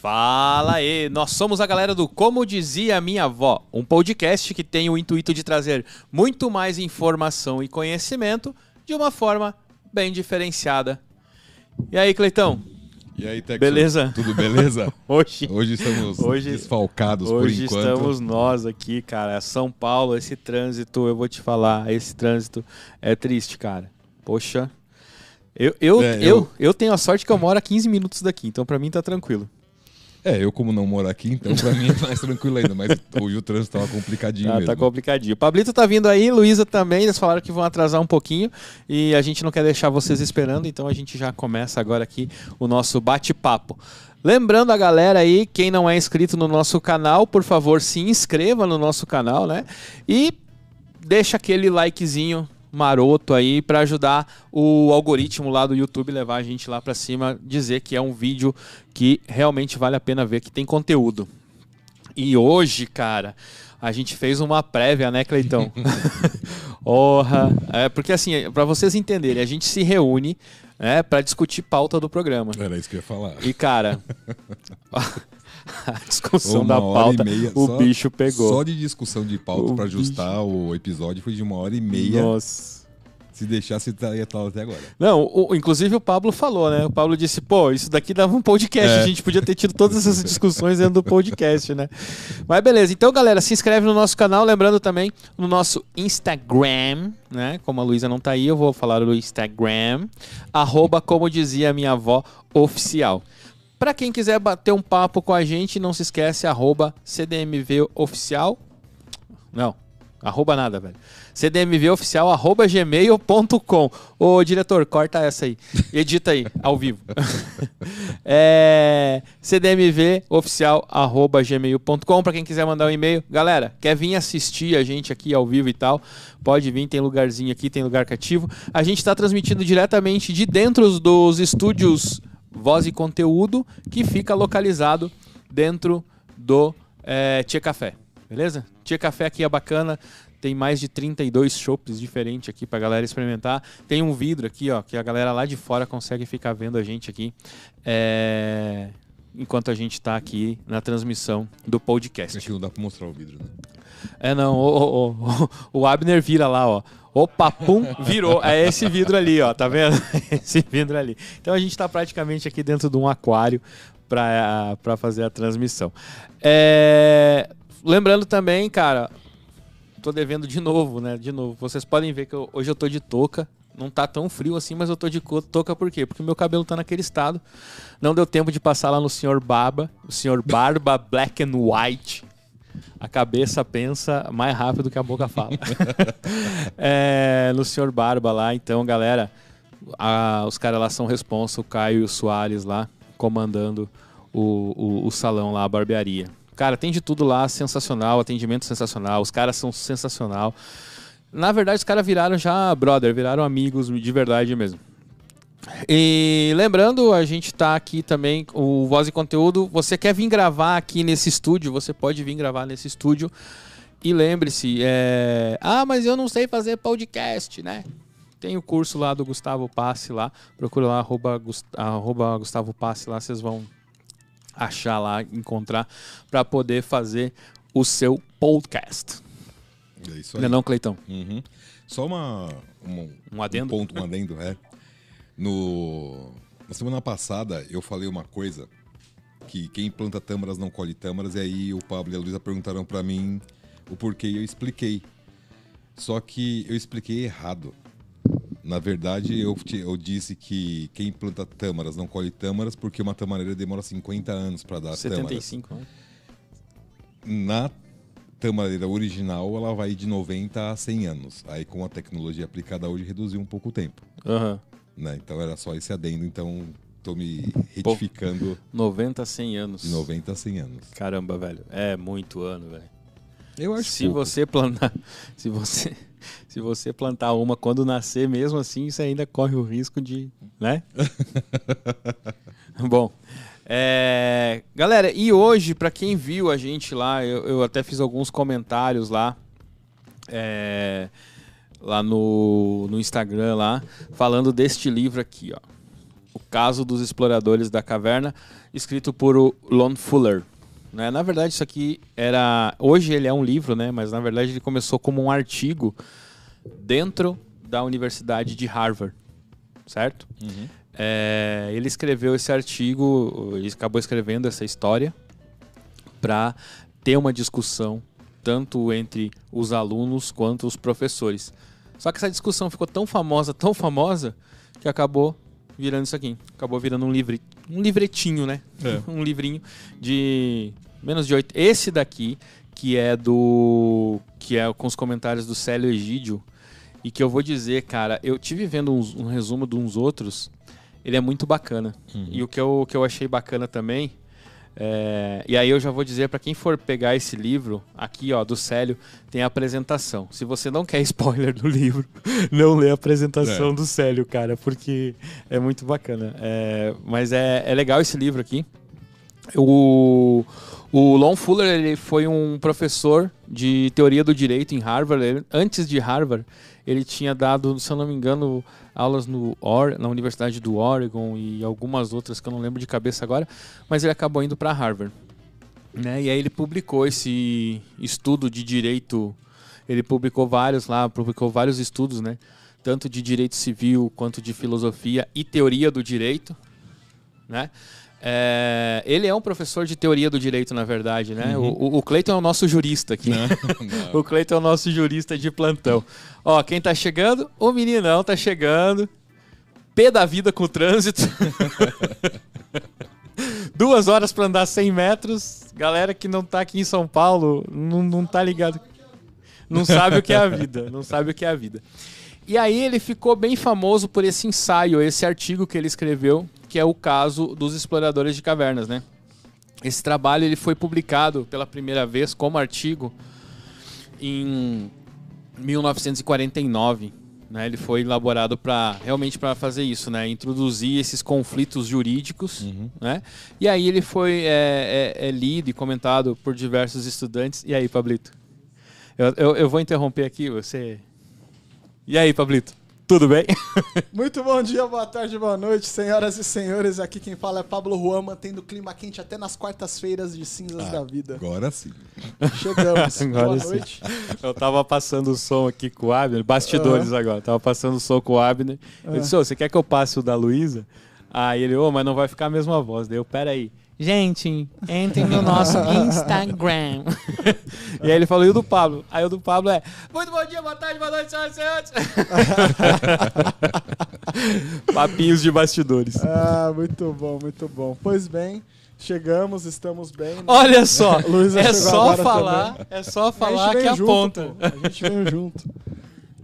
Fala aí, nós somos a galera do Como Dizia Minha Avó, um podcast que tem o intuito de trazer muito mais informação e conhecimento de uma forma bem diferenciada. E aí, Cleitão? E aí, Texo? Beleza? Tudo beleza? Hoje, Hoje estamos Hoje- desfalcados hoje por enquanto. estamos nós aqui, cara. São Paulo, esse trânsito, eu vou te falar, esse trânsito é triste, cara. Poxa. Eu, eu, É, eu, eu- eu tenho a sorte que eu moro a 15 minutos daqui, então pra mim tá tranquilo. É, eu como não moro aqui, então pra mim é mais tranquilo ainda. Mas hoje o trânsito tava complicadinho Tá, mesmo. tá complicadinho. Pablito tá vindo aí, Luísa também. Eles falaram que vão atrasar um pouquinho e a gente não quer deixar vocês esperando, então a gente já começa agora aqui o nosso bate-papo. Lembrando a galera aí, quem não é inscrito no nosso canal, por favor, se inscreva no nosso canal, né? E deixa aquele likezinho maroto aí para ajudar o algoritmo lá do YouTube levar a gente lá para cima, dizer que é um vídeo que realmente vale a pena ver, que tem conteúdo. E hoje, cara, a gente fez uma prévia, né, Cleitão? Orra. É, porque assim, para vocês entenderem, a gente se reúne né, para discutir pauta do programa. Era isso que eu ia falar. E, cara, a discussão Uma da pauta, meia, o só- bicho pegou. Só de discussão de pauta O pra ajustar o episódio foi de uma hora e meia. Nossa. Se deixasse, tá- ia estar até agora. Não, o- inclusive o Pablo falou, né? O Pablo disse, pô, isso daqui dava um podcast. É. A gente podia ter tido todas essas discussões dentro do podcast, né? Mas beleza. Então, galera, se inscreve no nosso canal. Lembrando também no nosso Instagram, né? Como a Luísa não tá aí, eu vou falar do Instagram. Arroba, como dizia a minha avó, oficial. Pra quem quiser bater um papo com a gente, não se esquece, arroba CDMV oficial. Não, arroba nada, velho. cdmvoficial, arroba gmail.com. Ô, diretor, corta essa aí. Edita aí, ao vivo. é, cdmvoficial, arroba gmail.com. Pra quem quiser mandar um e-mail. Galera, quer vir assistir a gente aqui ao vivo e tal? Pode vir, tem lugarzinho aqui, tem lugar cativo. A gente tá transmitindo diretamente de dentro dos estúdios Voz e Conteúdo, que fica localizado dentro do é, Tia Café. Beleza? Tia Café aqui é bacana. Tem mais de 32 chopps diferentes aqui pra galera experimentar. Tem um vidro aqui, ó, que a galera lá de fora consegue ficar vendo a gente aqui. é, Enquanto a gente tá aqui na transmissão do podcast. Acho que não dá pra mostrar o vidro, né? É, não, o, o, o, o Abner vira lá, ó. Opa, pum, virou. É esse vidro ali, ó, tá vendo? Esse vidro ali. Então a gente tá praticamente aqui dentro de um aquário pra fazer a transmissão. É, Lembrando também, cara, tô devendo de novo, né? De novo. Vocês podem ver que eu- hoje eu tô de touca. Não tá tão frio assim, mas eu tô de touca por quê? Porque meu cabelo tá naquele estado. Não deu tempo de passar lá no senhor Barba, o senhor Barba Black and White. A cabeça pensa mais rápido que a boca fala. É, no senhor Barba lá, então, galera, a- os caras lá são responsa, o Caio e o Soares lá, comandando o, o, o salão lá, a barbearia. Cara, tem de tudo lá, sensacional, atendimento sensacional, os caras são sensacional. Na verdade, os caras viraram já brother, viraram amigos de verdade mesmo. E lembrando, a gente tá aqui também, o Voz e Conteúdo. Você quer vir gravar aqui nesse estúdio? Você pode vir gravar nesse estúdio. E lembre-se, é... ah, mas eu não sei fazer podcast, né? Tem o curso lá do Gustavo Passe lá. Procura lá, arroba, arroba Gustavo Passe lá, vocês vão achar lá, encontrar, para poder fazer o seu podcast. É isso aí. Não é não, Cleitão? Uhum. Só uma, uma- Um adendo? ponto, um adendo, é. No, na semana passada eu falei uma coisa que quem planta tâmaras não colhe tâmaras, e aí o Pablo e a Luísa perguntaram pra mim o porquê e eu expliquei. Só que eu expliquei errado. Na verdade, eu, eu disse que quem planta tâmaras não colhe tâmaras porque uma tamareira demora 50 anos para dar tâmaras. 75, né? Na tamareira original, ela vai de 90 a 100 anos. Aí, com a tecnologia aplicada hoje, reduziu um pouco o tempo. Aham. Né? Então, era só esse adendo. Então, tô me retificando 90 a 100 anos. de 90 a 100 anos. Caramba, velho. É muito ano, velho. Eu acho Se pouco. você plantar, se você, se você plantar uma quando nascer, mesmo assim, você ainda corre o risco de, né? Bom, é, galera, e hoje para quem viu a gente lá, eu, eu até fiz alguns comentários lá, é, lá no, no Instagram lá, falando deste livro aqui, ó. O Caso dos Exploradores da Caverna, escrito por Lon Fuller. Né? Na verdade, isso aqui era. Hoje ele é um livro, né? mas na verdade ele começou como um artigo dentro da Universidade de Harvard, certo? Uhum. É, ele escreveu esse artigo, ele acabou escrevendo essa história para ter uma discussão tanto entre os alunos quanto os professores. Só que essa discussão ficou tão famosa, tão famosa, que acabou virando isso aqui. Acabou virando um livre, um livretinho, né? É. um livrinho de menos de oito. Esse daqui, que é do. que é com os comentários do Célio Egídio. E que eu vou dizer, cara, eu tive vendo uns- um resumo de uns outros. Ele é muito bacana. E o que eu, o que eu achei bacana também. É, e aí eu já vou dizer para quem for pegar esse livro, aqui ó, do Célio, tem a apresentação. Se você não quer spoiler do livro, não lê a apresentação É. do Célio, cara, porque é muito bacana. É, mas é, é legal esse livro aqui. O, o Lon Fuller ele foi um professor de teoria do direito em Harvard. Ele- antes de Harvard, ele tinha dado, se eu não me engano, aulas no Or na Universidade do Oregon e algumas outras que eu não lembro de cabeça agora, mas ele acabou indo para Harvard. Né? E aí ele publicou esse estudo de direito, ele publicou vários lá, publicou vários estudos, né? Tanto de direito civil quanto de filosofia e teoria do direito, né? É, ele é um professor de teoria do direito, na verdade, né? O, o, o Cleiton é o nosso jurista aqui. o Cleiton é o nosso jurista de plantão. Ó, quem tá chegando? O meninão tá chegando. P da vida com o trânsito. Duas horas pra andar 100 metros. Galera que não tá aqui em São Paulo não, não tá ligado. Não sabe o que é a vida. Não sabe o que é a vida. E aí ele ficou bem famoso por esse ensaio, esse artigo que ele escreveu, que é o caso dos exploradores de cavernas, né? Esse trabalho ele foi publicado pela primeira vez como artigo em 1949. Né? Ele foi elaborado para realmente para fazer isso, né? Introduzir esses conflitos jurídicos, né? E aí ele foi é, é- é lido e comentado por diversos estudantes. E aí, Pablito? Eu, eu, eu vou interromper aqui, você. E aí, Pablito? Tudo bem? Muito bom dia, boa tarde, boa noite, senhoras e senhores. Aqui quem fala é Pablo Juan, mantendo o clima quente até nas quartas-feiras de cinzas da vida. Agora sim. Chegamos. Agora boa sim. noite. Eu tava passando o som aqui com o Abner, bastidores agora, tava passando o som com o Abner. Ele disse, ô, você quer que eu passe o da Luísa? Aí ele, ô, mas não vai ficar a mesma voz. Daí eu, peraí. Gente, entrem no nosso Instagram. e aí ele falou, e o do Pablo? Aí o do Pablo é, muito bom dia, boa tarde, boa noite, senhoras e senhores. Papinhos de bastidores. Ah, muito bom, muito bom. Pois bem, chegamos, estamos bem. né? Olha só, é chegou só falar, é só falar gente que veio junto, aponta. pô. A gente veio junto.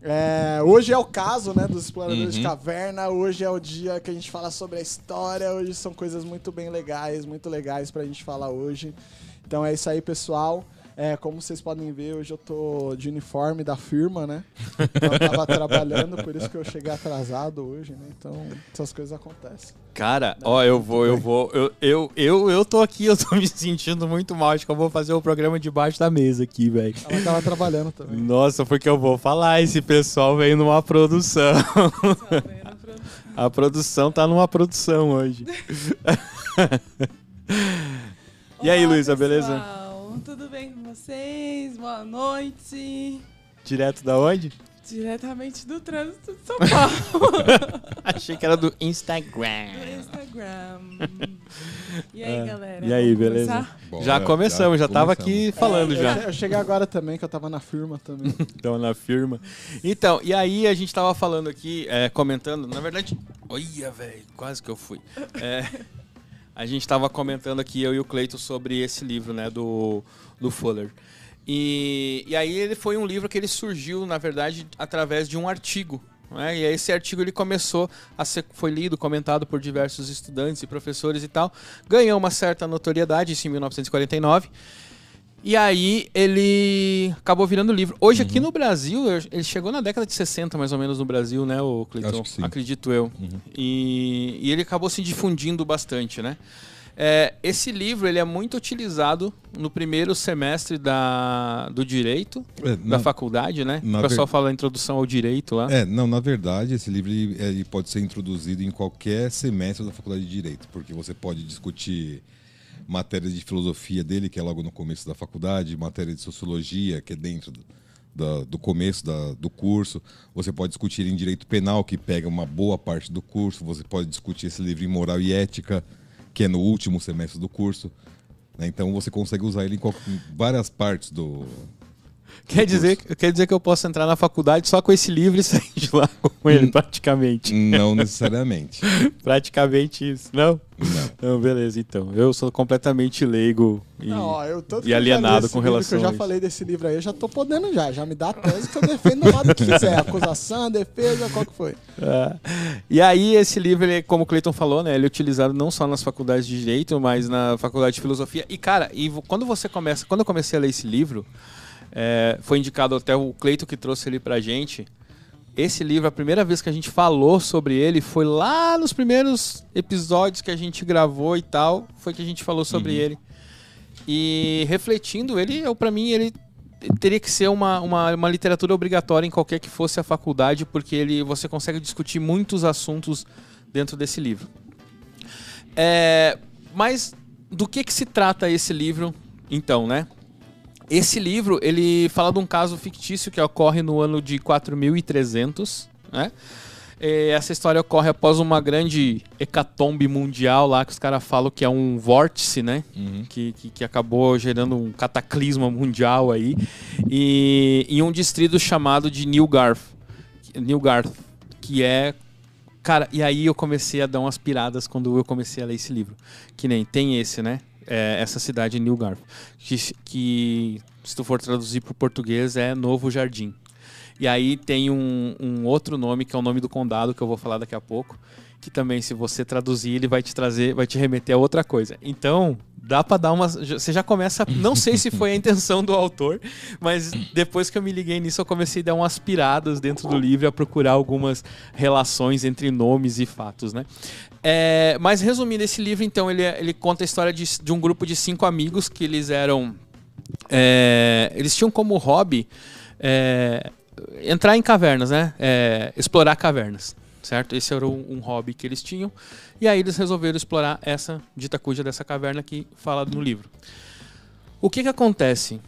É, hoje é o caso, né, dos exploradores de caverna. Hoje é o dia que a gente fala sobre a história. Hoje são coisas muito bem legais, muito legais pra gente falar hoje. Então é isso aí, pessoal. É, como vocês podem ver, hoje eu tô de uniforme da firma, né? Então eu tava trabalhando, por isso que eu cheguei atrasado hoje, né? Então essas coisas acontecem. Cara, ó, eu vou, eu vou, eu, eu, eu, eu tô aqui, eu tô me sentindo muito mal. Acho que eu vou fazer o programa debaixo da mesa aqui, velho. Ela tava trabalhando também. Nossa, porque eu vou falar, esse pessoal veio numa produção. A produção tá numa produção hoje. E aí, Luísa, beleza? Pessoal. Tudo bem com vocês? Boa noite. Direto da onde? Diretamente do trânsito de São Paulo. Achei que era do Instagram. do Instagram. E aí, É. galera? E aí, beleza? Bora, Já começamos, já tava começamos. aqui falando É, eu já. Eu cheguei agora também, que eu tava na firma também. Então, na firma. Então, e aí a gente tava falando aqui, é, comentando, na verdade. Olha, velho, quase que eu fui. É, a gente tava comentando aqui, eu e o Cleito, sobre esse livro, né, do, do Fuller. E, e aí ele foi um livro que ele surgiu, na verdade, através de um artigo. Né? E esse artigo ele começou a ser foi lido, comentado por diversos estudantes e professores e tal. Ganhou uma certa notoriedade, isso em 1949. E aí ele acabou virando livro. Hoje aqui Uhum. no Brasil, ele chegou na década de 60 mais ou menos no Brasil, né, o Cleiton? Acredito eu. Uhum. E, e ele acabou se difundindo bastante, né? É, esse livro ele é muito utilizado no primeiro semestre da, do direito É, da na- faculdade, né? o pessoal ver- fala a introdução ao direito lá. É, não, na verdade, esse livro ele, ele pode ser introduzido em qualquer semestre da faculdade de Direito, porque você pode discutir matérias de filosofia dele, que é logo no começo da faculdade, matéria de sociologia, que é dentro do, começo da- do curso. Você pode discutir em direito penal, que pega uma boa parte do curso. Você pode discutir esse livro em moral e ética, que é no último semestre do curso. né? Então você consegue usar ele em várias partes do. Quer dizer, quer dizer que eu posso entrar na faculdade só com esse livro e sair de lá com Hum. ele, praticamente. Não necessariamente. praticamente isso. Não? Não. Não, beleza, então. Eu sou completamente leigo e. Não, ó, eu e alienado com relação Que eu já a isso. falei desse livro aí, eu já tô podendo já. Já me dá a tese que eu defendo do lado que quiser. Acusação, defesa, qual que foi? É. E aí, esse livro, ele, como o Cleiton falou, né? Ele é utilizado não só nas faculdades de Direito, mas na faculdade de Filosofia. E, cara, e quando você começa. Quando eu comecei a ler esse livro, é, foi indicado até o Cleiton que trouxe ele pra gente. Esse livro, a primeira vez que a gente falou sobre ele foi lá nos primeiros episódios que a gente gravou e tal. Foi que a gente falou sobre ele. E refletindo, ele, eu, pra mim, ele teria que ser uma, uma, uma literatura obrigatória em qualquer que fosse a faculdade, porque ele, você consegue discutir muitos assuntos dentro desse livro. É, mas do que, que se trata esse livro, então, né? Esse livro, ele fala de um caso fictício que ocorre no ano de 4300, né? É, Essa história ocorre após uma grande hecatombe mundial lá, que os caras falam que é um vórtice, né? Uhum. que, que, que acabou gerando um cataclisma mundial aí, e em um distrito chamado de Newgarth, Newgarth, que é cara, e aí eu comecei a dar umas piradas quando eu comecei a ler esse livro, que nem tem esse, né? É, essa cidade Newgarth, que, que se tu for traduzir para o português é Novo Jardim. E aí tem um, um outro nome que é o nome do condado que eu vou falar daqui a pouco, que também se você traduzir ele vai te trazer, vai te remeter a outra coisa. Então, dá pra dar umas, já- você já começa, não sei se foi a intenção do autor, mas depois que eu me liguei nisso eu comecei a dar umas piradas dentro do livro a procurar algumas relações entre nomes e fatos, né? É, mas resumindo esse livro, então ele, é- ele conta a história de, de um grupo de cinco amigos que eles eram é, eles tinham como hobby é, entrar em cavernas, né? É, explorar cavernas, certo? Esse era um, um hobby que eles tinham. E aí eles resolveram explorar essa dita cuja dessa caverna que fala no livro. O que que acontece?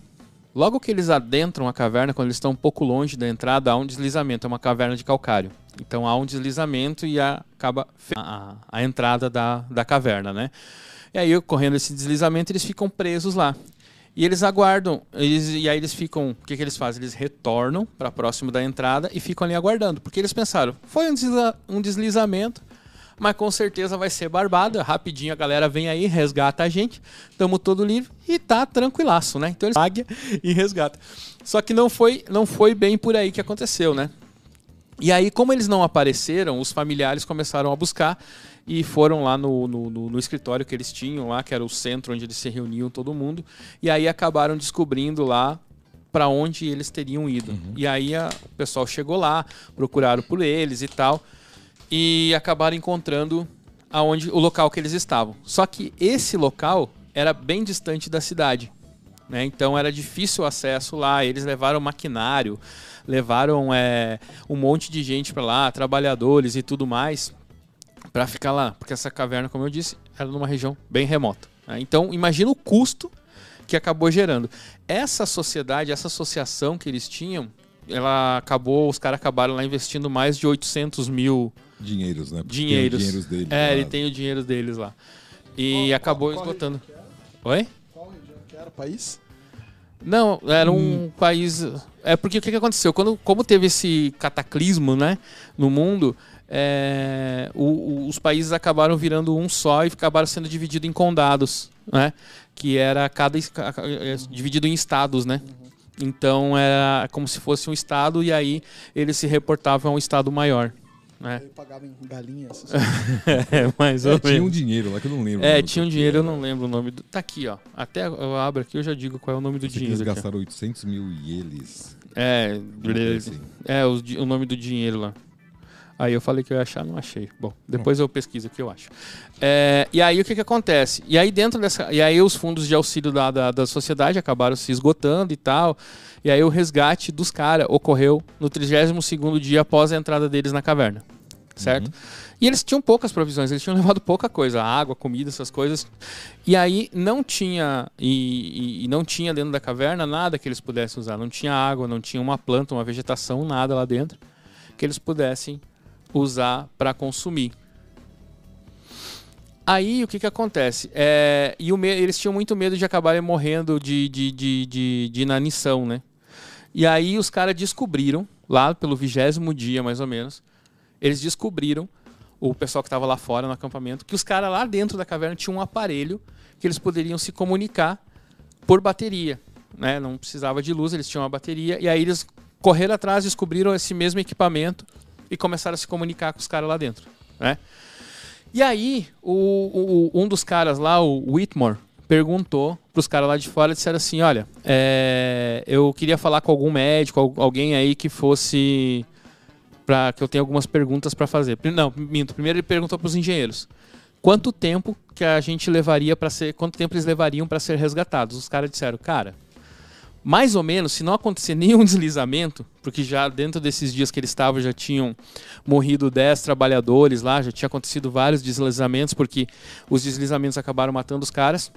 Logo que eles adentram a caverna, quando eles estão um pouco longe da entrada, há um deslizamento. É uma caverna de calcário. Então há um deslizamento e acaba a, a entrada da, da caverna, né? E aí, ocorrendo esse deslizamento, eles ficam presos lá. E eles aguardam, eles, e aí eles ficam. O que, que eles fazem? Eles retornam para próximo da entrada e ficam ali aguardando. Porque eles pensaram, foi um, um deslizamento, mas com certeza vai ser barbada. Rapidinho a galera vem aí, resgata a gente, tamo todo livre e tá tranquilaço, né? Então eles águia e resgata. Só que não foi, não foi bem por aí que aconteceu, né? E aí, como eles não apareceram, os familiares começaram a buscar e foram lá no, no, no- no escritório que eles tinham lá, que era o centro onde eles se reuniam todo mundo, e aí acabaram descobrindo lá para onde eles teriam ido. E aí a- o pessoal chegou lá, procuraram por eles e tal, e acabaram encontrando aonde o local que eles estavam. Só que esse local era bem distante da cidade. né? Então era difícil o acesso lá. Eles levaram maquinário, levaram é, um monte de gente para lá, trabalhadores e tudo mais, para ficar lá. Porque essa caverna, como eu disse, era numa região bem remota. né? Então imagina o custo que acabou gerando. Essa sociedade, essa associação que eles tinham, ela acabou, os caras acabaram lá investindo mais de 800 mil Dinheiros, né? Porque tem dinheiros. os dinheiros dele. é, lá. ele tem o dinheiro deles lá. E Qual- acabou qual- qual esgotando. região que era? Oi? Qual região que era o país? Não, era um país. É porque o que, que aconteceu? Quando, como teve esse cataclismo, né, no mundo, é, o- o- os países acabaram virando um só e acabaram sendo divididos em condados, né? Que era cada é, dividido em estados, né? Então era como se fosse um estado e aí eles se reportavam a um estado maior, né? Ele pagava em galinhas. É, mais ou É, tinha um dinheiro lá que eu não lembro. É, tinha um dinheiro, eu não lembro o nome do. Tá aqui, ó. Até eu abro aqui, eu já digo qual é o nome do eu dinheiro. Eles aqui, gastaram 800 mil ieles. É, coisa assim. é o, o nome do dinheiro lá. Aí eu falei que eu ia achar, não achei. Bom, depois eu pesquiso o que eu acho. É, e aí o que, que acontece? E aí dentro dessa. E aí os fundos de auxílio da, da, da sociedade acabaram se esgotando e tal. E aí o resgate dos caras ocorreu no 32 dia após a entrada deles na caverna. Certo? E eles tinham poucas provisões, eles tinham levado pouca coisa, água, comida, essas coisas. E aí não tinha e, e, não tinha dentro da caverna nada que eles pudessem usar, não tinha água, não tinha uma planta, uma vegetação, nada lá dentro que eles pudessem usar para consumir. Aí o que, que acontece? É, e o eles tinham muito medo de acabarem morrendo de, de, de, de, de inanição, né? E aí os caras descobriram, lá pelo vigésimo dia mais ou menos, eles descobriram, o pessoal que estava lá fora no acampamento, que os caras lá dentro da caverna tinham um aparelho que eles poderiam se comunicar por bateria. Né? Não precisava de luz, eles tinham uma bateria. E aí eles correram atrás, descobriram esse mesmo equipamento e começaram a se comunicar com os caras lá dentro. Né? E aí, o, o, um dos caras lá, o Whitmore, perguntou para os caras lá de fora, disseram assim, olha, é, eu queria falar com algum médico, alguém aí que fosse para que eu tenha algumas perguntas para fazer. Não, minto. Primeiro ele perguntou para os engenheiros quanto tempo que a gente levaria para ser, quanto tempo eles levariam para ser resgatados. Os caras disseram, cara, mais ou menos, se não acontecer nenhum deslizamento, porque já dentro desses dias que eles estavam já tinham morrido 10 trabalhadores lá, já tinha acontecido vários deslizamentos, porque os deslizamentos acabaram matando os caras.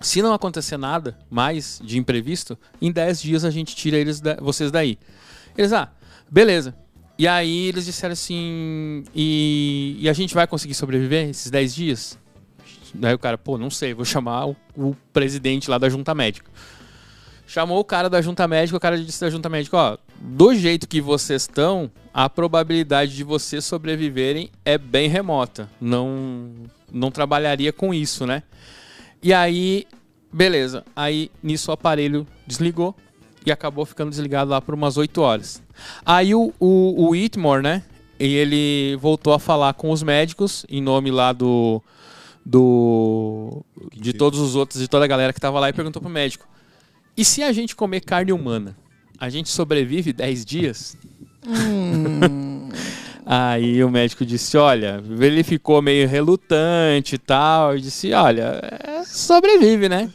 Se não acontecer nada mais de imprevisto, em 10 dias a gente tira eles da, vocês daí. Eles, ah, beleza. E aí eles disseram assim, e, e a gente vai conseguir sobreviver esses 10 dias? Daí o cara, pô, não sei, vou chamar o, o presidente lá da junta médica. Chamou o cara da junta médica, o cara disse da junta médica, ó, do jeito que vocês estão, a probabilidade de vocês sobreviverem é bem remota. Não não trabalharia com isso, né? E aí, beleza. Aí nisso o aparelho desligou e acabou ficando desligado lá por umas 8 horas. Aí o, o, o Whitmore, né? E ele voltou a falar com os médicos em nome lá do do de todos os outros de toda a galera que tava lá e perguntou pro médico e se a gente comer carne humana, a gente sobrevive 10 dias? Hum. Aí o médico disse: Olha, ele ficou meio relutante e tal. E disse: Olha, é, sobrevive, né?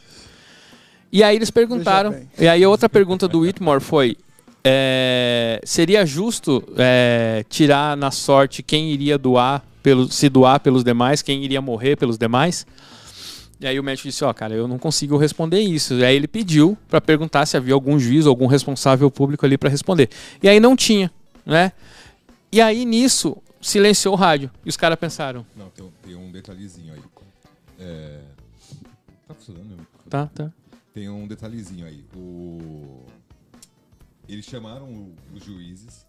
E aí eles perguntaram. E aí outra pergunta do Whitmore foi: é, Seria justo é, tirar na sorte quem iria doar, pelo, se doar pelos demais, quem iria morrer pelos demais? E aí o médico disse, ó, oh, cara, eu não consigo responder isso. E aí ele pediu para perguntar se havia algum juiz, algum responsável público ali para responder. E aí não tinha, né? E aí nisso silenciou o rádio. E os caras pensaram. Não, tem, tem, um detalhezinho aí. É... Tá funcionando? Tá, tá. Tem um detalhezinho aí. O... Eles chamaram os juízes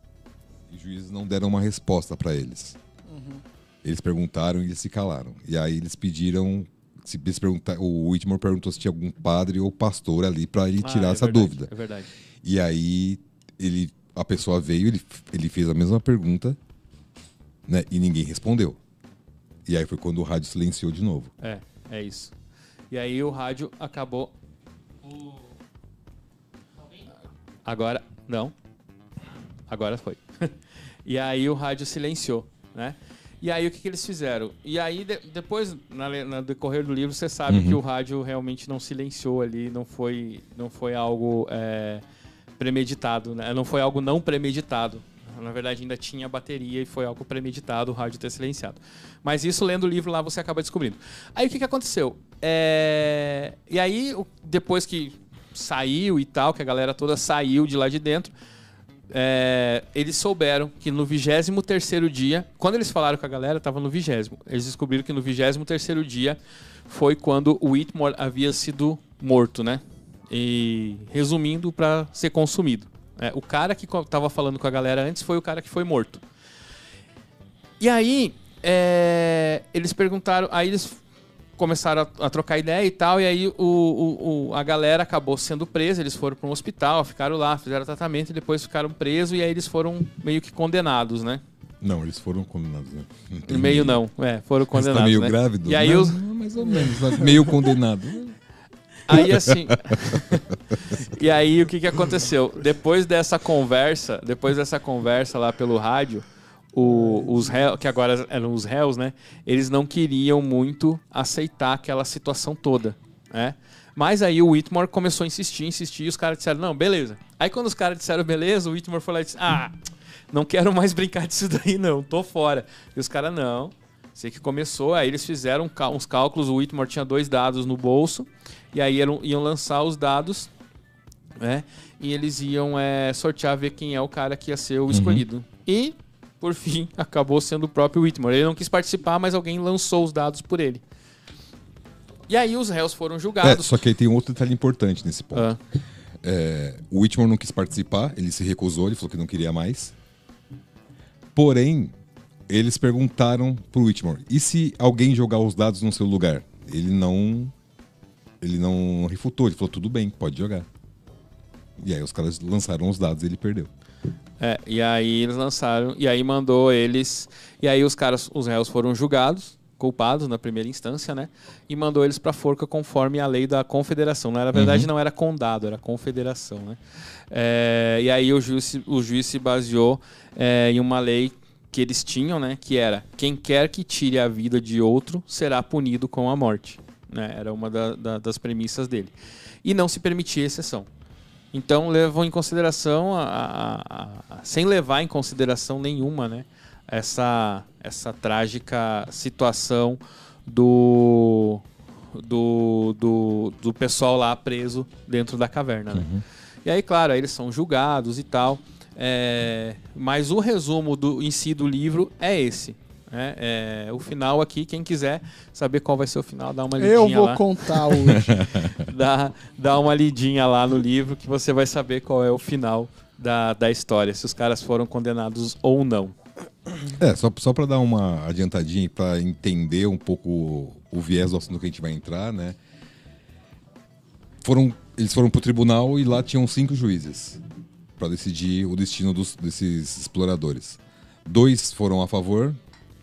e os juízes não deram uma resposta para eles. Uhum. Eles perguntaram e eles se calaram. E aí eles pediram se, perguntar, o Whitmore perguntou se tinha algum padre ou pastor ali para ele ah, tirar é essa verdade, dúvida. É verdade. E aí ele, a pessoa veio, ele, ele fez a mesma pergunta, né? E ninguém respondeu. E aí foi quando o rádio silenciou de novo. É, é isso. E aí o rádio acabou. Agora, não. Agora foi. e aí o rádio silenciou, né? E aí o que, que eles fizeram? E aí de, depois, na, no decorrer do livro, você sabe uhum. que o rádio realmente não silenciou ali, não foi, não foi algo é, premeditado, né? não foi algo não premeditado. Na verdade, ainda tinha bateria e foi algo premeditado o rádio ter silenciado. Mas isso, lendo o livro lá, você acaba descobrindo. Aí o que, que aconteceu? É... E aí, depois que saiu e tal, que a galera toda saiu de lá de dentro, é, eles souberam que no 23 dia, quando eles falaram com a galera, estava no 20. Eles descobriram que no 23 dia foi quando o Whitmore havia sido morto, né? E resumindo, para ser consumido. É, o cara que estava falando com a galera antes foi o cara que foi morto. E aí, é, eles perguntaram. Aí eles começaram a, a, trocar ideia e tal, e aí o, o, o, a galera acabou sendo presa, eles foram para um hospital, ficaram lá, fizeram tratamento e depois ficaram presos e aí eles foram meio que condenados, né? Não, eles foram condenados, né? Não meio não, é, foram condenados. Tá meio né? grávido? E aí não, os... mais ou menos, meio condenado. Aí assim. e aí o que, que aconteceu? Depois dessa conversa, depois dessa conversa lá pelo rádio, o- os réus, que agora eram os réus, né? Eles não queriam muito aceitar aquela situação toda, né? Mas aí o Whitmore começou a insistir, insistir, e os caras disseram, não, beleza. Aí quando os caras disseram beleza, o Whitmore foi lá e disse, ah, não quero mais brincar disso daí não, tô fora. E os caras, não, sei que começou, aí eles fizeram uns cálculos, o Whitmore tinha dois dados no bolso, e aí eram- iam lançar os dados, né? E eles iam é, sortear, ver quem é o cara que ia ser o escolhido. E, por fim, acabou sendo o próprio Whitmore. Ele não quis participar, mas alguém lançou os dados por ele. E aí os réus foram É, julgados. só que aí tem um outro detalhe importante nesse ponto. Ah, É, o Whitmore não quis participar, ele se recusou, ele falou que não queria mais. Porém, eles perguntaram pro Whitmore: e se alguém jogar os dados no seu lugar? Ele não. Ele não refutou, ele falou: tudo bem, pode jogar. E aí os caras lançaram os dados e ele perdeu. É, e aí eles lançaram, e aí mandou eles. E aí os caras, os réus foram julgados, culpados na primeira instância, né? E mandou eles pra forca conforme a lei da confederação. Na verdade, não era condado, era confederação, né? É, e aí o juiz, se- o juiz se baseou é, em uma lei que eles tinham, né? Que era quem quer que tire a vida de outro será punido com a morte. Né? Era uma da- da- das premissas dele. E não se permitia exceção. Então levou em consideração, a, a- a- sem levar em consideração nenhuma, né, essa, essa trágica situação do, do, do, do pessoal lá preso dentro da caverna. Né? E aí, claro, aí eles são julgados e tal. é, mas o resumo do, em si do livro é esse. Né? É, o final aqui, quem quiser saber qual vai ser o final, dá uma lidinha Eu vou lá contar hoje. dá, dá uma lidinha lá no livro que você vai saber qual é o final da, da história, se os caras foram condenados ou não. É, só, só para dar uma adiantadinha para entender um pouco o, o viés do assunto que a gente vai entrar, né? Foram, eles foram pro tribunal e lá tinham cinco juízes para decidir o destino dos, desses exploradores. Dois foram a favor,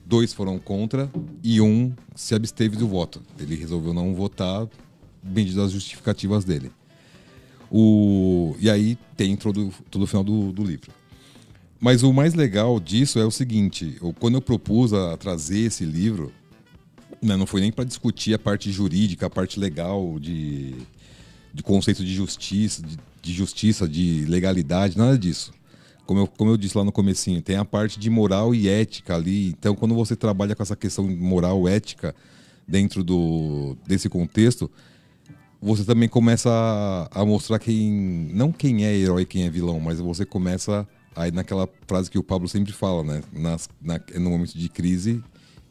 dois foram contra e um se absteve do voto. Ele resolveu não votar, medidas as justificativas dele. O, e aí tem todo, todo o final do, do livro. Mas o mais legal disso é o seguinte: eu- quando eu propus a trazer esse livro, né, não foi nem para discutir a parte jurídica, a parte legal de, de conceito de justiça, de, de justiça, de legalidade, nada disso. Como eu, como eu disse lá no comecinho, tem a parte de moral e ética ali. Então, quando você trabalha com essa questão moral, ética dentro do, desse contexto, você também começa a, a mostrar quem. Não quem é herói quem é vilão, mas você começa aí naquela frase que o Pablo sempre fala, né? Nas, na, no momento de crise,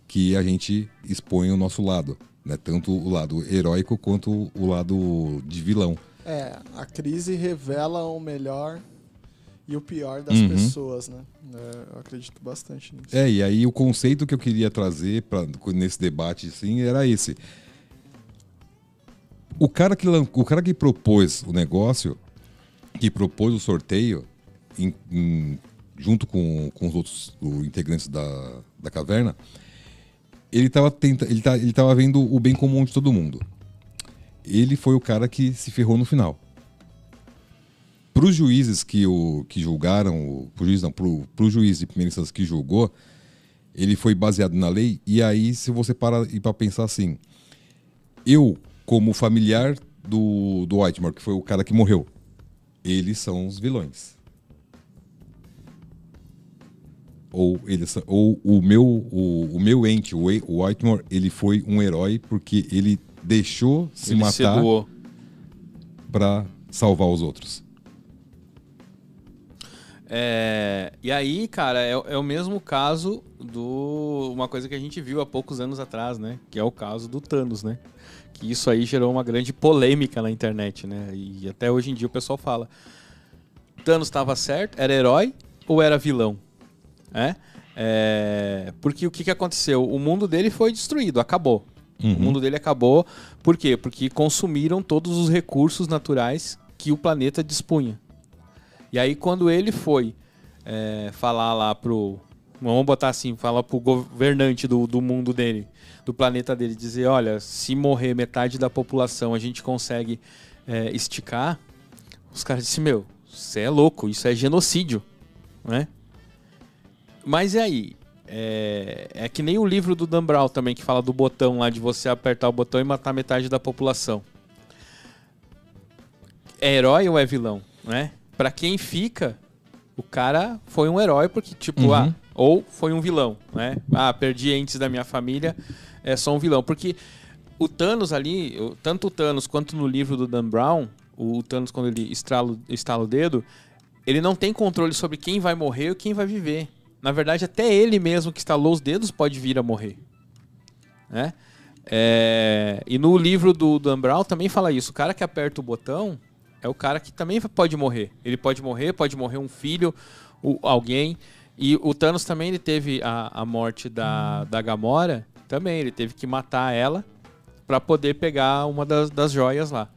que a gente expõe o nosso lado. Né? Tanto o lado heróico quanto o lado de vilão. É, a crise revela o melhor e o pior das Uhum. pessoas, né? É, eu acredito bastante nisso. É, e aí o conceito que eu queria trazer pra, nesse debate assim, era esse. O cara, que, o cara que propôs o negócio, que propôs o sorteio, em- em- junto com, com os outros integrantes da, da caverna, ele estava tenta, ele, tá, ele tava vendo o bem comum de todo mundo. Ele foi o cara que se ferrou no final. Para os juízes que, o, que julgaram, o, pro juiz não, pro, pro juiz de primeira instância que julgou, ele foi baseado na lei. E aí, se você para e para pensar assim, eu, como familiar do, do Whitmore, que foi o cara que morreu, eles são os vilões. Ou, eles, ou o, meu, o, o meu ente, o, o Whitmore, ele foi um herói porque ele deixou se Ele matar para salvar os outros. É, e aí, cara, é, é o mesmo caso do. Uma coisa que a gente viu há poucos anos atrás, né? Que é o caso do Thanos, né? Que isso aí gerou uma grande polêmica na internet, né? E até hoje em dia o pessoal fala: Thanos estava certo? Era herói ou era vilão? É? É, Porque o que, que aconteceu? O mundo dele foi destruído, acabou. O mundo dele acabou. Por quê? Porque consumiram todos os recursos naturais que o planeta dispunha. E aí, quando ele foi é, falar lá pro. Vamos botar assim, falar pro governante do, do mundo dele, do planeta dele, dizer: olha, se morrer metade da população, a gente consegue é, esticar. Os caras disseram: meu, você é louco, isso é genocídio, né? Mas e aí? É, é que nem o livro do Dan Brown também, que fala do botão lá, de você apertar o botão e matar metade da população. É herói ou é vilão, né? Pra quem fica, o cara foi um herói porque, tipo, Uhum. ah, ou foi um vilão, né? Ah, perdi entes da minha família, é só um vilão. Porque o Thanos ali, tanto o Thanos quanto no livro do Dan Brown, o Thanos, quando ele estrala, estala o dedo, ele não tem controle sobre quem vai morrer ou quem vai viver. Na verdade, até ele mesmo que estalou os dedos pode vir a morrer. Né? É, E no livro do Dan Brown também fala isso. O cara que aperta o botão é o cara que também pode morrer. Ele pode morrer, pode morrer um filho, o- alguém. E o Thanos também ele teve a, a morte da, da Gamora. Também, ele teve que matar ela para poder pegar uma das, das joias lá.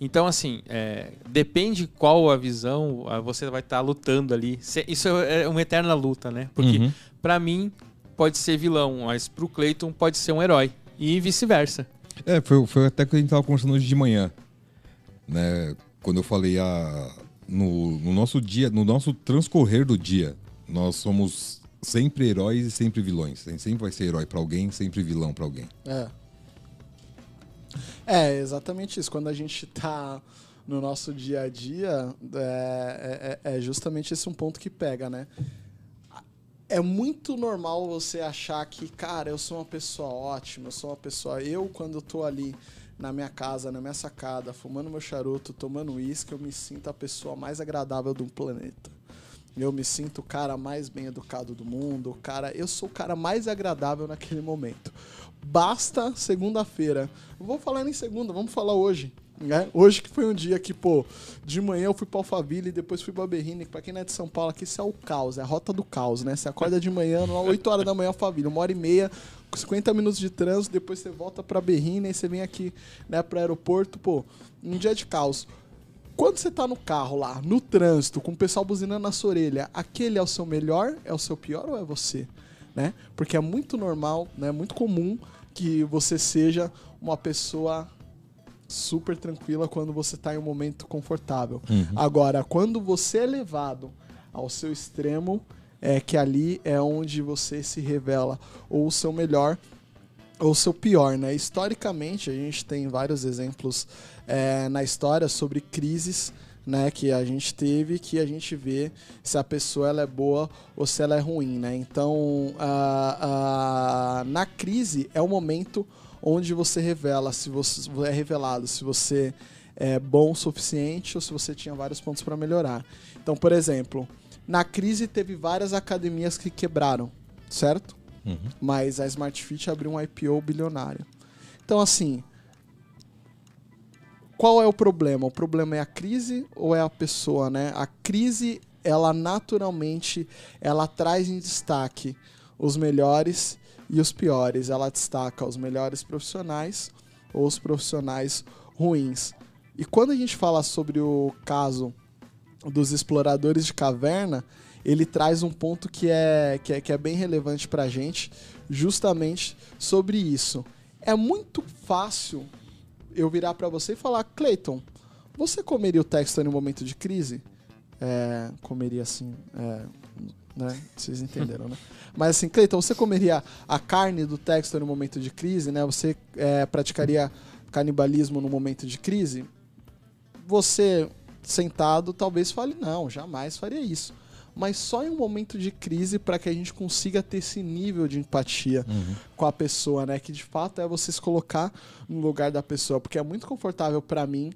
Então, assim, é, depende qual a visão, você vai estar lutando ali. Isso é uma eterna luta, né? Porque, Uhum. pra mim, pode ser vilão, mas pro Clayton pode ser um herói. E vice-versa. É, foi, foi até que a gente tava conversando hoje de manhã. Né? Quando eu falei a, no, no nosso dia, no nosso transcorrer do dia, nós somos sempre heróis e sempre vilões. A gente sempre vai ser herói pra alguém, sempre vilão pra alguém. É. É, exatamente isso. Quando a gente tá no nosso dia a dia, é, é- é justamente esse um ponto que pega, né? É muito normal você achar que, cara, eu sou uma pessoa ótima, eu sou uma pessoa. Eu, quando eu tô ali na minha casa, na minha sacada, fumando meu charuto, tomando uísque, eu me sinto a pessoa mais agradável do planeta. Eu me sinto o cara mais bem educado do mundo, o cara, eu sou o cara mais agradável naquele momento. Basta segunda-feira. Vou falar nem segunda, vamos falar hoje. Né? Hoje que foi um dia que, pô, de manhã eu fui pra Alphaville e depois fui pra Berrine. Pra quem não é de São Paulo, aqui isso é o caos, é a rota do caos, né? Você acorda de manhã, 8 horas da manhã, Alphaville, uma hora e meia, 50 minutos de trânsito, depois você volta pra Berrine e você vem aqui, né, pro aeroporto, pô, um dia de caos. Quando você tá no carro lá, no trânsito, com o pessoal buzinando na sua orelha, aquele é o seu melhor, é o seu pior ou é você? Né? Porque é muito normal, né? Muito comum que você seja uma pessoa super tranquila quando você tá em um momento confortável. Agora, quando você é levado ao seu extremo, é que ali é onde você se revela ou o seu melhor ou o seu pior, né? Historicamente, a gente tem vários exemplos é, na história sobre crises né, que a gente teve, que a gente vê se a pessoa ela é boa ou se ela é ruim, né? Então, a- na crise é o momento onde você revela se você é revelado se você é bom o suficiente ou se você tinha vários pontos para melhorar. Então, por exemplo, na crise teve várias academias que quebraram, certo? Mas a Smart Fit abriu um IPO bilionário. Então, assim, qual é o problema? O problema é a crise ou é a pessoa, né? A crise, ela naturalmente, ela traz em destaque os melhores e os piores. Ela destaca os melhores profissionais ou os profissionais ruins. E quando a gente fala sobre o caso dos exploradores de caverna, ele traz um ponto que é, que é, que é bem relevante pra gente, justamente sobre isso. É muito fácil eu virar pra você e falar, Clayton, você comeria o Textor em um momento de crise? É, comeria assim, é, né? Vocês entenderam, né? Mas assim, Clayton, você comeria a carne do Textor no momento de crise, né? Você é, praticaria canibalismo no momento de crise? Você sentado talvez fale não, jamais faria isso. Mas só em um momento de crise para que a gente consiga ter esse nível de empatia com a pessoa, né? Que de fato é você se colocar no lugar da pessoa, porque é muito confortável para mim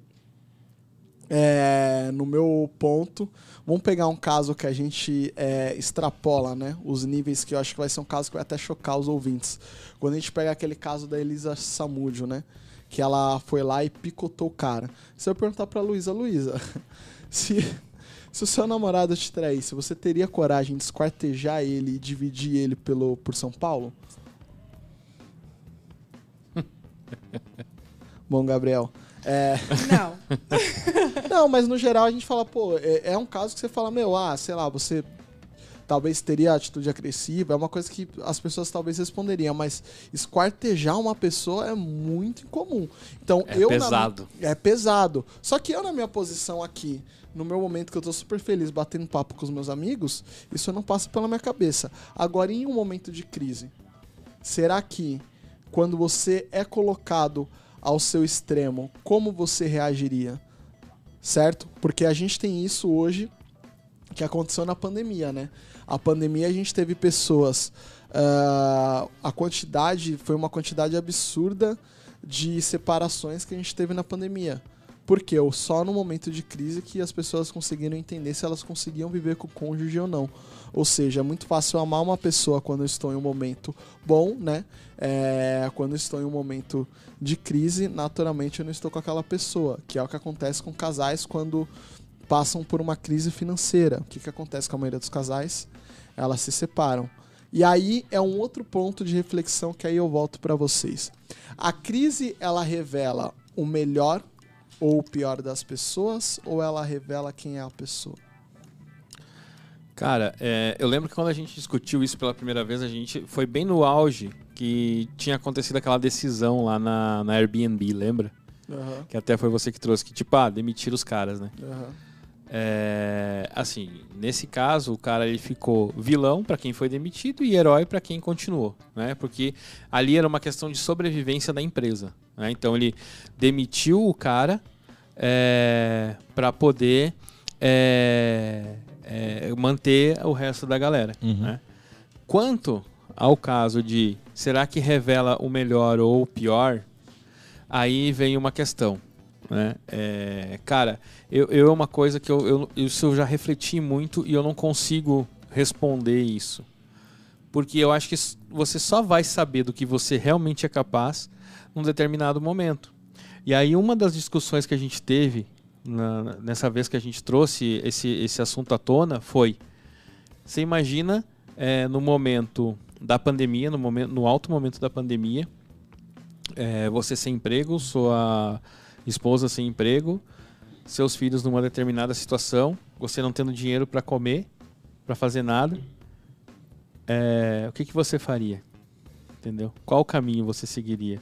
é, no meu ponto. Vamos pegar um caso que a gente é, extrapola, né? Os níveis que eu acho que vai ser um caso que vai até chocar os ouvintes. Quando a gente pega aquele caso da Elisa Samúdio, né? Que ela foi lá e picotou o cara. Se eu perguntar pra Luísa, Luísa, se, se o seu namorado te traísse, você teria coragem de esquartejar ele e dividir ele pelo, por São Paulo? Bom, Gabriel. É, Não. não, mas no geral a gente fala, pô, é, é um caso que você fala, meu, ah, sei lá, você talvez teria atitude agressiva, é uma coisa que as pessoas talvez responderiam, mas esquartejar uma pessoa é muito incomum. Então, É eu pesado. Na, é pesado. Só que eu na minha posição aqui, no meu momento que eu tô super feliz batendo papo com os meus amigos, isso não passa pela minha cabeça. Agora em um momento de crise, será que quando você é colocado ao seu extremo, como você reagiria? Certo? Porque a gente tem isso hoje que aconteceu na pandemia, né? A pandemia a gente teve pessoas. ah, a quantidade foi uma quantidade absurda de separações que a gente teve na pandemia. Porque só no momento de crise que as pessoas conseguiram entender se elas conseguiam viver com o cônjuge ou não. Ou seja, é muito fácil amar uma pessoa quando eu estou em um momento bom, né? É, quando eu estou em um momento de crise, naturalmente eu não estou com aquela pessoa, que é o que acontece com casais quando passam por uma crise financeira. O que, que acontece com a maioria dos casais? Elas se separam. E aí é um outro ponto de reflexão que aí eu volto para vocês. A crise ela revela o melhor ou o pior das pessoas ou ela revela quem é a pessoa? Cara, é, eu lembro que quando a gente discutiu isso pela primeira vez, a gente foi bem no auge que tinha acontecido aquela decisão lá na, na Airbnb, lembra? Aham, Que até foi você que trouxe, que tipo, ah, demitir os caras, né? aham. É, assim, nesse caso, o cara ele ficou vilão para quem foi demitido e herói para quem continuou, né? Porque ali era uma questão de sobrevivência da empresa, né? Então ele demitiu o cara para poder é, é, manter o resto da galera, né? Quanto ao caso de será que revela o melhor ou o pior, aí vem uma questão. Né? É, cara, eu, eu é uma coisa que eu, eu, isso eu já refleti muito e eu não consigo responder isso. Porque eu acho que você só vai saber do que você realmente é capaz num determinado momento. E aí uma das discussões que a gente teve na- nessa vez que a gente trouxe esse, esse assunto à tona foi você imagina é, no momento da pandemia, no, momento, no alto momento da pandemia, é, você sem emprego, sua esposa sem emprego, seus filhos numa determinada situação, você não tendo dinheiro para comer, para fazer nada, é, o que, que você faria? Entendeu? Qual caminho você seguiria?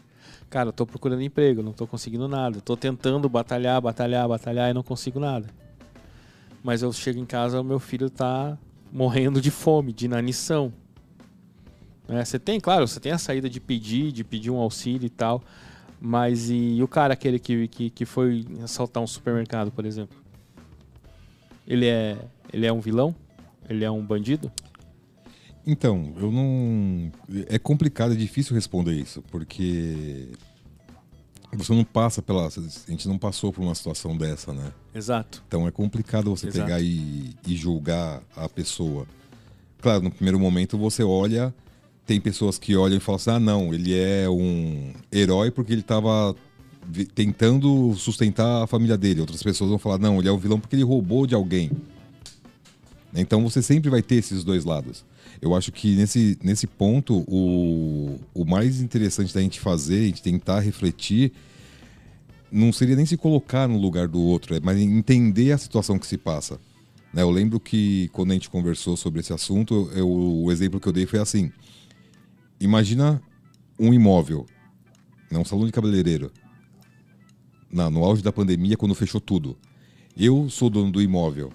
Cara, eu tô procurando emprego, não tô conseguindo nada. Tô tentando batalhar, batalhar, batalhar e não consigo nada. Mas eu chego em casa, o meu filho tá morrendo de fome, de inanição. Né? Você tem, claro, você tem a saída de pedir, de pedir um auxílio e tal. Mas e, e o cara aquele que, que, que foi assaltar um supermercado, por exemplo? Ele é, ele é um vilão? Ele é um bandido? Então, eu não. É complicado, é difícil responder isso, porque você não passa pela. A gente não passou por uma situação dessa, né? Exato. Então é complicado você Exato. pegar e, e julgar a pessoa. Claro, no primeiro momento você olha, tem pessoas que olham e falam assim: ah, não, ele é um herói porque ele estava tentando sustentar a família dele. Outras pessoas vão falar: não, ele é o vilão porque ele roubou de alguém. Então você sempre vai ter esses dois lados. Eu acho que nesse, nesse ponto, o, o mais interessante da gente fazer, a gente tentar refletir, não seria nem se colocar no lugar do outro, é mas entender a situação que se passa. Né, Eu lembro que quando a gente conversou sobre esse assunto, eu- o exemplo que eu dei foi assim: imagina um imóvel, né, um salão de cabeleireiro, na- no auge da pandemia, quando fechou tudo. Eu sou dono do imóvel,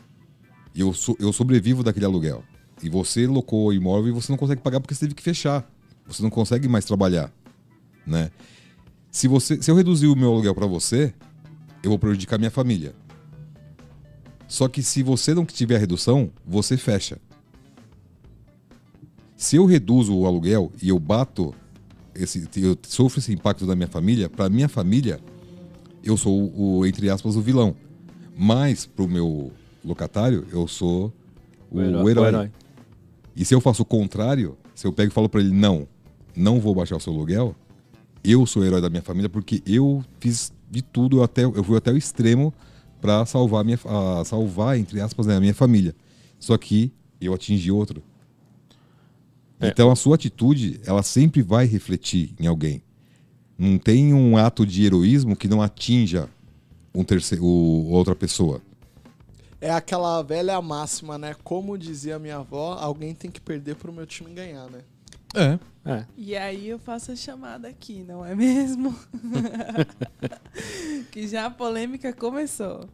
eu, sou- eu sobrevivo daquele aluguel. E você locou o imóvel e você não consegue pagar porque você teve que fechar. Você não consegue mais trabalhar, né? Se, você, se eu reduzir o meu aluguel para você, eu vou prejudicar minha família. Só que se você não tiver a redução, você fecha. Se eu reduzo o aluguel e eu bato, esse, eu sofro esse impacto da minha família, para minha família, eu sou o, entre aspas, o vilão. Mas pro meu locatário, eu sou o, herói. E se eu faço o contrário, se eu pego e falo para ele, não, não vou baixar o seu aluguel, eu sou o herói da minha família porque eu fiz de tudo, eu, até, eu fui até o extremo para salvar, minha, a, salvar, entre aspas, né, a minha família. Só que eu atingi outro. É. Então a sua atitude, ela sempre vai refletir em alguém. Não tem um ato de heroísmo que não atinja um terceiro, o- outra pessoa. É aquela velha máxima, né? Como dizia minha avó, alguém tem que perder pro meu time ganhar, né? É. É. E aí eu faço a chamada aqui, não é mesmo? que já a polêmica começou.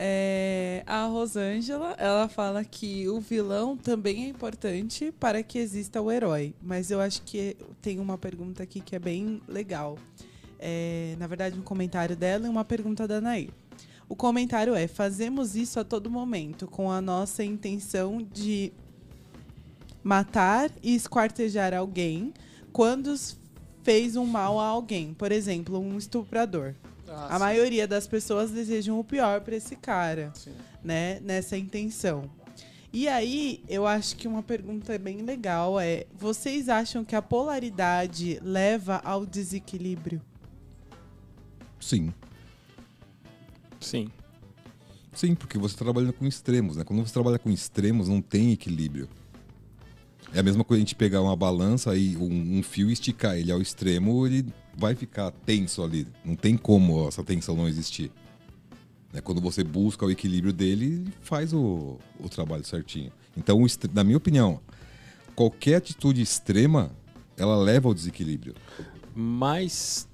É, a Rosângela, ela fala que o vilão também é importante para que exista o herói. Mas eu acho que tem uma pergunta aqui que é bem legal. É, na verdade, um comentário dela e uma pergunta da Nair. O comentário é: fazemos isso a todo momento com a nossa intenção de matar e esquartejar alguém quando fez um mal a alguém. Por exemplo, um estuprador. Ah, A sim, maioria das pessoas desejam o pior para esse cara, sim. né? Nessa intenção. E aí, eu acho que uma pergunta bem legal é: vocês acham que a polaridade leva ao desequilíbrio? Sim. Sim. Sim, porque você está trabalhando com extremos, né? Quando você trabalha com extremos, não tem equilíbrio. É a mesma coisa a gente pegar uma balança e um, um fio e esticar ele ao extremo, ele vai ficar tenso ali. Não tem como essa tensão não existir. Né? Quando você busca o equilíbrio dele, ele faz o, o trabalho certinho. Então, na minha opinião, qualquer atitude extrema, ela leva ao desequilíbrio. Mas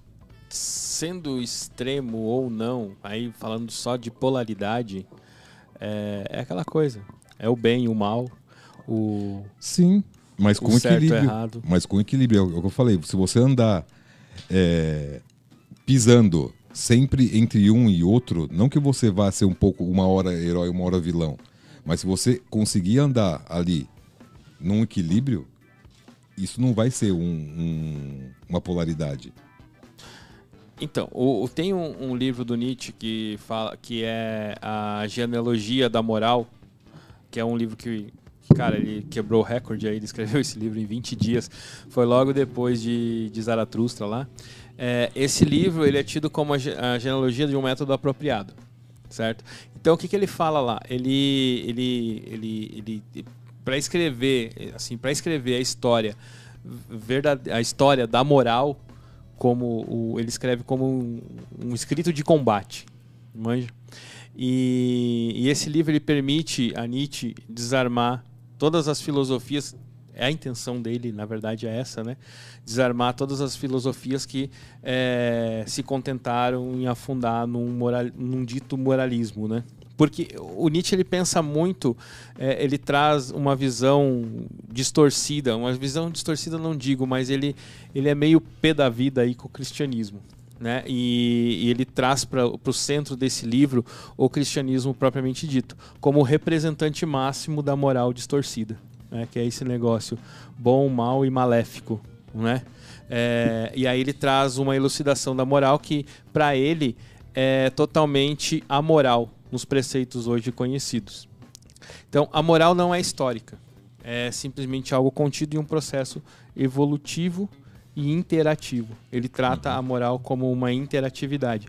sendo extremo ou não, aí falando só de polaridade, é, é aquela coisa. É o bem e o mal, o, Sim, mas com certo equilíbrio. errado. Mas com equilíbrio, é o que eu falei. Se você andar é, pisando sempre entre um e outro, não que você vá ser um pouco uma hora herói, uma hora vilão, mas se você conseguir andar ali num equilíbrio, isso não vai ser um- um- uma polaridade. Então, o, o- tem um, um livro do Nietzsche que fala que é a genealogia da moral, que é um livro que, cara, ele quebrou o recorde aí, ele escreveu esse livro em 20 dias. Foi logo depois de, de Zaratustra lá. É, esse livro ele é tido como a, a genealogia de um método apropriado, certo? Então, o que, que ele fala lá? Ele, ele, ele, ele para escrever, assim, para escrever a história verdade, a história da moral como o, ele escreve como um, um escrito de combate, manja? E, e esse livro ele permite a Nietzsche desarmar todas as filosofias. É a intenção dele, na verdade, é essa, né? Desarmar todas as filosofias que eh, se contentaram em afundar num, moral, num dito moralismo, né? Porque o Nietzsche ele pensa muito, eh, ele traz uma visão distorcida, uma visão distorcida não digo, mas ele, ele é meio pé da vida aí com o cristianismo. Né? E, e ele traz para o centro desse livro o cristianismo propriamente dito, como representante máximo da moral distorcida, né? que é esse negócio bom, mal e maléfico. Né? É, e aí ele traz uma elucidação da moral que, para ele, é totalmente amoral nos preceitos hoje conhecidos. Então, a moral não é histórica, é simplesmente algo contido em um processo evolutivo e interativo. Ele trata a moral como uma interatividade.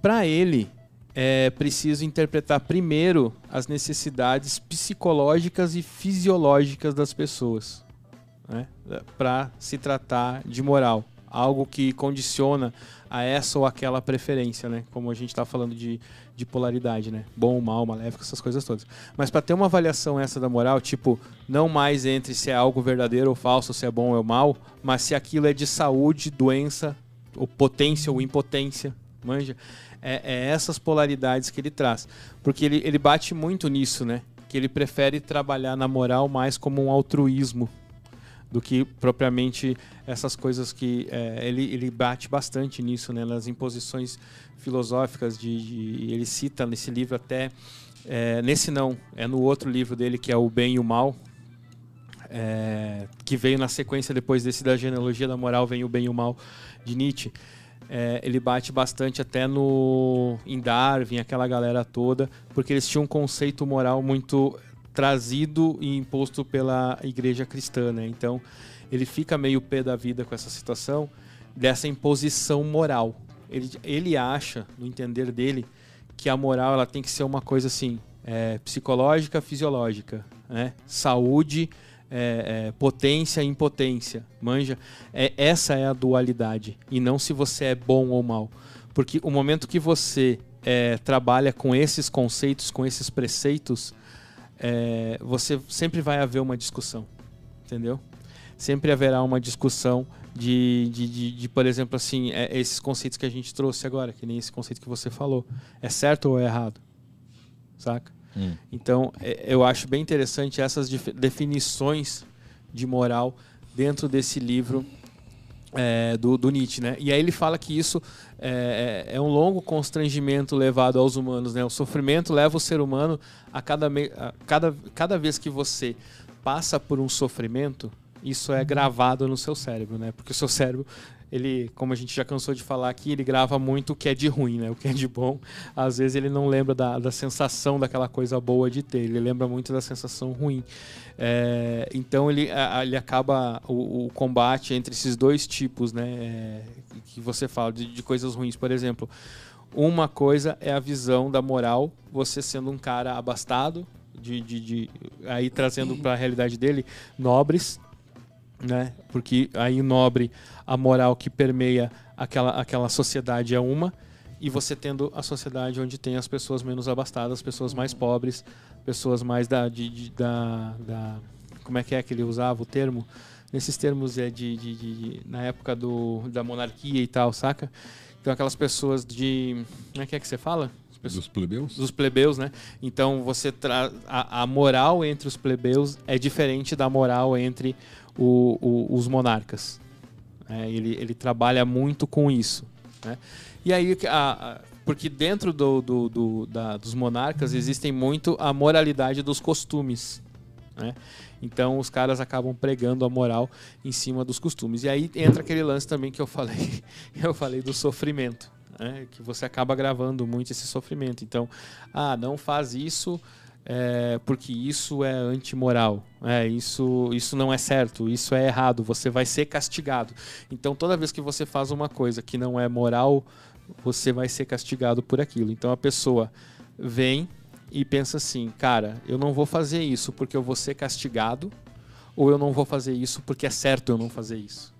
Para ele, é preciso interpretar primeiro as necessidades psicológicas e fisiológicas das pessoas, né? para se tratar de moral, algo que condiciona a essa ou aquela preferência, né? Como a gente está falando de, de polaridade, né? Bom, mal, maléfico, essas coisas todas. Mas para ter uma avaliação essa da moral, tipo, não mais entre se é algo verdadeiro ou falso, se é bom ou mal, mas se aquilo é de saúde, doença, ou potência ou impotência, manja? É, é essas polaridades que ele traz. Porque ele, ele bate muito nisso, né? Que ele prefere trabalhar na moral mais como um altruísmo do que propriamente essas coisas que é, ele, ele bate bastante nisso, né? Nas imposições filosóficas de, de ele cita nesse livro até é, nesse não é no outro livro dele que é o bem e o mal é, que veio na sequência depois desse da genealogia da moral vem o bem e o mal de Nietzsche é, ele bate bastante até no em Darwin aquela galera toda porque eles tinham um conceito moral muito trazido e imposto pela igreja cristã né? então ele fica meio pé da vida com essa situação dessa imposição moral ele, ele acha no entender dele que a moral ela tem que ser uma coisa assim é, psicológica fisiológica né? saúde é, é, potência e impotência, manja? É, essa é a dualidade, e não se você é bom ou mal. Porque o momento que você é, trabalha com esses conceitos, com esses preceitos, é, você sempre vai haver uma discussão, entendeu? Sempre haverá uma discussão de, de, de, de por exemplo, assim, é, esses conceitos que a gente trouxe agora, que nem esse conceito que você falou, é certo ou é errado, saca? Hum. Então, é, eu acho bem interessante essas definições de moral dentro desse livro é, do, do Nietzsche, né? E aí ele fala que isso é, é- é um longo constrangimento levado aos humanos, né? O sofrimento leva o ser humano a cada, a cada, cada vez que você passa por um sofrimento, isso é gravado no seu cérebro, né? Porque o seu cérebro, ele, como a gente já cansou de falar aqui, ele grava muito o que é de ruim, né? O que é de bom, às vezes ele não lembra da, da sensação daquela coisa boa de ter, ele lembra muito da sensação ruim. É, então ele, ele acaba o, o combate entre esses dois tipos, né? é, que você fala de, de coisas ruins, por exemplo. Uma coisa é a visão da moral, você sendo um cara abastado, de, de, de- aí trazendo para a realidade dele nobres, né? Porque aí o nobre, a moral que permeia aquela, aquela sociedade é uma, e você tendo a sociedade onde tem as pessoas menos abastadas, pessoas mais pobres, pessoas mais da, de, de- da, da- como é que é que ele usava o termo? Nesses termos é de, de- de- na época do, da monarquia e tal, saca? Então aquelas pessoas de, como é que é que você fala? Dos plebeus? dos plebeus, né? Então você traz a, a moral entre os plebeus é diferente da moral entre o- o- os monarcas. É, ele, ele trabalha muito com isso, né? E aí, a- a- porque dentro do, do- do- da- dos monarcas existem muito a moralidade dos costumes, né? Então os caras acabam pregando a moral em cima dos costumes. E aí entra aquele lance também que eu falei, eu falei do sofrimento, né? Que você acaba gravando muito esse sofrimento. Então, ah, não faz isso é, porque isso é antimoral. É, isso, isso não é certo, isso é errado, você vai ser castigado. Então, toda vez que você faz uma coisa que não é moral, você vai ser castigado por aquilo. Então, a pessoa vem e pensa assim: cara, eu não vou fazer isso porque eu vou ser castigado, ou eu não vou fazer isso porque é certo eu não fazer isso.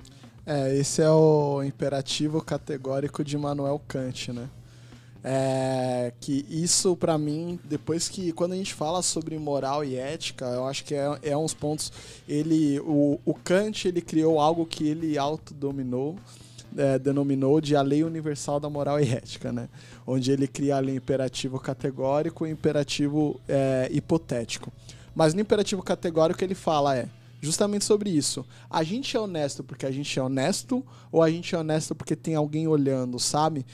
É, esse é o imperativo categórico de Immanuel Kant, né? É, que isso, pra mim, depois que quando a gente fala sobre moral e ética, eu acho que é, é uns pontos. Ele, o, o Kant, ele criou algo que ele autodominou, é, denominou de a lei universal da moral e ética, né? Onde ele cria a lei imperativo categórico e imperativo é, hipotético. Mas no imperativo categórico ele fala é justamente sobre isso. A gente é honesto porque a gente é honesto ou a gente é honesto porque tem alguém olhando, sabe?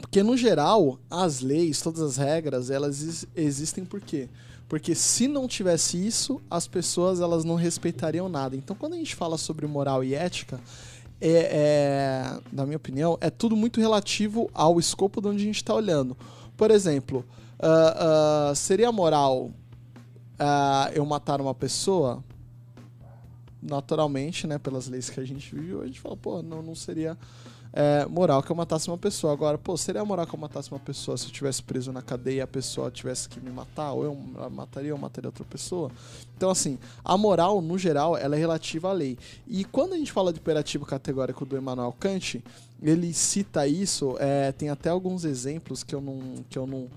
Porque no geral, as leis, todas as regras, elas ex- existem por quê? Porque se não tivesse isso, as pessoas elas não respeitariam nada. Então, quando a gente fala sobre moral e ética, é, é, na minha opinião, é tudo muito relativo ao escopo de onde a gente está olhando. Por exemplo, ah, ah, seria moral ah, eu matar uma pessoa? Naturalmente, né, pelas leis que a gente vive, a gente fala, pô, não, não seria é, moral que eu matasse uma pessoa. Agora, pô, seria moral que eu matasse uma pessoa se eu tivesse preso na cadeia e a pessoa tivesse que me matar? Ou eu mataria ou mataria outra pessoa? Então, assim, a moral, no geral, ela é relativa à lei. E quando a gente fala de imperativo categórico do Emmanuel Kant, ele cita isso, é, tem até alguns exemplos que eu não. Que eu não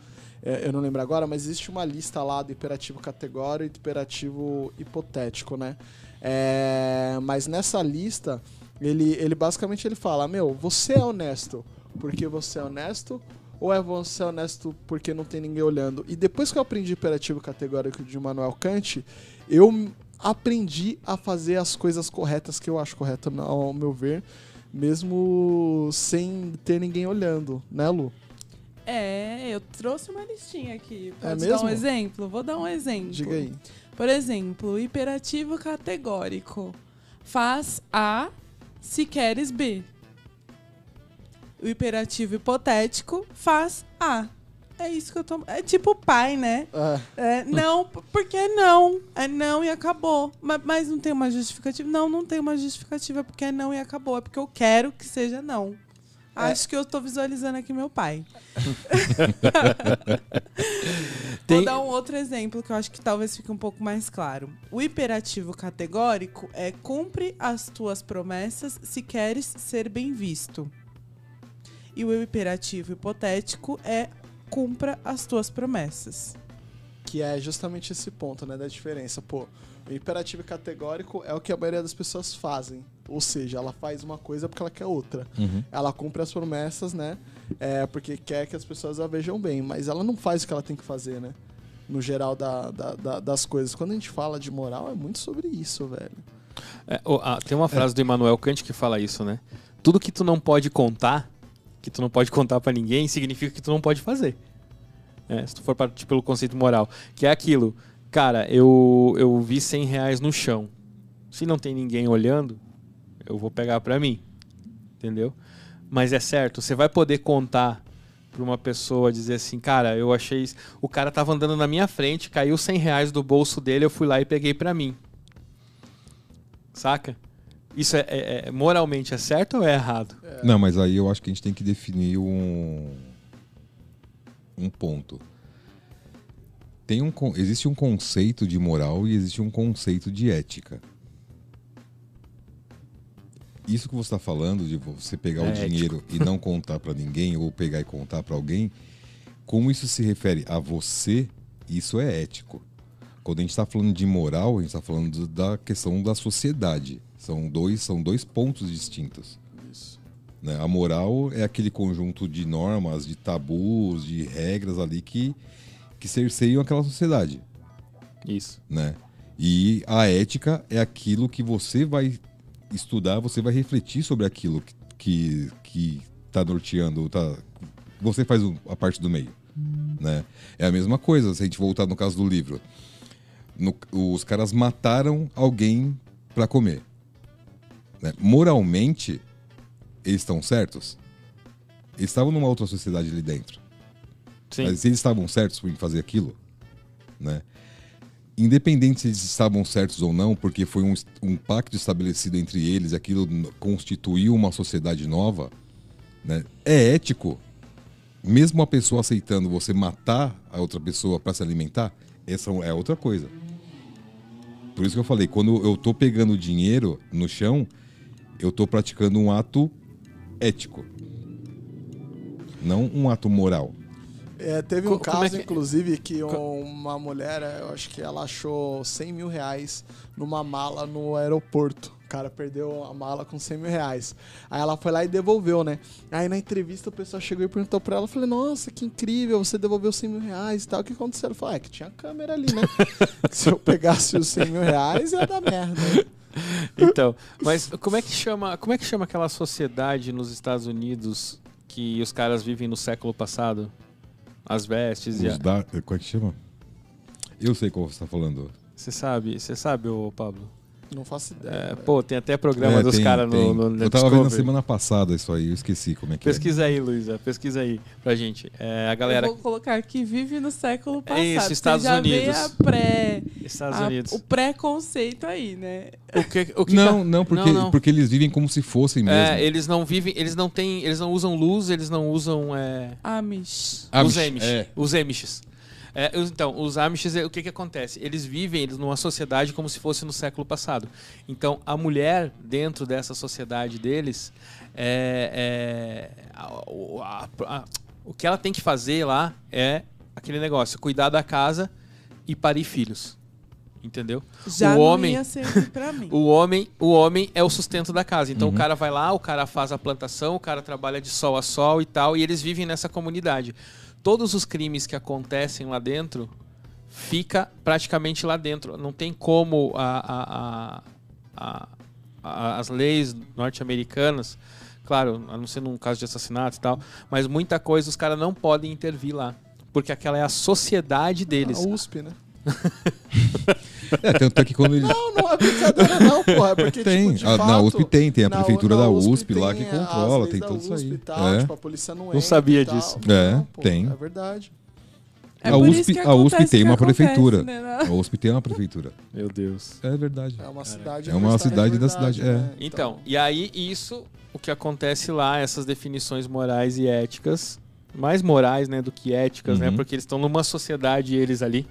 é, eu não lembro agora, mas existe uma lista lá do imperativo categórico e do imperativo hipotético, né? É, mas nessa lista, ele, ele basicamente ele fala: Meu, você é honesto porque você é honesto, ou é você honesto porque não tem ninguém olhando? E depois que eu aprendi imperativo categórico de Immanuel Kant, eu aprendi a fazer as coisas corretas que eu acho correto, ao meu ver, mesmo sem ter ninguém olhando, né, Lu? É, eu trouxe uma listinha aqui. É Pode dar mesmo? um exemplo? Vou dar um exemplo. Diga aí. Por exemplo, imperativo categórico. Faz A se queres B. O imperativo hipotético faz A. É isso que eu tô. É tipo pai, né? É, É, não, porque não. É não e acabou. Ma- Mas, não tem uma justificativa? Não, não tem uma justificativa porque é não e acabou. É porque eu quero que seja não. É. Acho que eu tô visualizando aqui meu pai. Tem- Vou dar um outro exemplo que eu acho que talvez fique um pouco mais claro. O imperativo categórico é cumpre as tuas promessas se queres ser bem visto. E o imperativo hipotético é cumpra as tuas promessas. Que é justamente esse ponto, né, da diferença. Pô, o imperativo categórico é o que a maioria das pessoas fazem. Ou seja, ela faz uma coisa porque ela quer outra. Uhum. Ela cumpre as promessas, né? É, porque quer que as pessoas a vejam bem. Mas ela não faz o que ela tem que fazer, né? No geral da, da- da- das coisas. Quando a gente fala de moral, é muito sobre isso, velho. É, o- ah, tem uma frase do Immanuel Kant que fala isso, né? Tudo que tu não pode contar, que tu não pode contar pra ninguém, significa que tu não pode fazer. É, se tu for partir pelo conceito moral. Que é aquilo, cara, eu, eu vi 100 reais no chão. Se não tem ninguém olhando, eu vou pegar pra mim. Entendeu? Mas é certo, você vai poder contar pra uma pessoa, dizer assim, cara, eu achei... isso- O cara tava andando na minha frente, caiu 100 reais do bolso dele, eu fui lá e peguei pra mim. Saca? Isso é, é- é- moralmente é certo ou é errado? Não, mas aí eu acho que a gente tem que definir um, um ponto. Tem um, existe um conceito de moral e existe um conceito de ética. Isso que você está falando, de você pegar É o dinheiro e não contar para ninguém, ou pegar e contar para alguém, como isso se refere a você, isso é ético. Quando a gente está falando de moral, a gente está falando da questão da sociedade. São dois, são dois pontos distintos. Né? A moral é aquele conjunto de normas, de tabus, de regras ali que, que cerceiam aquela sociedade. Isso. Né? E a ética é aquilo que você vai estudar, você vai refletir sobre aquilo que, que, que tá norteando, tá, você faz a parte do meio. Né? É a mesma coisa, se a gente voltar no caso do livro. No- os caras mataram alguém para comer. né? Moralmente, eles estão certos? Eles estavam numa outra sociedade ali dentro. Sim. Mas eles estavam certos em fazer aquilo, né? Independente se eles estavam certos ou não, porque foi um, um pacto estabelecido entre eles, aquilo constituiu uma sociedade nova, né? É ético, mesmo a pessoa aceitando você matar a outra pessoa para se alimentar, essa é outra coisa. Por isso que eu falei, quando eu tô pegando dinheiro no chão, eu tô praticando um ato ético, não um ato moral. É, teve um Co- é caso, que- inclusive, que uma mulher, eu acho que ela achou 100 mil reais numa mala no aeroporto. O cara perdeu a mala com 100 mil reais. Aí ela foi lá e devolveu, né? Aí na entrevista o pessoal chegou e perguntou pra ela, eu falei, nossa, que incrível, você devolveu 100 mil reais e tal. O que aconteceu? Ela falou, ah, é que tinha câmera ali, né? Se eu pegasse os 100 mil reais, ia dar merda. Então, mas como é que chama, como é que chama aquela sociedade nos Estados Unidos que os caras vivem no século passado? As vestes e a... da... Como é que chama? Eu sei qual você está falando. Você sabe, você sabe, ô Pablo? Não faço ideia. É, pô, tem até programa É, dos caras no, no, no Eu tava vendo na Discovery. semana passada isso aí, eu esqueci como é que Pesquisa aí, Luísa. Pesquisa aí pra gente. É, a galera. Eu vou colocar que vive no século passado. isso, Você Estados já Unidos. Vê a pré, Estados a- Unidos. o preconceito aí, né? O que, o é. que Não, não, porque, Não, não. porque eles vivem como se fossem mesmo. É, eles não vivem, eles não têm, eles não usam luz, eles não usam é, Amish. os Amish, Amish. é. Os Amishes. É, então, os Amishes, é, o que que acontece? Eles vivem eles, numa sociedade como se fosse no século passado. Então, a mulher dentro dessa sociedade deles, é, é, a- o- a- a- o que ela tem que fazer lá é aquele negócio, cuidar da casa e parir filhos. Entendeu? Já o não homem, ia servir pra mim. o homem, o homem é o sustento da casa. Então Uhum. o cara vai lá, o cara faz a plantação, o cara trabalha de sol a sol e tal, e eles vivem nessa comunidade. Todos os crimes que acontecem lá dentro fica praticamente lá dentro. Não tem como a- a- a- as leis norte-americanas, claro, a não ser num caso de assassinato e tal, mas muita coisa os caras não podem intervir lá. Porque aquela é a sociedade deles. A USP, né? É, tanto é que quando eles. Não, não é brincadeira não, porra. É porque, tem. tipo, de Ah, fato, na USP tem, tem a prefeitura na da USP, lá tem que controla, tem tudo isso USP aí. tal, é. tipo, a polícia não, entra sabia tal. disso. É, Não, pô, tem. É verdade. É a USP a USP tem uma acontece, prefeitura. né? A USP tem uma prefeitura. Meu Deus. É verdade. É uma cidade É uma cidade de da verdade, cidade, é. né? Então, e aí isso, o que acontece lá, essas definições morais e éticas, mais morais, né, do que éticas, né, Uhum. porque eles estão numa sociedade eles ali,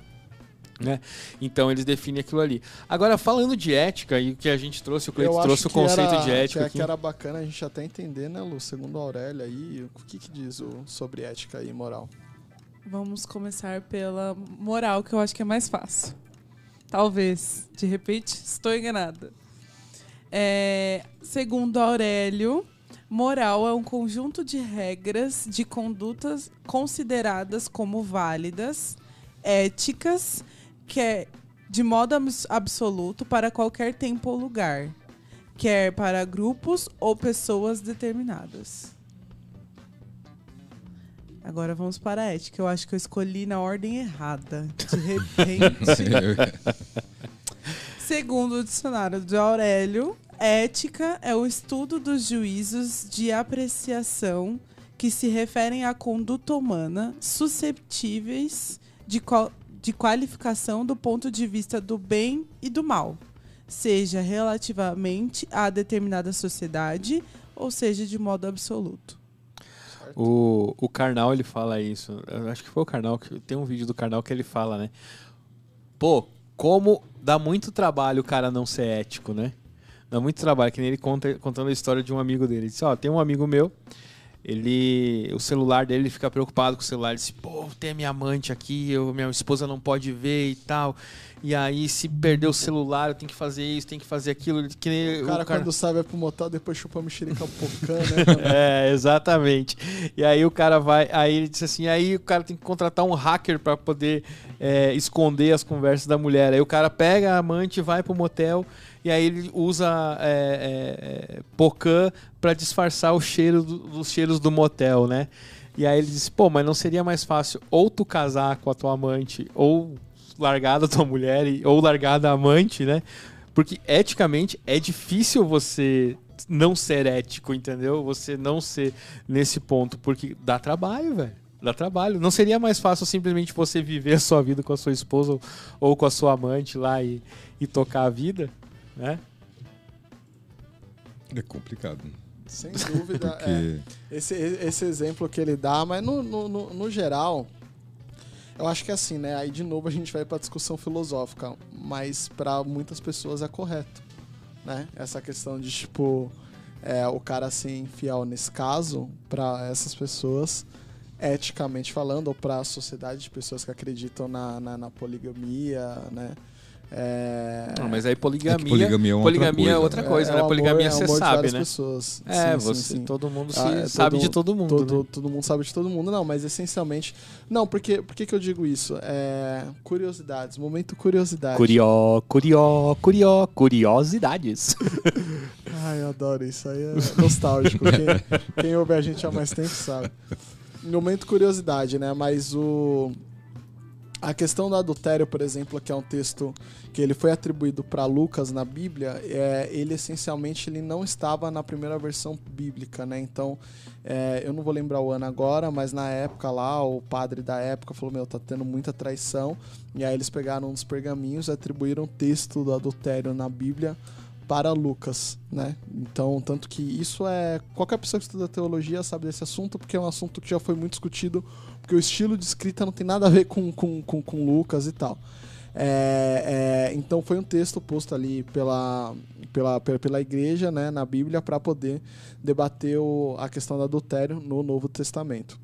Né? Então eles definem aquilo ali. Agora, falando de ética, e o que a gente trouxe, o Cleiton Eu trouxe o conceito era- de ética que, é- aqui. que era bacana a gente até entender, né, Lu? Segundo a Aurélia aí, o que, que diz o, sobre ética e moral? Vamos começar pela moral, que eu acho que é mais fácil. Talvez. De repente, estou enganada. É, segundo Aurélio, moral é um conjunto de regras de condutas consideradas como válidas, éticas, que é de modo abs- absoluto para qualquer tempo ou lugar, quer para grupos ou pessoas determinadas. Agora vamos para a ética. Eu acho que eu escolhi na ordem errada. De repente. Segundo o dicionário de Aurélio, ética é o estudo dos juízos de apreciação que se referem à conduta humana susceptíveis de, de qualificação do ponto de vista do bem e do mal, seja relativamente a determinada sociedade ou seja de modo absoluto. O, o Karnal, ele fala isso. Eu acho que foi o Karnal, que tem um vídeo do Karnal que ele fala, né? Pô, como dá muito trabalho o cara não ser ético, né? Dá muito trabalho, que nem ele conta, contando a história de um amigo dele. Ele disse, ó, tem um amigo meu, ele... O celular dele, ele fica preocupado com o celular. Ele disse, pô, tem a minha amante aqui, eu, minha esposa não pode ver e tal. E aí, se perder o celular, eu tenho que fazer isso, tenho que fazer aquilo. Que nem O cara, o cara- quando sai, vai pro motel, depois chupa mexerica pocã, né? É, exatamente. E aí o cara vai. Aí ele disse assim: aí o cara tem que contratar um hacker pra poder é, esconder as conversas da mulher. Aí o cara pega a amante, vai pro motel e aí ele usa é, é, é, Pocan pra disfarçar o cheiro do- dos cheiros do motel, né? E aí ele disse: pô, mas não seria mais fácil ou tu casar com a tua amante ou largar da tua mulher ou largar da amante, né? Porque eticamente é difícil você não ser ético, entendeu? Você não ser nesse ponto, porque dá trabalho, velho. Dá trabalho. Não seria mais fácil simplesmente você viver a sua vida com a sua esposa ou, ou com a sua amante lá e, e tocar a vida, né? É complicado. Sem dúvida. é. Porque esse, esse exemplo que ele dá, mas no, no, no, no geral, eu acho que é assim, né? Aí de novo a gente vai pra discussão filosófica, mas para muitas pessoas é correto, né? Essa questão de tipo é, o cara ser infiel nesse caso, para essas pessoas, eticamente falando, ou para a sociedade de pessoas que acreditam na, na, na poligamia, né? É, Não, mas aí poligamia. É poligamia é uma outra poligamia é coisa, outra né? coisa, é né? amor- Poligamia é você amor de sabe, né? pessoas. É, Sim, você, sim, sim. todo mundo se Ah, é, sabe todo- de todo mundo. Todo, né? todo mundo sabe de todo mundo, não, mas essencialmente. Não, porque por que que eu digo isso? É, curiosidades, momento curiosidade. Curió, curió, curió, curiosidades. Ai, eu adoro isso aí, é nostálgico. quem, quem ouve a gente há mais tempo sabe. Momento curiosidade, né? Mas o. A questão do adultério, por exemplo, que é um texto que ele foi atribuído para Lucas na Bíblia, é, ele essencialmente ele não estava na primeira versão bíblica, né? Então, é, eu não vou lembrar o ano agora, mas na época lá, o padre da época falou: Meu, tá tendo muita traição. E aí eles pegaram um dos pergaminhos e atribuíram o texto do adultério na Bíblia para Lucas, né? Então, tanto que isso é. Qualquer pessoa que estuda teologia sabe desse assunto, porque é um assunto que já foi muito discutido, porque o estilo de escrita não tem nada a ver com, com, com, com Lucas e tal. É, é, então foi um texto posto ali pela, pela, pela, igreja né, na Bíblia para poder debater o- a questão do adultério no Novo Testamento.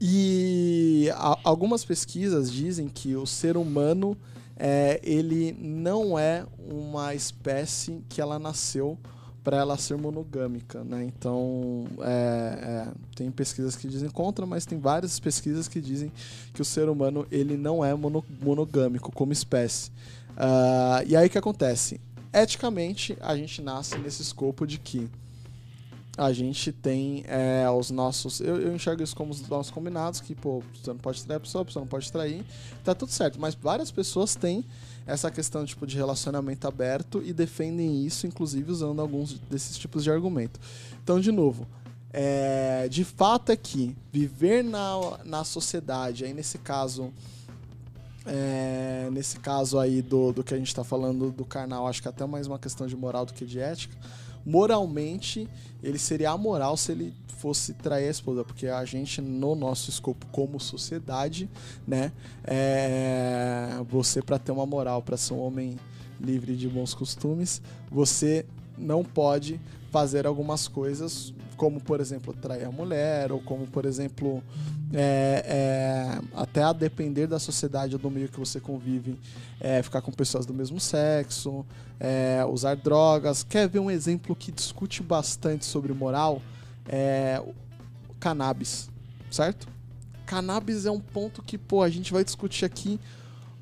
E a- algumas pesquisas dizem que o ser humano é, ele não é uma espécie que ela nasceu para ela ser monogâmica, né? Então é, é, tem pesquisas que dizem contra, mas tem várias pesquisas que dizem que o ser humano ele não é mono- monogâmico como espécie. Ah, e aí o que acontece? Eticamente a gente nasce nesse escopo de que a gente tem é, os nossos. Eu, eu enxergo isso como os nossos combinados, que, pô, você não pode trair a pessoa, a pessoa não pode trair. Tá tudo certo. Mas várias pessoas têm essa questão tipo, de relacionamento aberto e defendem isso, inclusive usando alguns desses tipos de argumento. Então, de novo, é, de fato é que viver na, na sociedade, aí nesse caso. é, nesse caso aí do, do que a gente está falando do carnal, acho que é até mais uma questão de moral do que de ética moralmente ele seria amoral se ele fosse trair a esposa, porque a gente, no nosso escopo como sociedade, né, é, você para ter uma moral, para ser um homem livre de bons costumes, você não pode fazer algumas coisas, como por exemplo trair a mulher, ou como por exemplo, é, é, até a depender da sociedade ou do meio que você convive, é, ficar com pessoas do mesmo sexo, é, usar drogas. Quer ver um exemplo que discute bastante sobre moral? É, cannabis, certo? Cannabis é um ponto que, pô, a gente vai discutir aqui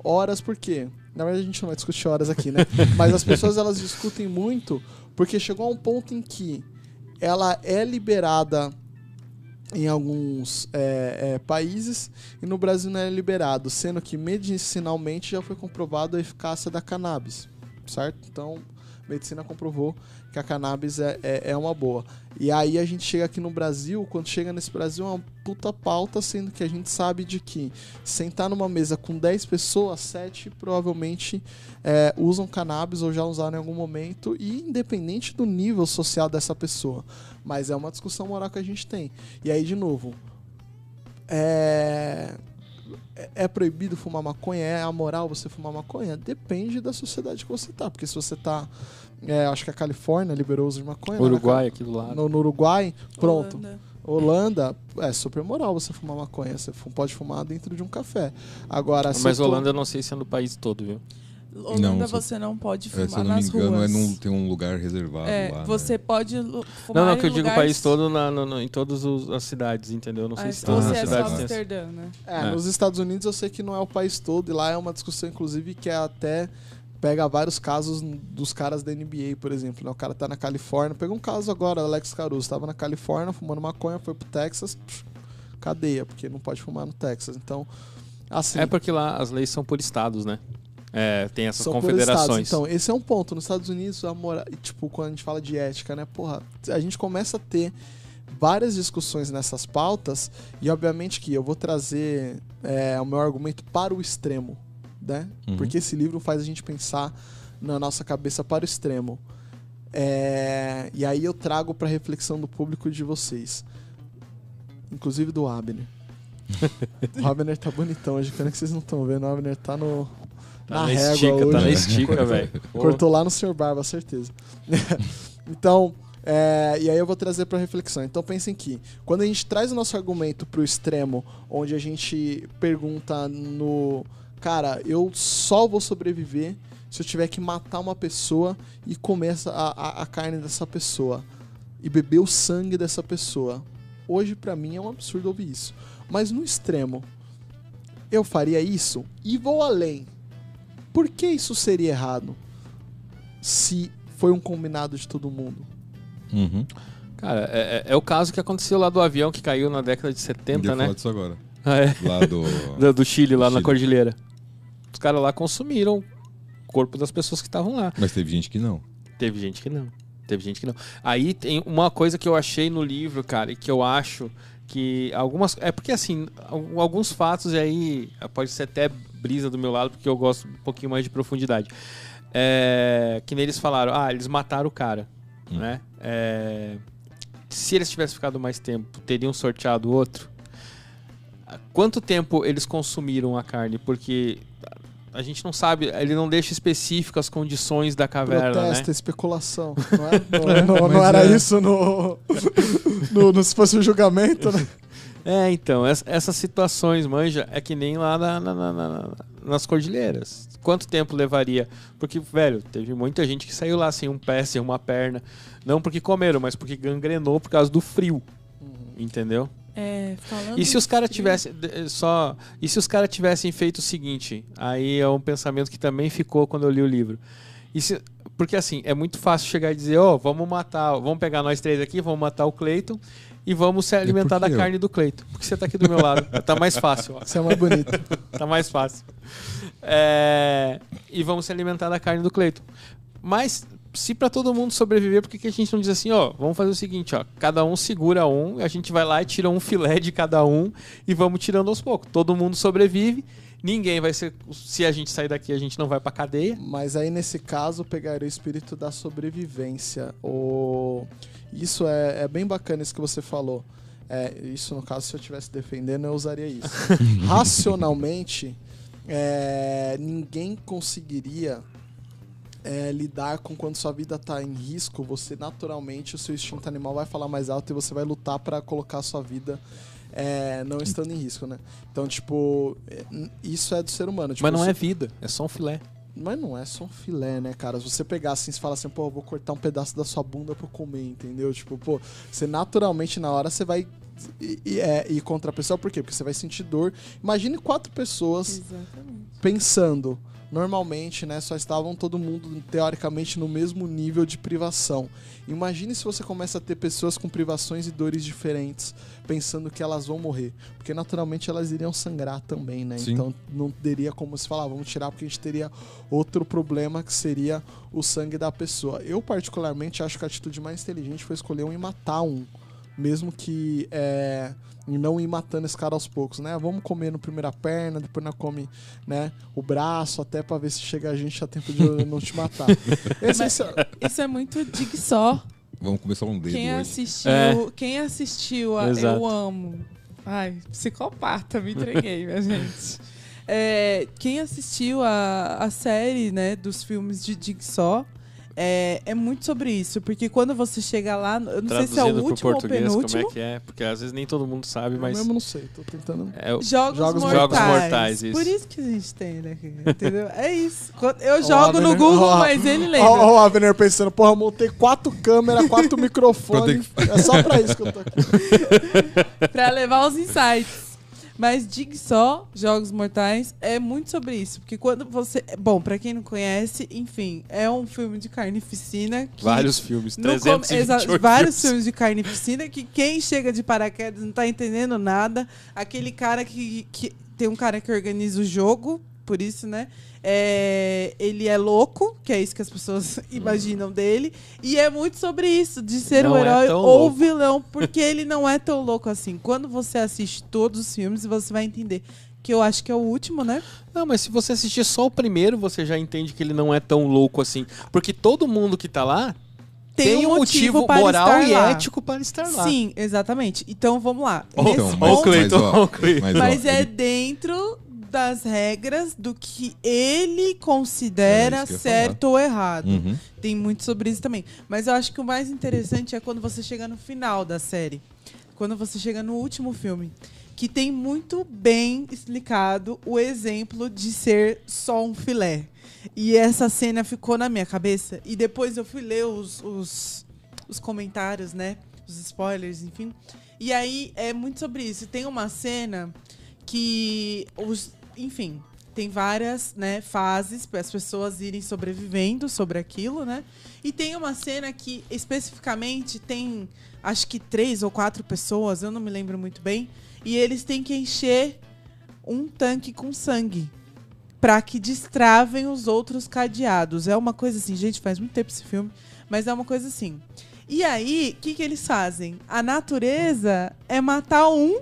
horas, por quê? Na verdade, a gente não vai discutir horas aqui, né? Mas as pessoas elas discutem muito porque chegou a um ponto em que ela é liberada em alguns é, é, países e no Brasil não é liberado, sendo que medicinalmente já foi comprovado a eficácia da cannabis, certo? Então, medicina comprovou que a cannabis é, é, é, uma boa. E aí a gente chega aqui no Brasil, quando chega nesse Brasil é uma puta pauta, sendo que a gente sabe de que sentar numa mesa com 10 pessoas, 7 provavelmente é, usam cannabis ou já usaram em algum momento, e independente do nível social dessa pessoa. Mas é uma discussão moral que a gente tem. E aí, de novo, é é proibido fumar maconha? É amoral você fumar maconha? Depende da sociedade que você tá. Porque se você tá. É, acho que a Califórnia liberou o uso de maconha. Né? Uruguai, né? aqui do lado. No, no Uruguai, pronto. Holanda. Holanda, é super moral você fumar maconha. Você pode fumar dentro de um café. Agora, Mas Holanda eu não sei se é no país todo, viu? Holanda não, você não pode fumar é, se eu não nas me engano, ruas. É num, tem um lugar reservado é, lá. Você né? pode fumar Não, não, que eu digo o país todo na, no, em todas as cidades, entendeu? Não sei ah, se todas as é cidades Amsterdã, né? É, é, nos Estados Unidos eu sei que não é o país todo, e lá é uma discussão, inclusive, que é até pega vários casos dos caras da NBA, por exemplo. Né? O cara tá na Califórnia. Pegou um caso agora, Alex Caruso. Tava na Califórnia fumando maconha, foi pro Texas, cadeia, porque não pode fumar no Texas. Então, assim. É porque lá as leis são por estados, né? É, tem essas confederações. Então, esse é um ponto. Nos Estados Unidos, a tipo, quando a gente fala de ética, né? Porra, a gente começa a ter várias discussões nessas pautas e, obviamente, que eu vou trazer é, o meu argumento para o extremo, né? Uhum. Porque esse livro faz a gente pensar na nossa cabeça para o extremo. É, e aí eu trago para reflexão do público de vocês, inclusive do Abner. o Abner tá bonitão hoje, pena que vocês não estão vendo. O Abner tá no, Tá na, na régua estica, hoje. Tá na estica, velho. Cortou lá no Sr. Barba, certeza. então, é, e aí eu vou trazer para reflexão. Então pensem que quando a gente traz o nosso argumento pro extremo, onde a gente pergunta no cara, eu só vou sobreviver se eu tiver que matar uma pessoa e comer a, a, a carne dessa pessoa e beber o sangue dessa pessoa. Hoje para mim é um absurdo ouvir isso. Mas no extremo, eu faria isso e vou além. Por que isso seria errado? Se foi um combinado de todo mundo. Uhum. Cara, é, é, é, o caso que aconteceu lá do avião que caiu na década de 70, né? falar disso agora. Ah, é. Lá do... do, do Chile, lá do na Chile. cordilheira. Os caras lá consumiram o corpo das pessoas que estavam lá. Mas teve gente que não. Teve gente que não. Teve gente que não. Aí tem uma coisa que eu achei no livro, cara, e que eu acho que algumas. É porque assim, alguns fatos aí pode ser até brisa do meu lado, porque eu gosto um pouquinho mais de profundidade. É, que neles falaram, ah, eles mataram o cara, hum. né? É, se eles tivessem ficado mais tempo, teriam sorteado outro. Quanto tempo eles consumiram a carne? Porque a gente não sabe, ele não deixa específico as condições da caverna, Protesta, né? especulação. Não, é? não, não, não era é. isso no, no, no, se fosse o julgamento, né? É, então, essas situações, manja, é que nem lá na, na, na, nas cordilheiras. Quanto tempo levaria? Porque, velho, teve muita gente que saiu lá sem um pé, sem uma perna. Não porque comeram, mas porque gangrenou por causa do frio. Uhum. Entendeu? É, e se os caras tivessem só e se os caras tivessem feito o seguinte aí é um pensamento que também ficou quando eu li o livro e se, porque assim é muito fácil chegar e dizer ó oh, vamos matar vamos pegar nós três aqui vamos matar o Cleiton e vamos se alimentar da eu? carne do Cleito. Porque você tá aqui do meu lado. tá mais fácil. Ó. Você é mais bonito. tá mais fácil. É... E vamos se alimentar da carne do Cleito. Mas se para todo mundo sobreviver, por que, que a gente não diz assim, ó, vamos fazer o seguinte, ó, cada um segura um, a gente vai lá e tira um filé de cada um e vamos tirando aos poucos. Todo mundo sobrevive, Ninguém vai ser. Se a gente sair daqui, a gente não vai pra cadeia. Mas aí, nesse caso, pegaria o espírito da sobrevivência. O... Isso é, é bem bacana isso que você falou. É, isso, no caso, se eu estivesse defendendo, eu usaria isso. Racionalmente, é, ninguém conseguiria é, lidar com quando sua vida está em risco. Você, naturalmente, o seu instinto animal vai falar mais alto e você vai lutar para colocar a sua vida é, não estando em risco, né? Então, tipo, é, isso é do ser humano. Tipo, Mas não você- é vida, é só um filé. Mas não é só um filé, né, cara? Se você pegar assim, você fala assim, pô, eu vou cortar um pedaço da sua bunda pra eu comer, entendeu? Tipo, pô, você naturalmente na hora você vai ir, ir, é, ir contra a pessoa, por quê? Porque você vai sentir dor. Imagine quatro pessoas Exatamente. pensando. Normalmente, né, só estavam todo mundo teoricamente no mesmo nível de privação. Imagine se você começa a ter pessoas com privações e dores diferentes, pensando que elas vão morrer, porque naturalmente elas iriam sangrar também, né? Sim. Então não teria como se falar, "Ah, vamos tirar porque a gente teria outro problema que seria o sangue da pessoa. Eu particularmente acho que a atitude mais inteligente foi escolher um e matar um, mesmo que é, não ir matando esse cara aos poucos, né? Vamos comer no primeira perna, depois nós come, né, o braço, até pra ver se chega a gente a tempo de não te matar. Esse, esse é- Isso é muito dig só. Vamos começar um dedo Quem hoje. assistiu, É. quem assistiu a Exato. Eu Amo. Ai, psicopata, me entreguei, minha gente. É, quem assistiu a, a série, né, dos filmes de Jigsaw, é, é muito sobre isso. Porque quando você chega lá, eu não sei se é o último ou português, como penúltimo. é que é? Porque às vezes nem todo mundo sabe, eu mas. mesmo não sei, tô tentando. É o... Jogos, Jogos mortais. Jogos Mortais, isso. Por isso que a gente tem, né? Entendeu? É isso. Eu jogo no Google, mas ele lembra. Ó, o Avener pensando, porra, eu montei quatro câmeras, quatro microfones. É só pra isso que eu tô aqui. pra levar os insights. Mas Jigsaw, Jogos Mortais, é muito sobre isso. Porque quando você. Bom, pra quem não conhece, enfim, é um filme de carnificina. Que Vários filmes, no com- 328 exa- vários filmes. filmes de carnificina que quem chega de paraquedas não tá entendendo nada. Aquele cara que, que. Tem um cara que organiza o jogo, por isso, né? É, ele é louco, que é isso que as pessoas imaginam dele. E é muito sobre isso, de ser Não o é herói tão ou o louco. vilão, porque ele não é tão louco assim. Quando você assiste todos os filmes, você vai entender. Que eu acho que é o último, né? Não, mas se você assistir só o primeiro, você já entende que ele não é tão louco assim. Porque todo mundo que tá lá tem, um motivo, para moral e lá. ético para estar lá. Sim, exatamente. Então vamos lá. Nesse Então, mas- ponto- mas, ó. Mas, ó, Mas é ele- dentro das regras do que ele considera Era isso que certo ou errado. Uhum. Tem muito sobre isso também. Mas eu acho que o mais interessante é quando você chega no final da série. Quando você chega no último filme. Que tem muito bem explicado o exemplo de ser só um filé. E essa cena ficou na minha cabeça. E depois eu fui ler os, os, os comentários, né? Os spoilers, enfim. E aí é muito sobre isso. Tem uma cena que os, enfim, tem várias, né, fases para as pessoas irem sobrevivendo sobre aquilo, né? E tem uma cena que especificamente tem acho que três ou quatro pessoas, eu não me lembro muito bem, e eles têm que encher um tanque com sangue para que destravem os outros cadeados. É uma coisa assim, gente, faz muito tempo esse filme, mas é uma coisa assim. E aí, o que, que eles fazem? A natureza é matar um,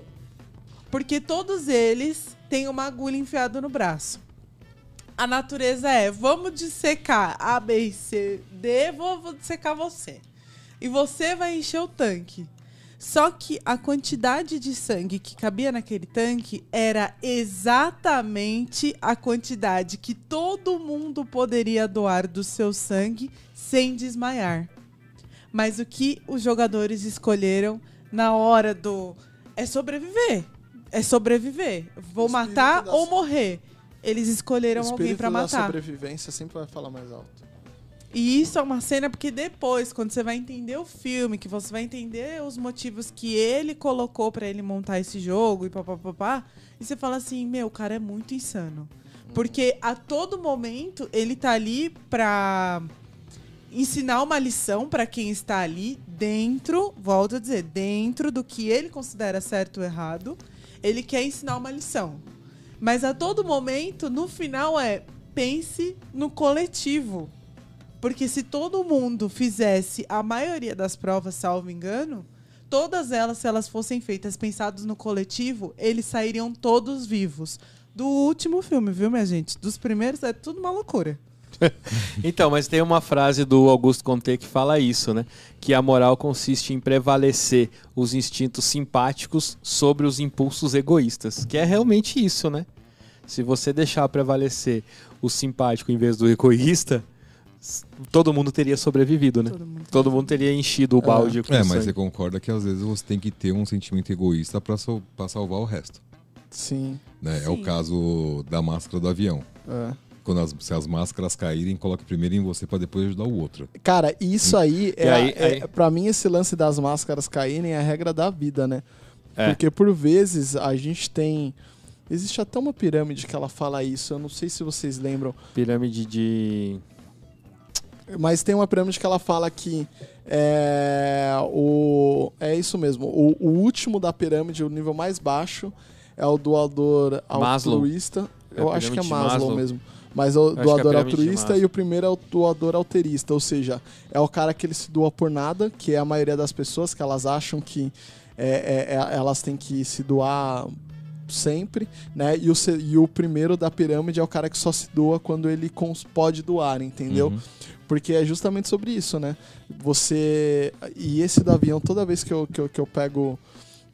porque todos eles têm uma agulha enfiada no braço. A natureza é, vamos dissecar A, B C, D, vou, vou dissecar você. E você vai encher o tanque. Só que a quantidade de sangue que cabia naquele tanque era exatamente a quantidade que todo mundo poderia doar do seu sangue sem desmaiar. Mas o que os jogadores escolheram na hora do. É sobreviver. É sobreviver. Vou matar ou morrer. Eles escolheram alguém da matar. sobrevivência sempre vai falar mais alto. E isso é uma cena porque depois, quando você vai entender o filme, que você vai entender os motivos que ele colocou pra ele montar esse jogo e papapá, e você fala assim, meu, o cara é muito insano. Porque a todo momento ele tá ali pra ensinar uma lição pra quem está ali dentro, volto a dizer, dentro do que ele considera certo ou errado, ele quer ensinar uma lição. Mas a todo momento, no final é pense no coletivo. Porque se todo mundo fizesse a maioria das provas, salvo engano, todas elas, se elas fossem feitas pensadas no coletivo, eles sairiam todos vivos. Do último filme, viu, minha gente? Dos primeiros é tudo uma loucura. Então, mas tem uma frase do Augusto Conte que fala isso, né? Que a moral consiste em prevalecer os instintos simpáticos sobre os impulsos egoístas. Que é realmente isso, né? Se você deixar prevalecer o simpático em vez do egoísta, todo mundo teria sobrevivido, né? Todo mundo. Todo mundo teria enchido o balde com É, mas sangue. você concorda que às vezes você tem que ter um sentimento egoísta pra, sal- pra salvar o resto. Sim. Né? É o Sim. caso da máscara do avião. é. Quando as, se as máscaras caírem, coloque primeiro em você pra depois ajudar o outro. Cara, isso aí, é, aí- é aí- pra mim, esse lance das máscaras caírem é a regra da vida, né? É. Porque por vezes a gente tem. Existe até uma pirâmide que ela fala isso, eu não sei se vocês lembram, Pirâmide de. mas tem uma pirâmide que ela fala que é, o, é isso mesmo. O, o último da pirâmide, o nível mais baixo, é o doador Maslow. altruísta. É a eu acho que é Maslow, Maslow. mesmo. Mas é o é doador de altruísta e o primeiro é o doador alterista, ou seja, é o cara que ele se doa por nada, que é a maioria das pessoas que elas acham que é, é, é, elas têm que se doar sempre, né? E o, e o primeiro da pirâmide é o cara que só se doa quando ele pode doar, entendeu? Uhum. Porque é justamente sobre isso, né? Você. E esse do avião, toda vez que eu, que eu, que eu pego.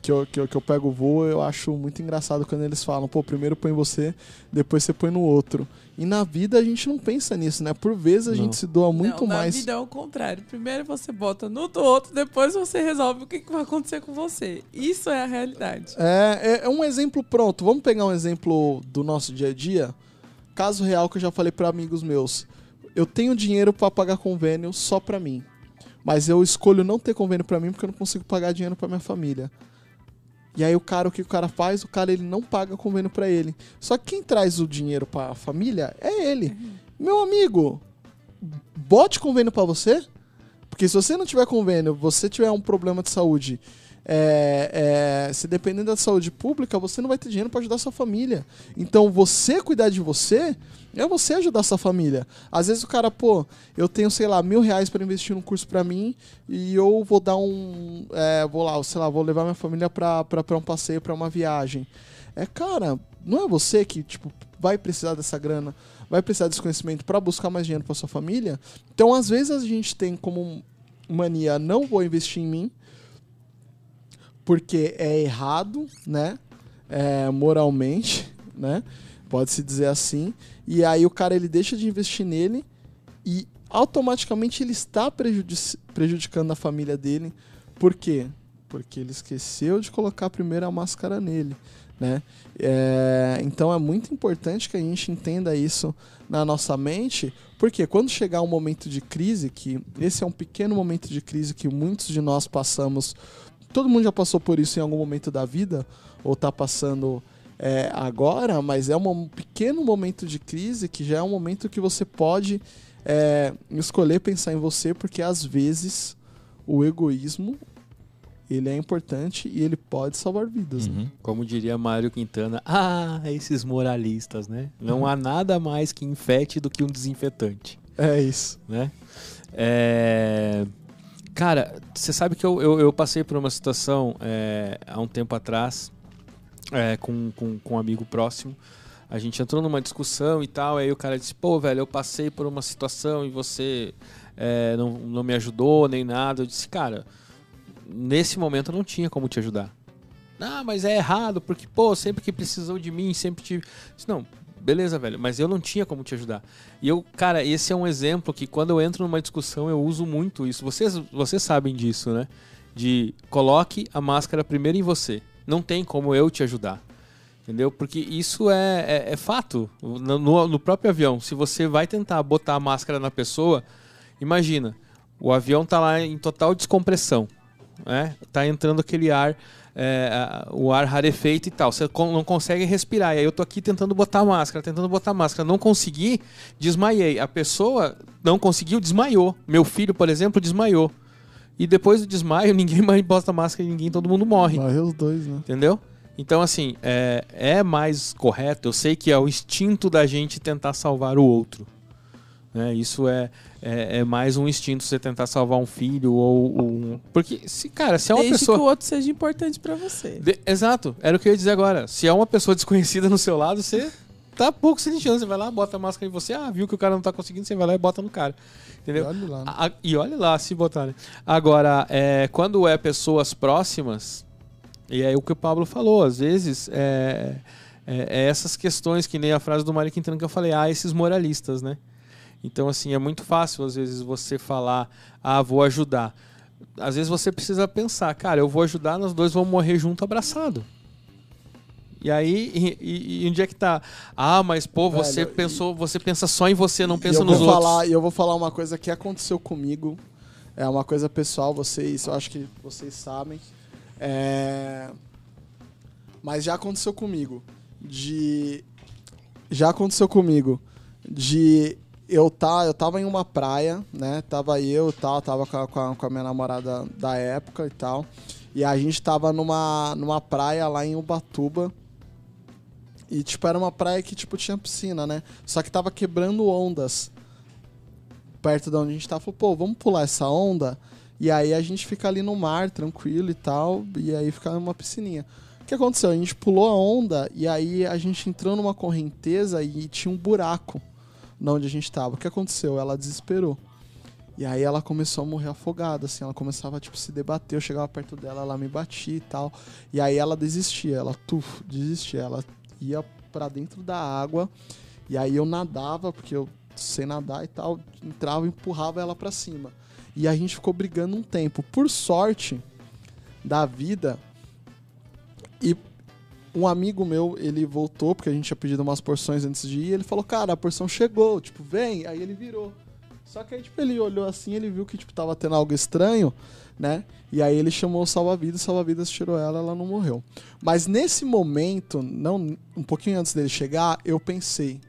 Que eu, que, eu, que eu pego o voo, eu acho muito engraçado quando eles falam, pô, primeiro põe você, depois você põe no outro. E na vida a gente não pensa nisso, né? Por vezes a Não. gente se doa muito não, mais. Na vida é o contrário. Primeiro você bota no do outro, depois você resolve o que, que vai acontecer com você. Isso é a realidade. É, é- é um exemplo pronto. Vamos pegar um exemplo do nosso dia a dia. Caso real que eu já falei para amigos meus. Eu tenho dinheiro para pagar convênio só para mim. Mas eu escolho não ter convênio para mim porque eu não consigo pagar dinheiro para minha família. E aí o cara, o que o cara faz? O cara ele não paga convênio para ele. Só que quem traz o dinheiro para a família é ele. Meu amigo, bote convênio para você. Porque se você não tiver convênio, você tiver um problema de saúde, é, é, se dependendo da saúde pública, você não vai ter dinheiro para ajudar sua família. Então, você cuidar de você é você ajudar sua família. Às vezes o cara, pô, eu tenho, sei lá, mil reais para investir num curso para mim e eu vou dar um. é, vou lá, sei lá, vou levar minha família pra, um passeio, pra uma viagem. É, cara, não é você que, tipo, vai precisar dessa grana, vai precisar desse conhecimento para buscar mais dinheiro para sua família. Então, às vezes a gente tem como mania, não vou investir em mim, porque é errado, né? É, moralmente, né? Pode-se dizer assim. E aí o cara ele deixa de investir nele e automaticamente ele está prejudici- prejudicando a família dele. Por quê? Porque ele esqueceu de colocar primeiro a máscara nele, né? É, então é muito importante que a gente entenda isso na nossa mente, porque quando chegar um momento de crise, que esse é um pequeno momento de crise que muitos de nós passamos, todo mundo já passou por isso em algum momento da vida, ou está passando é, agora, mas é um pequeno momento de crise que já é um momento que você pode é, escolher pensar em você, porque às vezes o egoísmo ele é importante e ele pode salvar vidas. né? Uhum. Como diria Mário Quintana, ah, esses moralistas, né? Não há nada mais que infete do que um desinfetante, É isso. né? É... Cara, você sabe que eu, eu, eu passei por uma situação é, há um tempo atrás é, com, com, com um amigo próximo. A gente entrou numa discussão e tal, aí o cara disse, pô, velho, eu passei por uma situação e você é, não, não me ajudou nem nada. Eu disse, cara, nesse momento eu não tinha como te ajudar. Ah, mas é errado, porque, pô, sempre que precisou de mim, sempre tive. Não, beleza, velho, mas eu não tinha como te ajudar. E eu, cara, esse é um exemplo que quando eu entro numa discussão eu uso muito isso. Vocês, vocês sabem disso, né? De coloque a máscara primeiro em você. Não tem como eu te ajudar. Entendeu? Porque isso é, é, é fato. No, no- no próprio avião, se você vai tentar botar a máscara na pessoa, imagina, o avião tá lá em total descompressão. Né? Tá entrando aquele ar, é, o ar rarefeito e tal. Você não consegue respirar. E aí eu tô aqui tentando botar máscara, tentando botar máscara. Não consegui, desmaiei. A pessoa não conseguiu, desmaiou. Meu filho, por exemplo, desmaiou. E depois do desmaio, ninguém mais bota máscara e ninguém, todo mundo morre. Morreu os dois, né? Entendeu? Então, assim, é, é mais correto. Eu sei que é o instinto da gente tentar salvar o outro. Né? Isso é, é, é mais um instinto você tentar salvar um filho ou um. Porque, se, cara, se é uma Desde pessoa. que o outro seja importante pra você. De- Exato, era o que eu ia dizer agora. Se é uma pessoa desconhecida no seu lado, você tá pouco se lixando. Você vai lá, bota a máscara em você, ah, viu que o cara não tá conseguindo, você vai lá e bota no cara. Entendeu? Olha lá. né? A- e olha lá, se botar, né? Agora, é, quando é pessoas próximas, e é o que o Pablo falou, às vezes é, é- é essas questões, que nem a frase do Mário Quintana que eu falei, ah, esses moralistas, né? Então, assim, é muito fácil, às vezes, você falar, ah, vou ajudar. Às vezes você precisa pensar, cara, eu vou ajudar, nós dois vamos morrer junto abraçado. E aí, e, e- e onde é que tá? Ah, mas pô, você Velho, pensou, você pensa só em você, não E pensa eu nos vou outros. falar, E eu vou falar uma coisa que aconteceu comigo. É uma coisa pessoal, vocês, eu acho que vocês sabem. É, Mas já aconteceu comigo. De. Já aconteceu comigo. De eu tá, eu tava em uma praia, né? Tava eu e tal, tava com a, com a- minha namorada da época e tal. E a gente tava numa, numa praia lá em Ubatuba. E, tipo, era uma praia que, tipo, tinha piscina, né? Só que tava quebrando ondas perto de onde a gente tava. Falou, pô, vamos pular essa onda? E aí a gente fica ali no mar, tranquilo e tal. E aí fica numa piscininha. O que aconteceu? A gente pulou a onda e aí a gente entrou numa correnteza e tinha um buraco na onde a gente tava. O que aconteceu? Ela desesperou. E aí ela começou a morrer afogada, assim, ela começava, tipo, se debater, eu chegava perto dela, ela me batia e tal. E aí ela desistia, ela, tuf, desistia, ela ia pra dentro da água, e aí eu nadava, porque eu sei nadar e tal, entrava e empurrava ela pra cima. E a gente ficou brigando um tempo. Por sorte da vida, e um amigo meu, ele voltou, porque a gente tinha pedido umas porções antes de ir, ele falou, cara, a porção chegou, tipo, vem, aí ele virou. Só que aí, tipo, ele olhou assim, ele viu que, tipo, tava tendo algo estranho, né? E aí ele chamou o salva-vidas, o salva-vidas tirou ela, ela não morreu. Mas nesse momento, não um pouquinho antes dele chegar, eu pensei,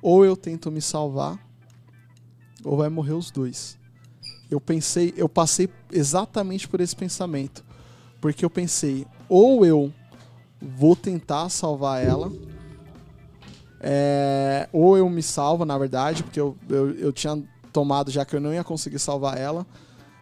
ou eu tento me salvar, ou vai morrer os dois. Eu pensei, eu passei exatamente por esse pensamento. Porque eu pensei, ou eu vou tentar salvar ela, é, ou eu me salvo, na verdade, porque eu, eu, eu tinha tomado já que eu não ia conseguir salvar ela,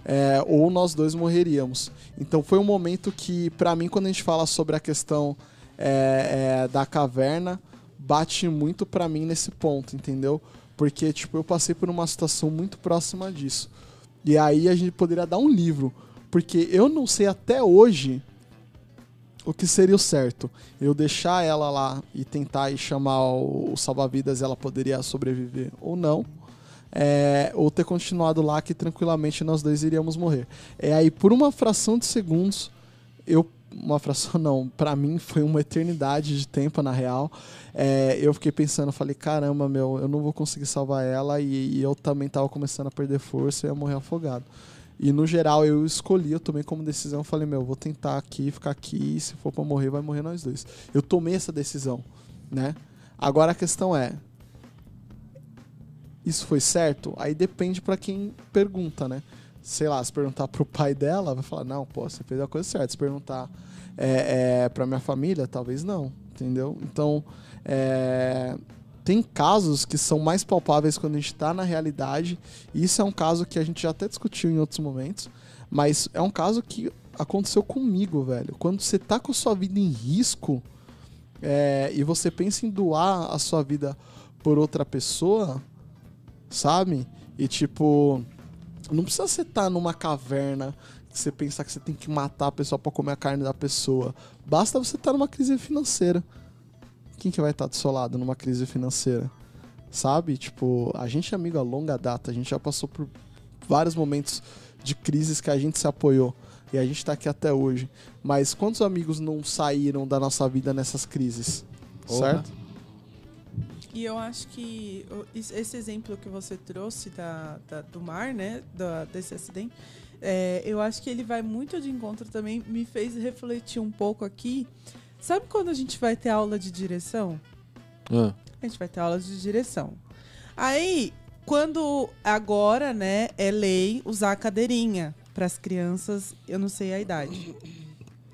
é, ou nós dois morreríamos. Então foi um momento que, pra mim, quando a gente fala sobre a questão é, é, da caverna, bate muito pra mim nesse ponto, entendeu? Porque, tipo, eu passei por uma situação muito próxima disso. E aí a gente poderia dar um livro. Porque eu não sei até hoje o que seria o certo. Eu deixar ela lá e tentar ir chamar o, o salva-vidas ela poderia sobreviver ou não. É, ou ter continuado lá que tranquilamente nós dois iríamos morrer. É aí por uma fração de segundos, eu uma fração não, pra mim foi uma eternidade de tempo na real. É, eu fiquei pensando, falei, caramba, meu, eu não vou conseguir salvar ela e, e eu também tava começando a perder força e ia morrer afogado. E no geral eu escolhi, eu tomei como decisão, falei, meu, vou tentar aqui, ficar aqui, se for pra morrer, vai morrer nós dois. Eu tomei essa decisão, né? Agora a questão é, isso foi certo? Aí depende pra quem pergunta, né? Sei lá, se perguntar pro pai dela, vai falar, não, pô, você fez a coisa certa. Se perguntar é, é, pra minha família, talvez não, entendeu? Então, é, tem casos que são mais palpáveis quando a gente tá na realidade. E isso é um caso que a gente já até discutiu em outros momentos. Mas é um caso que aconteceu comigo, velho. Quando você tá com a sua vida em risco é, e você pensa em doar a sua vida por outra pessoa, sabe? E tipo, não precisa você estar numa caverna que você pensar que você tem que matar a pessoa pra comer a carne da pessoa. Basta você estar numa crise financeira. Quem que vai estar do seu lado numa crise financeira? Sabe? Tipo, a gente é amigo a longa data, a gente já passou por vários momentos de crises que a gente se apoiou. E a gente tá aqui até hoje. Mas quantos amigos não saíram da nossa vida nessas crises? Porra. Certo? E eu acho que esse exemplo que você trouxe da, da- do mar, né, da- desse acidente, é, eu acho que ele vai muito de encontro também, me fez refletir um pouco aqui. Sabe quando a gente vai ter aula de direção? Ah, A gente vai ter aula de direção. Aí, quando agora, né, é lei usar a cadeirinha para as crianças, eu não sei a idade.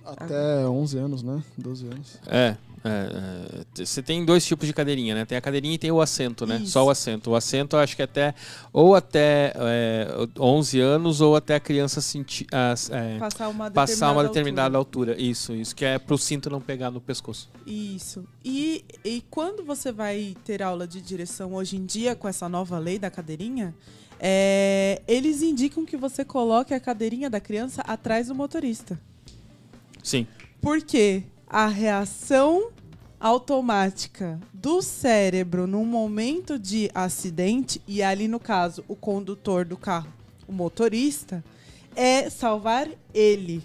Até 11 anos, né? 12 anos. É, É, é, você tem dois tipos de cadeirinha, né? Tem a cadeirinha e tem o assento, né? Isso. Só o assento. O assento eu acho que até ou até é, 11 anos ou até a criança sentir é, Passar uma passar uma determinada determinada altura. Isso, isso que é pro cinto não pegar no pescoço. Isso. E, e quando você vai ter aula de direção hoje em dia com essa nova lei da cadeirinha, é, eles indicam que você coloque a cadeirinha da criança atrás do motorista. Sim. Porque a reação automática do cérebro num momento de acidente, e ali no caso o condutor do carro, o motorista, é salvar ele.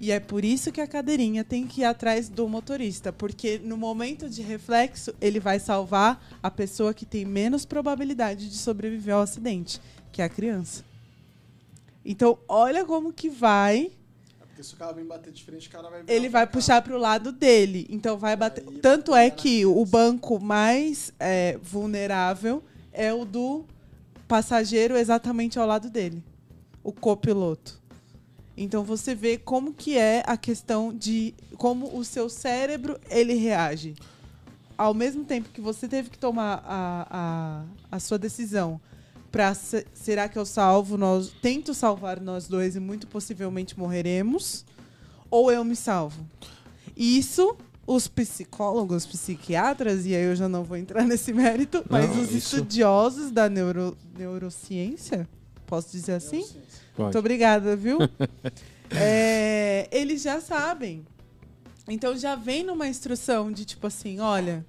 E é por isso que a cadeirinha tem que ir atrás do motorista, porque no momento de reflexo ele vai salvar a pessoa que tem menos probabilidade de sobreviver ao acidente, que é a criança. Então, olha como que vai Porque se o cara vem bater de frente, o cara vai... ele vai puxar para o lado dele. Então vai bater. Aí, Tanto vai é que o banco mais é, vulnerável é o do passageiro exatamente ao lado dele, o copiloto. Então você vê como que é a questão de como o seu cérebro ele reage. Ao mesmo tempo que você teve que tomar a, a, a sua decisão para será que eu salvo nós tento salvar nós dois e muito possivelmente morreremos ou eu me salvo. Isso os psicólogos, psiquiatras, e aí eu já não vou entrar nesse mérito, mas Não, os isso- estudiosos da neuro, neurociência, posso dizer assim? Muito obrigada, viu? É, eles já sabem. Então já vem numa instrução de tipo assim, olha,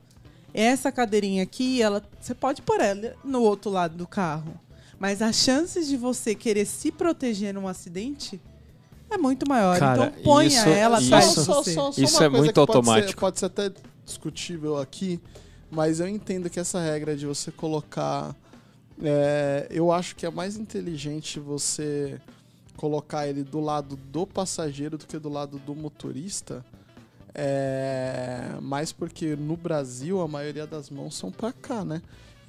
essa cadeirinha aqui, ela, você pode pôr ela no outro lado do carro, mas as chances de você querer se proteger num acidente é muito maior. Cara, então ponha isso- ela isso- atrás de Só- você. só- só Isso uma é coisa muito que pode ser- automático. Pode ser, até discutível aqui, mas eu entendo que essa regra de você colocar. é, eu acho que é mais inteligente você colocar ele do lado do passageiro do que do lado do motorista. É, mais porque no Brasil a maioria das mãos são pra cá, né?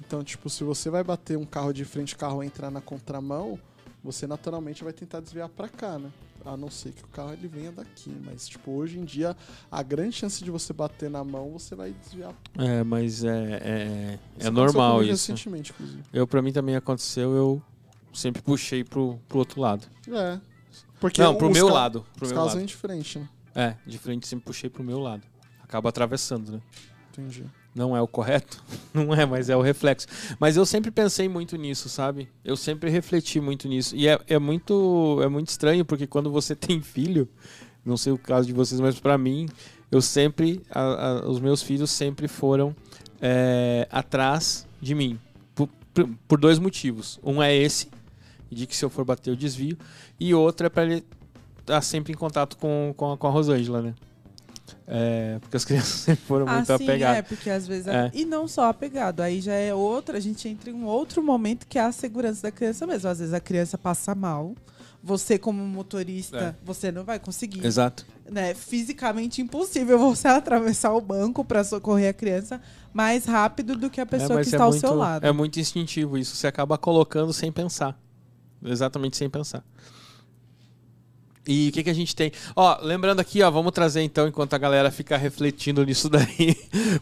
Então, tipo, se você vai bater um carro de frente, o carro entrar na contramão, você naturalmente vai tentar desviar pra cá, né? A não ser que o carro ele venha daqui, mas tipo, hoje em dia a grande chance de você bater na mão, você vai desviar. É, mas é, é, é normal isso. Recentemente, inclusive. Eu, pra mim também aconteceu, eu sempre puxei pro, pro outro lado. É. Porque Não, pro meu lado. Pro Os meu carros lado. de frente, né? É, de frente sempre puxei pro meu lado. Acaba atravessando, né? Entendi. Não é o correto? Não é, mas é o reflexo. Mas eu sempre pensei muito nisso, sabe? Eu sempre refleti muito nisso. E é, é muito é muito estranho, porque quando você tem filho, não sei o caso de vocês, mas pra mim, eu sempre, a- a- os meus filhos sempre foram é, atrás de mim. Por, por- por dois motivos. Um é esse, de que se eu for bater eu desvio. E outro é pra ele estar sempre em contato com, com, a, com a Rosângela, né? É, porque as crianças sempre foram Ah, muito sim, apegadas. é, porque às vezes. É. E não só apegado, aí já é outra, a gente entra em um outro momento que é a segurança da criança mesmo. Às vezes a criança passa mal, você, como motorista, É. você não vai conseguir. Exato. né, fisicamente impossível você atravessar o banco para socorrer a criança mais rápido do que a pessoa mas que está ao muito, seu lado. É muito instintivo isso. Você acaba colocando sem pensar. Exatamente sem pensar. E o que, que a gente tem? Ó, lembrando aqui, ó, vamos trazer então, enquanto a galera fica refletindo nisso daí,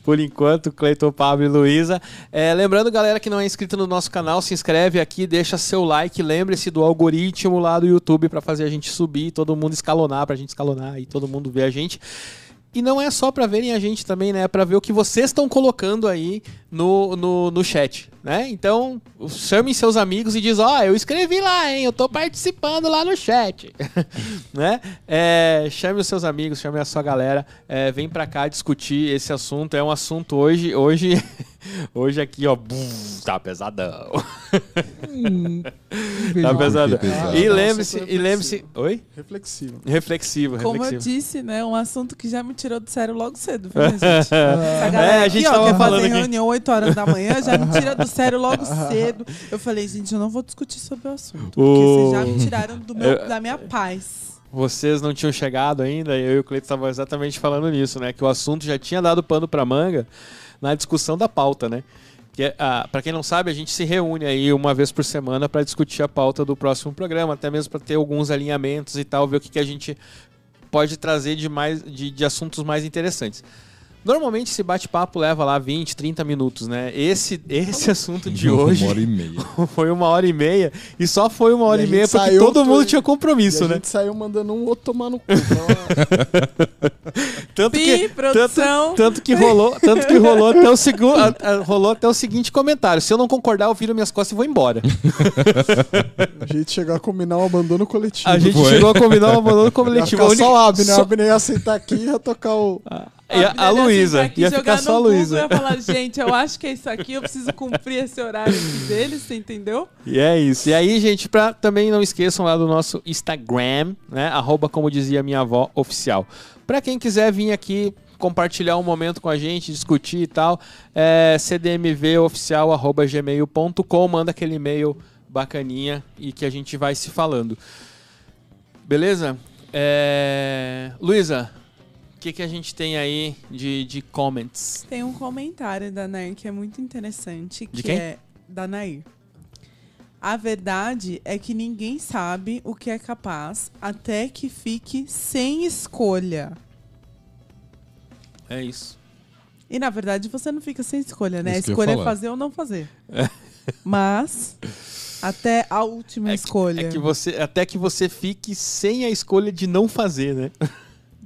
por enquanto, Cleiton, Pablo e Luísa. É, lembrando, galera, que não é inscrito no nosso canal, se inscreve aqui, deixa seu like, lembre-se do algoritmo lá do YouTube para fazer a gente subir, todo mundo escalonar, pra gente escalonar e todo mundo ver a gente. E não é só pra verem a gente também, né? É pra ver o que vocês estão colocando aí no, no, no chat, né? Então, chamem seus amigos e diz, ó, eu escrevi lá, hein? Eu tô participando lá no chat, né? É, chame os seus amigos, chame a sua galera, é, vem pra cá discutir esse assunto. É um assunto hoje, hoje, hoje aqui, ó, bum, tá pesadão. tá pesadão. E lembre-se, e lembre-se, oi? Reflexivo. Reflexivo, Como eu disse, né, um assunto que já me tirou do sério logo cedo, viu, gente? É, galera a aqui, gente ó, tava quer falando fazer aqui. reunião 8 horas da manhã, já me tira do sério logo cedo. Eu falei, gente, eu não vou discutir sobre o assunto, porque O- vocês já me tiraram do meu- Eu- da minha paz. Vocês não tinham chegado ainda, eu e o Cleiton estavam exatamente falando nisso, né? Que o assunto já tinha dado pano pra manga na discussão da pauta, né? Que, ah, para quem não sabe, a gente se reúne aí uma vez por semana para discutir a pauta do próximo programa, até mesmo para ter alguns alinhamentos e tal, ver o que, que a gente pode trazer de, mais, de, de assuntos mais interessantes. Normalmente esse bate-papo leva lá 20, 30 minutos, né? Esse, esse assunto de hoje Uma hora e meia. foi uma hora e meia e só foi uma hora E e, a meia porque saiu todo mundo tinha E compromisso, a né? gente saiu mandando um outro tomar no cu. Então, Tanto Pi, que, produção. tanto, tanto que rolou, tanto que rolou até o segundo, rolou até o seguinte comentário: se eu não concordar, eu viro minhas costas e vou embora. a gente chegou a combinar um abandono coletivo. A gente Foi. chegou a combinar um abandono coletivo. A só o Abner. só- O Abner ia sentar aqui e ia tocar o... E a, a ia Luísa. aqui, Ia ficar só a Luísa. e ia falar, gente, eu acho que é isso aqui, eu preciso cumprir esse horário deles, você entendeu? E é isso. E aí, gente, pra, também não esqueçam lá do nosso Instagram, né? Arroba, como dizia minha avó, oficial. Pra quem quiser vir aqui compartilhar um momento com a gente, discutir e tal, é cdmvoficial.gmail.com, manda aquele e-mail bacaninha e que a gente vai se falando. Beleza? É... Luísa, o que, que a gente tem aí de, de comments? Tem um comentário da Nair que é muito interessante, que De quem? é da Nair. A verdade é que ninguém sabe o que é capaz até que fique sem escolha. É isso. E na verdade você não fica sem escolha, né? Isso a escolha é fazer ou não fazer. Mas até a última É que- escolha É que você, até que você fique sem a escolha de não fazer, né?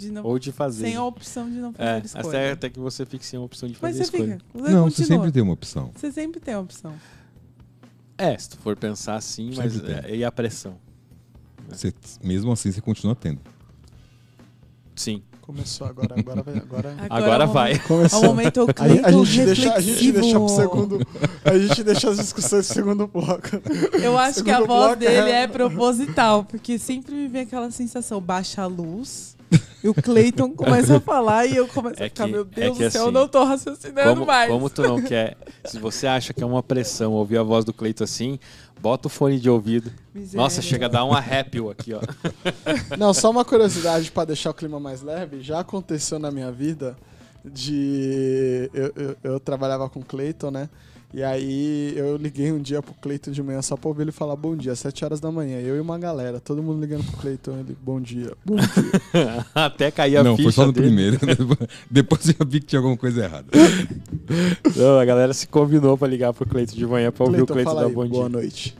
De não, Ou de fazer. sem a opção de não fazer É, escolha. até, até que você fique sem a opção de Mas fazer você escolha. fica. Você Não, você continua. sempre tem uma opção. Você sempre tem a opção. É, se tu for pensar assim, mas é, e a pressão? Você- mesmo assim, você continua tendo. Sim. Começou agora, agora vai. Agora... Agora é o vai. momento- É Começou. o momento A, a gente deixa, a gente deixa pro segundo. A gente deixa as discussões pro segundo bloco. Eu acho que a Segundo voz dele é- é proposital, porque sempre me vem aquela sensação, baixa a luz, e o Cleiton começa a falar e eu começo É a ficar, que- meu é Deus que do céu, eu assim, não tô raciocinando Como, mais. como tu não quer. Se você acha que é uma pressão ouvir a voz do Cleito assim, bota o fone de ouvido. Miséria. Nossa, chega a dar um arrepio aqui, ó. Não, só uma curiosidade pra deixar o clima mais leve. Já aconteceu na minha vida de. Eu, eu, eu trabalhava com o Cleiton, né? E aí eu liguei um dia pro Cleiton de manhã só pra ouvir ele falar bom dia, às 7 horas da manhã. Eu e uma galera, todo mundo ligando pro Cleiton, ele, bom dia, bom dia. Até cair a não, ficha foi só no dele. primeiro. Depois eu vi que tinha alguma coisa errada. Não, a galera se combinou pra ligar pro Cleito de manhã pra ouvir o Cleiton, dar aí, bom boa dia. noite.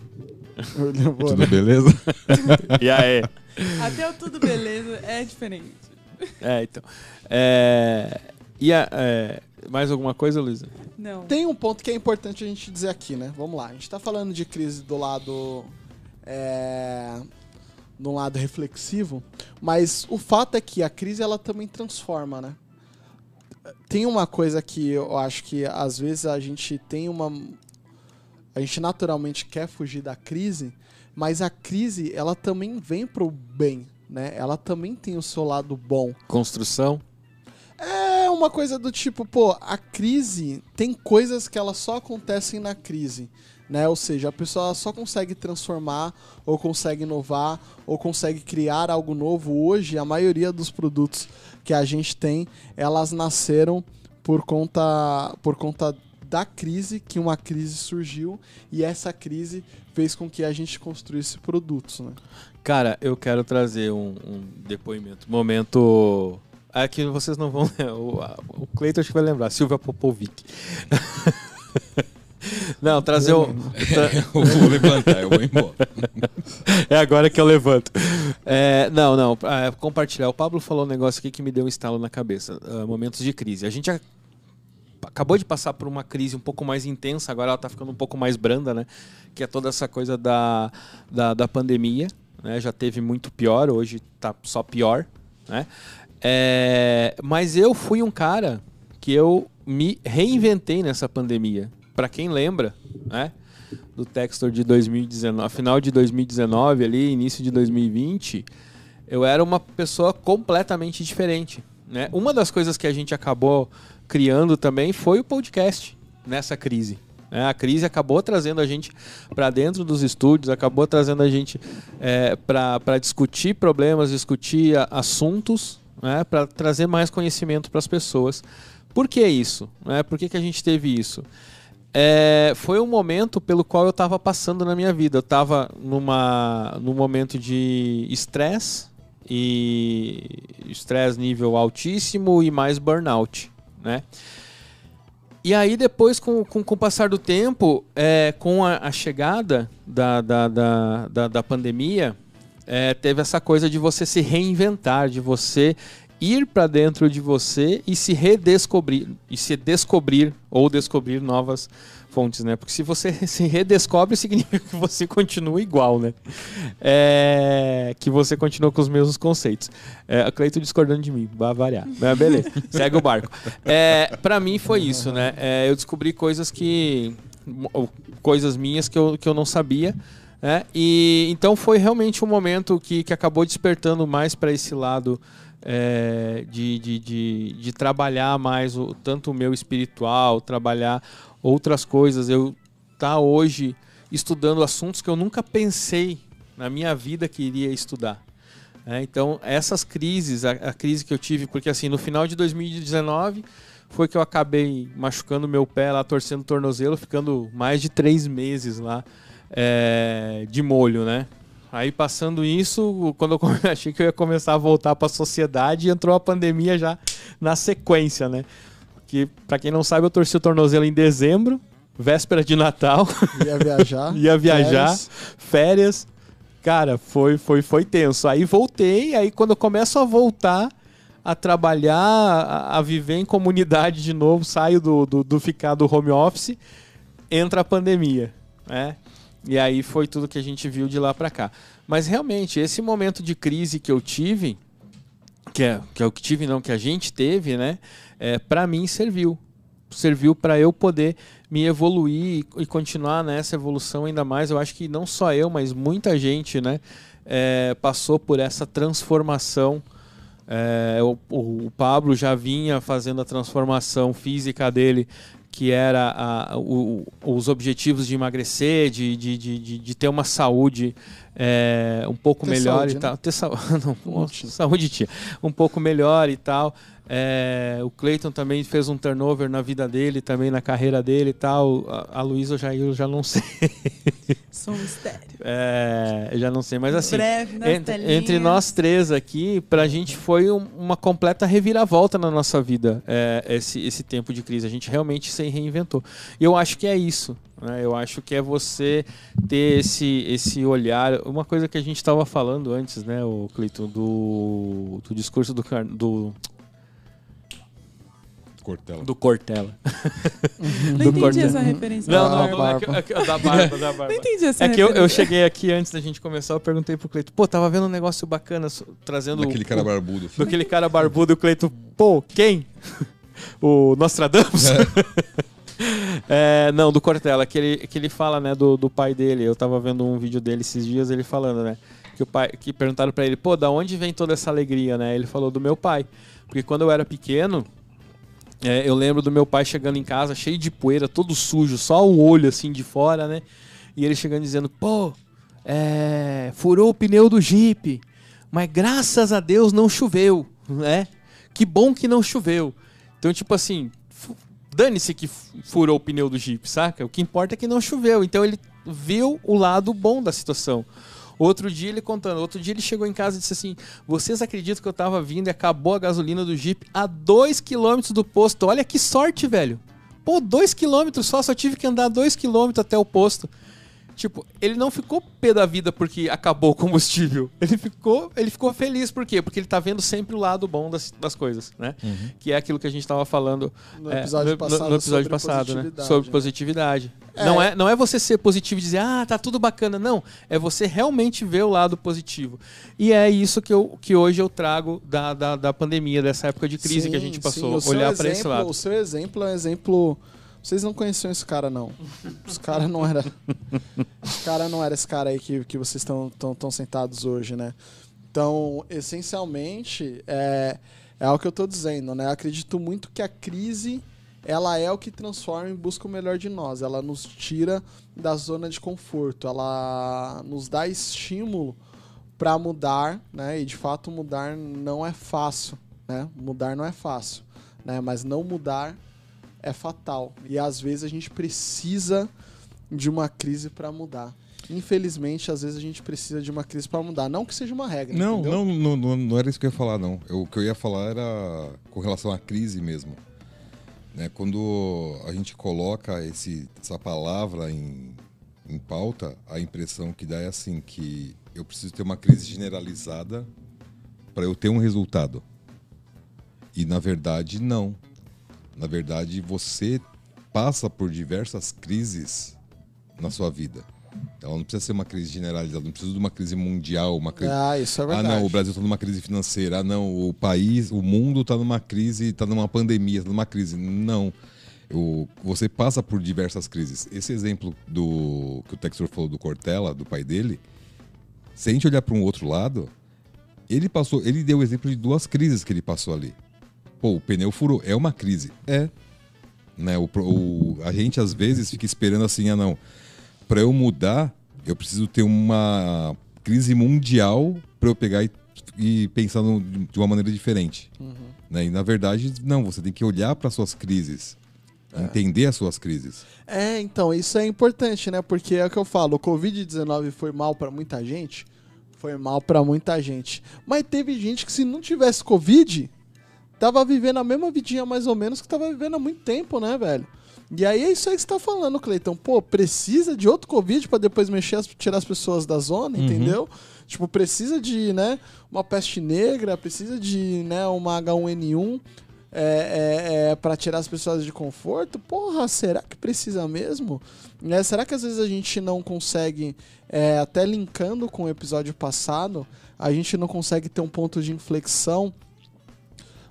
Eu, olhei, boa Tudo noite. beleza? E aí? Até o tudo beleza é diferente. É, então. É, e a- é, mais alguma coisa, Luísa? Não. Tem um ponto que é importante a gente dizer aqui, né? Vamos lá. A gente tá falando de crise do lado. É, do lado reflexivo, mas o fato é que a crise ela também transforma, né? Tem uma coisa que eu acho que às vezes a gente tem uma. A gente naturalmente quer fugir da crise, mas a crise ela também vem pro bem, né? Ela também tem o seu lado bom. Construção? É uma coisa do tipo, pô, a crise tem coisas que elas só acontecem na crise, né? Ou seja, a pessoa só consegue transformar, ou consegue inovar, ou consegue criar algo novo. Hoje, a maioria dos produtos que a gente tem, elas nasceram por conta, por conta da crise, que uma crise surgiu, e essa crise fez com que a gente construísse produtos, né? Cara, eu quero trazer um, um depoimento. Momento. Aqui vocês não vão. O, o Cleiton acho que vai lembrar. Silvia Popovic. Não, trazer tra- Eu vou levantar, eu vou embora. É agora que eu levanto. É, não, não. é, compartilhar. O Pablo falou um negócio aqui que me deu um estalo na cabeça. ah, momentos de crise. A gente acabou de passar por uma crise um pouco mais intensa, agora ela está ficando um pouco mais branda, né? Que é toda essa coisa da, da, da pandemia. Né? Já teve muito pior, hoje tá só pior. Né? É, mas eu fui um cara que eu me reinventei nessa pandemia. Para quem lembra, né? do Textor de 2019, final de 2019 ali, início de 2020, eu era uma pessoa completamente diferente, né? Uma das coisas que a gente acabou criando também foi o podcast nessa crise. né? A crise acabou trazendo a gente para dentro dos estúdios, acabou trazendo a gente é, para discutir problemas, discutir assuntos, né? para trazer mais conhecimento para as pessoas. Por que isso? Né? Por que, que a gente teve isso? É, foi um momento pelo qual eu estava passando na minha vida. Eu estava numa num momento de estresse, e estresse nível altíssimo e mais burnout, né? E aí depois, com, com, com o passar do tempo, é, com a, a chegada da, da, da, da, da pandemia, é, teve essa coisa de você se reinventar, de você ir para dentro de você e se redescobrir, e se descobrir ou descobrir novas fontes, né? Porque se você se redescobre, significa que você continua igual, né? É, que você continua com os mesmos conceitos. É, a Cleito discordando de mim, vai variar. Mas beleza, segue o barco. É, para mim foi isso, né? É, eu descobri coisas que. coisas minhas que eu, que eu não sabia. Né? E então foi realmente um momento que, que acabou despertando mais para esse lado é, de, de, de, de, trabalhar mais o, tanto o meu espiritual, trabalhar outras coisas. Eu tá hoje estudando assuntos que eu nunca pensei na minha vida que iria estudar. É, então, essas crises, a, a, crise que eu tive, porque assim, no final de 2019 foi que eu acabei machucando meu pé lá, torcendo o tornozelo, ficando mais de três meses lá é, de molho, né? Aí passando isso, quando eu achei que eu ia começar a voltar para a sociedade, entrou a pandemia já na sequência, né? que, para quem não sabe, eu torci o tornozelo em dezembro, véspera de Natal. Ia viajar. Ia viajar, férias. férias. Cara, foi, foi, foi tenso. Aí voltei, aí quando eu começo a voltar a trabalhar, a, a viver em comunidade de novo, saio do, do, do ficar do home office, entra a pandemia, né? E aí foi tudo que a gente viu de lá para cá. Mas realmente, esse momento de crise que eu tive, que é, que é o que tive, não, que a gente teve, né? é, para mim serviu. Serviu para eu poder me evoluir e, continuar nessa evolução ainda mais. Eu acho que não só eu, mas muita gente né, é, passou por essa transformação. É, o, o, Pablo já vinha fazendo a transformação física dele, que era a, o, os objetivos de emagrecer, de, de, de, de ter uma saúde é, um pouco ter melhor saúde, e tal. Né? Ter sa... não, saúde tinha. Um pouco melhor e tal. É, o Clayton também fez um turnover na vida dele, também na carreira dele e tal. A, a Luísa eu já, eu já não sei. Sou um mistério. É, já não sei, mas assim, Breve, entre, entre, nós três aqui, pra gente foi um, uma completa reviravolta na nossa vida é, esse, esse tempo de crise. A gente realmente se reinventou. E eu acho que é isso. Né? Eu acho que é você ter esse, esse olhar. Uma coisa que a gente estava falando antes, né, o Cleiton, do, do discurso do, do Cortella. Do Cortella. Não entendi Cortella. essa referência. Não, não, não, é que, é da barba, da barba. Não entendi essa É que eu, eu, cheguei aqui antes da gente começar, eu perguntei pro Cleito, pô, tava vendo um negócio bacana, trazendo... Daquele cara barbudo. Assim. Daquele cara barbudo, e o Cleito, pô, quem? o Nostradamus? É. é, não, do Cortella, que ele, que ele fala, né, do, do pai dele. Eu tava vendo um vídeo dele esses dias, ele falando, né, que o pai, que perguntaram para ele, pô, da onde vem toda essa alegria, né? Ele falou do meu pai, porque quando eu era pequeno, é, eu lembro do meu pai chegando em casa cheio de poeira, todo sujo, só o olho assim de fora, né? E ele chegando dizendo: pô, é, furou o pneu do Jeep, mas graças a Deus não choveu, né? Que bom que não choveu. Então, tipo assim, dane-se que furou o pneu do Jeep, saca? O que importa é que não choveu. Então ele viu o lado bom da situação. Outro dia ele contando, outro dia ele chegou em casa e disse assim: Vocês acreditam que eu tava vindo e acabou a gasolina do Jeep a 2 km do posto? Olha que sorte, velho. Pô, 2 km só, só tive que andar 2 km até o posto. Tipo, ele não ficou pé da vida porque acabou o combustível. Ele ficou, ele ficou feliz por quê? Porque ele tá vendo sempre o lado bom das, das coisas, né? Uhum. Que é aquilo que a gente tava falando no episódio, é, passado, no, no episódio passado, né? Sobre positividade. É. Não, é, não é você ser positivo e dizer, ah, tá tudo bacana. Não. É você realmente ver o lado positivo. E é isso que, eu, que hoje eu trago da, da, da pandemia, dessa época de crise sim, que a gente passou. Olhar para esse lado. O seu exemplo é um exemplo vocês não conheciam esse cara, não. Esse cara não era. Esse cara não era esse cara aí que, que vocês estão tão, tão sentados hoje, né? Então, essencialmente, é, é o que eu estou dizendo, né? Eu acredito muito que a crise ela é o que transforma e busca o melhor de nós. Ela nos tira da zona de conforto. Ela nos dá estímulo para mudar, né? E de fato mudar não é fácil, né? Mudar não é fácil, né? Mas não mudar é fatal. E às vezes a gente precisa de uma crise para mudar. infelizmente, às vezes a gente precisa de uma crise para mudar. Não que seja uma regra. Não, não, não, não, não era isso que eu ia falar, não. Eu- o que eu ia falar era com relação à crise mesmo. Né, quando a gente coloca esse, essa palavra em, em pauta, a impressão que dá é assim, que eu preciso ter uma crise generalizada para eu ter um resultado. E na verdade, não. Na verdade, você passa por diversas crises na sua vida. Ela não precisa ser uma crise generalizada, não precisa de uma crise mundial, uma crise. Ah, isso é Ah, verdade. não, o Brasil está numa crise financeira. Ah, não, o país, o mundo está numa crise, está numa pandemia, está numa crise. Não. O- você passa por diversas crises. Esse exemplo do que o Textor falou do Cortella, do pai dele, se a gente olhar para um outro lado, ele passou, ele deu o exemplo de duas crises que ele passou ali. Pô, o pneu furou, é uma crise. É. Né, o, o- a gente às vezes fica esperando assim, ah não, para eu mudar, eu preciso ter uma crise mundial para eu pegar e, e pensar no- de uma maneira diferente. Né? E na verdade, não, você tem que olhar para suas crises, entender as suas crises. É, então, isso é importante, né? Porque é o que eu falo, o Covid-19 foi mal pra muita gente, foi mal pra muita gente. Mas teve gente que se não tivesse Covid, tava vivendo a mesma vidinha mais ou menos que tava vivendo há muito tempo, né, velho? E aí é isso aí que você tá falando, Cleiton. Pô, precisa de outro Covid pra depois mexer, as- tirar as pessoas da zona, entendeu? Tipo, precisa de, né, uma peste negra, precisa de, né, uma H1N1 é, é, é, para tirar as pessoas de conforto. Porra, será que precisa mesmo? Né, será que às vezes a gente não consegue, é, até linkando com o episódio passado, a gente não consegue ter um ponto de inflexão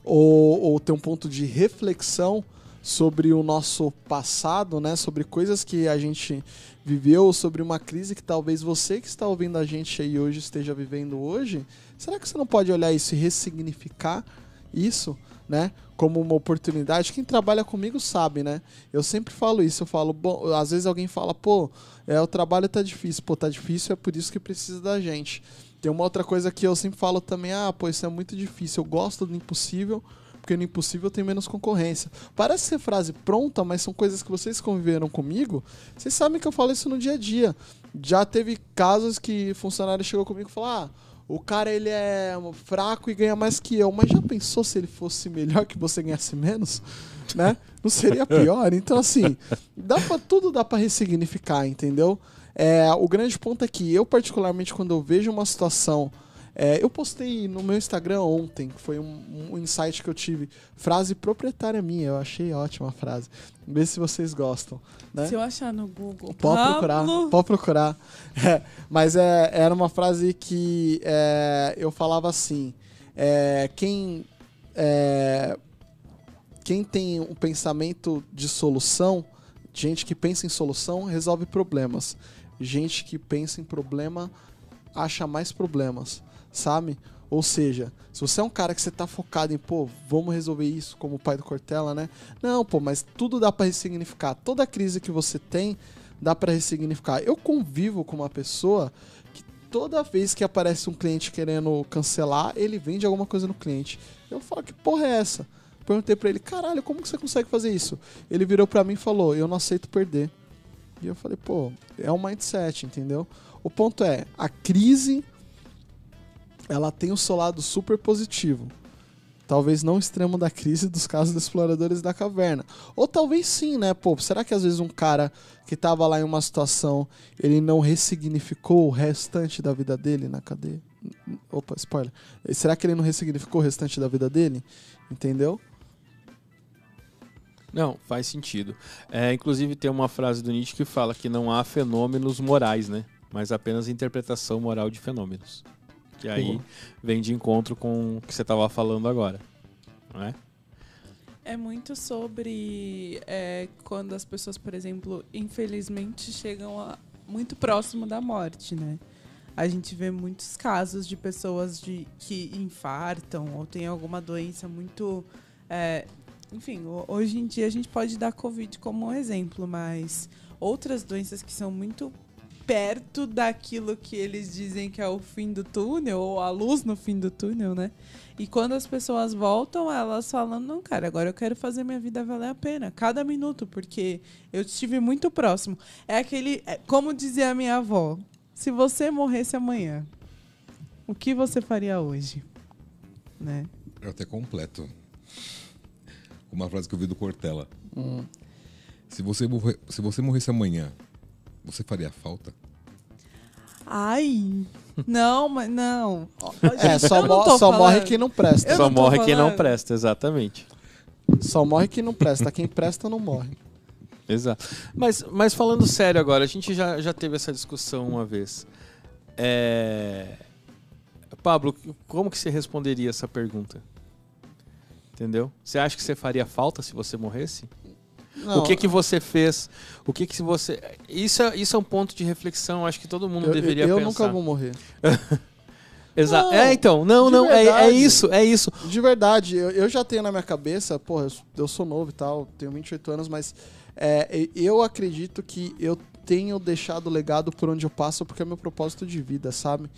ou, ou ter um ponto de reflexão sobre o nosso passado, né? Sobre coisas que a gente viveu, sobre uma crise que talvez você que está ouvindo a gente aí hoje esteja vivendo hoje. Será que você não pode olhar isso e ressignificar isso, né? Como uma oportunidade. Quem trabalha comigo sabe, né? Eu sempre falo isso. Eu falo, bom, às vezes alguém fala, pô, é, o trabalho tá difícil. Pô, tá difícil, é por isso que precisa da gente. Tem uma outra coisa que eu sempre falo também, ah, pô, isso é muito difícil. Eu gosto do impossível, porque no impossível tem menos concorrência. Parece ser frase pronta, mas são coisas que vocês conviveram comigo. Vocês sabem que eu falo isso no dia a dia. Já teve casos que funcionário chegou comigo e falou: ah, o cara ele é fraco e ganha mais que eu. Mas já pensou se ele fosse melhor que você ganhasse menos? Né? Não seria pior? Então, assim, dá pra, tudo dá pra ressignificar, entendeu? É, o grande ponto é que eu, particularmente, quando eu vejo uma situação. é, eu postei no meu Instagram ontem, que foi um, um insight que eu tive. Frase proprietária minha, eu achei ótima a frase. Vê se vocês gostam. Né? Se eu achar no Google. Pode procurar, Pablo, pode procurar. É, mas é, era uma frase que é, eu falava assim: é, quem, é, quem tem um pensamento de solução, gente que pensa em solução, resolve problemas. Gente que pensa em problema acha mais problemas, sabe? Ou seja, se você é um cara que você tá focado em, pô, vamos resolver isso, como o pai do Cortella, né? Não, pô, mas tudo dá para ressignificar. Toda crise que você tem dá para ressignificar. Eu convivo com uma pessoa que toda vez que aparece um cliente querendo cancelar, ele vende alguma coisa no cliente. Eu falo, que porra é essa? Perguntei pra ele, caralho, como que você consegue fazer isso? Ele virou pra mim e falou, eu não aceito perder. E eu falei, pô, é um mindset, entendeu? O ponto é, a crise ela tem o seu lado super positivo. Talvez não extremo da crise dos casos dos exploradores da caverna. Ou talvez sim, né? Pô, será que às vezes um cara que tava lá em uma situação, ele não ressignificou o restante da vida dele na cadeia? Opa, spoiler. Será que ele não ressignificou o restante da vida dele? Entendeu? Não, faz sentido. É, inclusive tem uma frase do Nietzsche que fala que não há fenômenos morais, né? Mas apenas interpretação moral de fenômenos. Que aí Uhum. vem de encontro com o que você estava falando agora. Não é? É muito sobre é, quando as pessoas, por exemplo, infelizmente chegam a- muito próximo da morte, né? A gente vê muitos casos de pessoas de, que infartam ou tem alguma doença muito. é, enfim, ho- hoje em dia a gente pode dar Covid como um exemplo, mas outras doenças que são muito perto daquilo que eles dizem que é o fim do túnel, ou a luz no fim do túnel, né? E quando as pessoas voltam, elas falam: não, cara, agora eu quero fazer minha vida valer a pena, cada minuto, porque eu estive muito próximo. É aquele. é, como dizia a minha avó: se você morresse amanhã, o que você faria hoje? Né? Eu até completo. Uma frase que eu vi do Cortella. Se, você morrer, se você morresse amanhã, você faria falta? Ai, não, mas não. É, só, mo- só morre quem não presta. Eu Só não morre quem não presta, exatamente. Só morre quem não presta. Quem presta não morre. Exato. Mas, mas falando sério agora, a gente já, já teve essa discussão uma vez. É... Pablo, como que você responderia essa pergunta? Entendeu? Você acha que você faria falta se você morresse? Não, o que que você fez? O que que você... Isso é, isso é um ponto de reflexão, acho que todo mundo eu, deveria eu pensar. nunca vou morrer. Exato. É, então, não, não, é, é isso, é isso. De verdade, eu, eu já tenho na minha cabeça, porra, eu, eu sou novo e tal, tenho 28 anos, mas é, eu acredito que eu tenho deixado legado por onde eu passo porque é meu propósito de vida, sabe?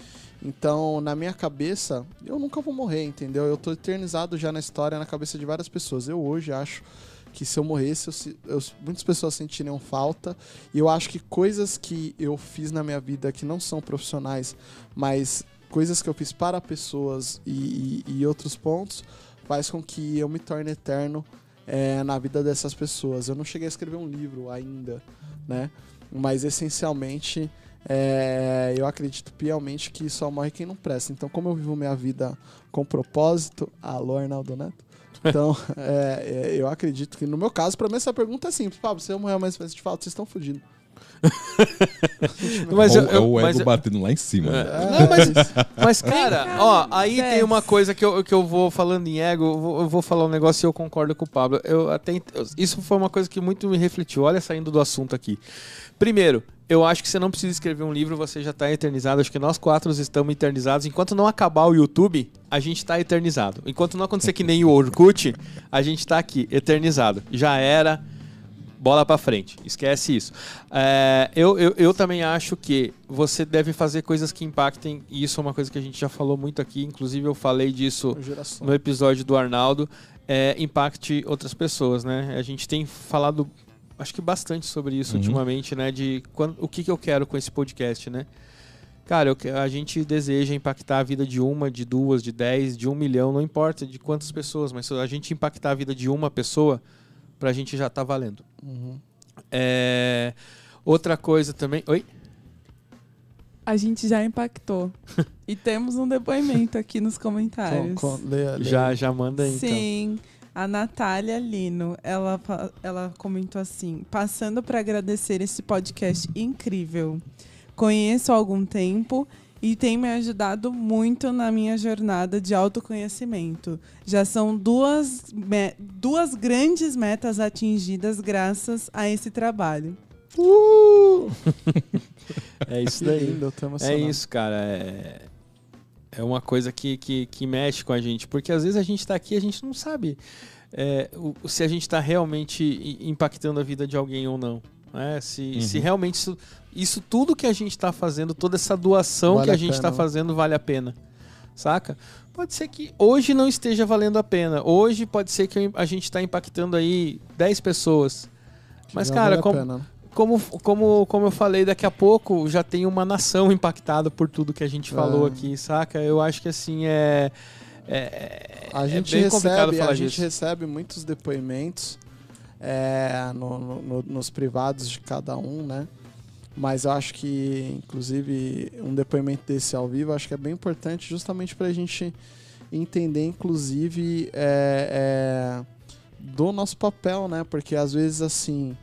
Então, na minha cabeça, eu nunca vou morrer, entendeu? Eu tô eternizado já na história, na cabeça de várias pessoas. Eu hoje acho que se eu morresse, eu eu- muitas pessoas sentiriam falta. E eu acho que coisas que eu fiz na minha vida que não são profissionais, mas coisas que eu fiz para pessoas e, e- e outros pontos, faz com que eu me torne eterno é, na vida dessas pessoas. Eu não cheguei a escrever um livro ainda, né? Mas essencialmente é, eu acredito piamente que só morre quem não presta. Então, como eu vivo minha vida com propósito, alô Arnaldo Neto. Então, é, é, eu acredito que no meu caso, pra mim essa pergunta é simples. Pablo, se eu morrer amanhã faz de falta, vocês estão fodidos. Mas Ou eu- é eu- o ego mas eu- batendo lá em cima. né? É. Não, mas, mas cara, ó, aí tem uma coisa que eu, que eu vou falando em ego, eu vou, eu vou falar um negócio e eu concordo com o Pablo. Eu até, isso foi uma coisa que muito me refletiu. Olha, saindo do assunto aqui. Primeiro, eu acho que você não precisa escrever um livro, você já está eternizado. Acho que nós quatro estamos eternizados. Enquanto não acabar o YouTube, a gente está eternizado. Enquanto não acontecer que nem o Orkut, a gente está aqui, eternizado. Já era bola pra frente. Esquece isso. É, eu, eu, eu também acho que você deve fazer coisas que impactem, e isso é uma coisa que a gente já falou muito aqui, inclusive eu falei disso no episódio do Arnaldo, é, impacte outras pessoas, né? A gente tem falado, acho que bastante sobre isso Uhum. ultimamente, né? De quando, o que, que eu quero com esse podcast, né? Cara, eu a gente deseja impactar a vida de uma, de duas, de dez, de um milhão, não importa de quantas pessoas, mas se a gente impactar a vida de uma pessoa, pra gente já tá valendo. Uhum. É, Outra coisa também. Oi? A gente já impactou. e temos um depoimento aqui nos comentários. Com- com- leia- leia. Já, já manda aí, então. A Natália Lino, ela, ela comentou assim: passando para agradecer esse podcast incrível. Conheço há algum tempo e tem me ajudado muito na minha jornada de autoconhecimento. Já são duas, me- duas grandes metas atingidas graças a esse trabalho. Uh! É isso daí. lindo, É isso, cara. É, é uma coisa que, que, que mexe com a gente. Porque às vezes a gente tá aqui e a gente não sabe é, o- se a gente tá realmente impactando a vida de alguém ou não. né? Se, Uhum. se realmente isso, isso tudo que a gente tá fazendo, toda essa doação Vale que a a gente pena, tá né? fazendo, vale a pena. Saca? Pode ser que hoje não esteja valendo a pena. Hoje pode ser que a gente tá impactando aí 10 pessoas. Mas, Já cara, vale como, né? Como, como, como eu falei, daqui a pouco já tem uma nação impactada por tudo que a gente falou É. aqui, saca? Eu acho que assim é. É, A é gente complicado recebe, a gente recebe muitos depoimentos é, no- no- no- nos privados de cada um, né? Mas eu acho que, inclusive, um depoimento desse ao vivo, acho que é bem importante justamente para a gente entender, inclusive, é, é, do nosso papel, né? Porque às vezes, assim,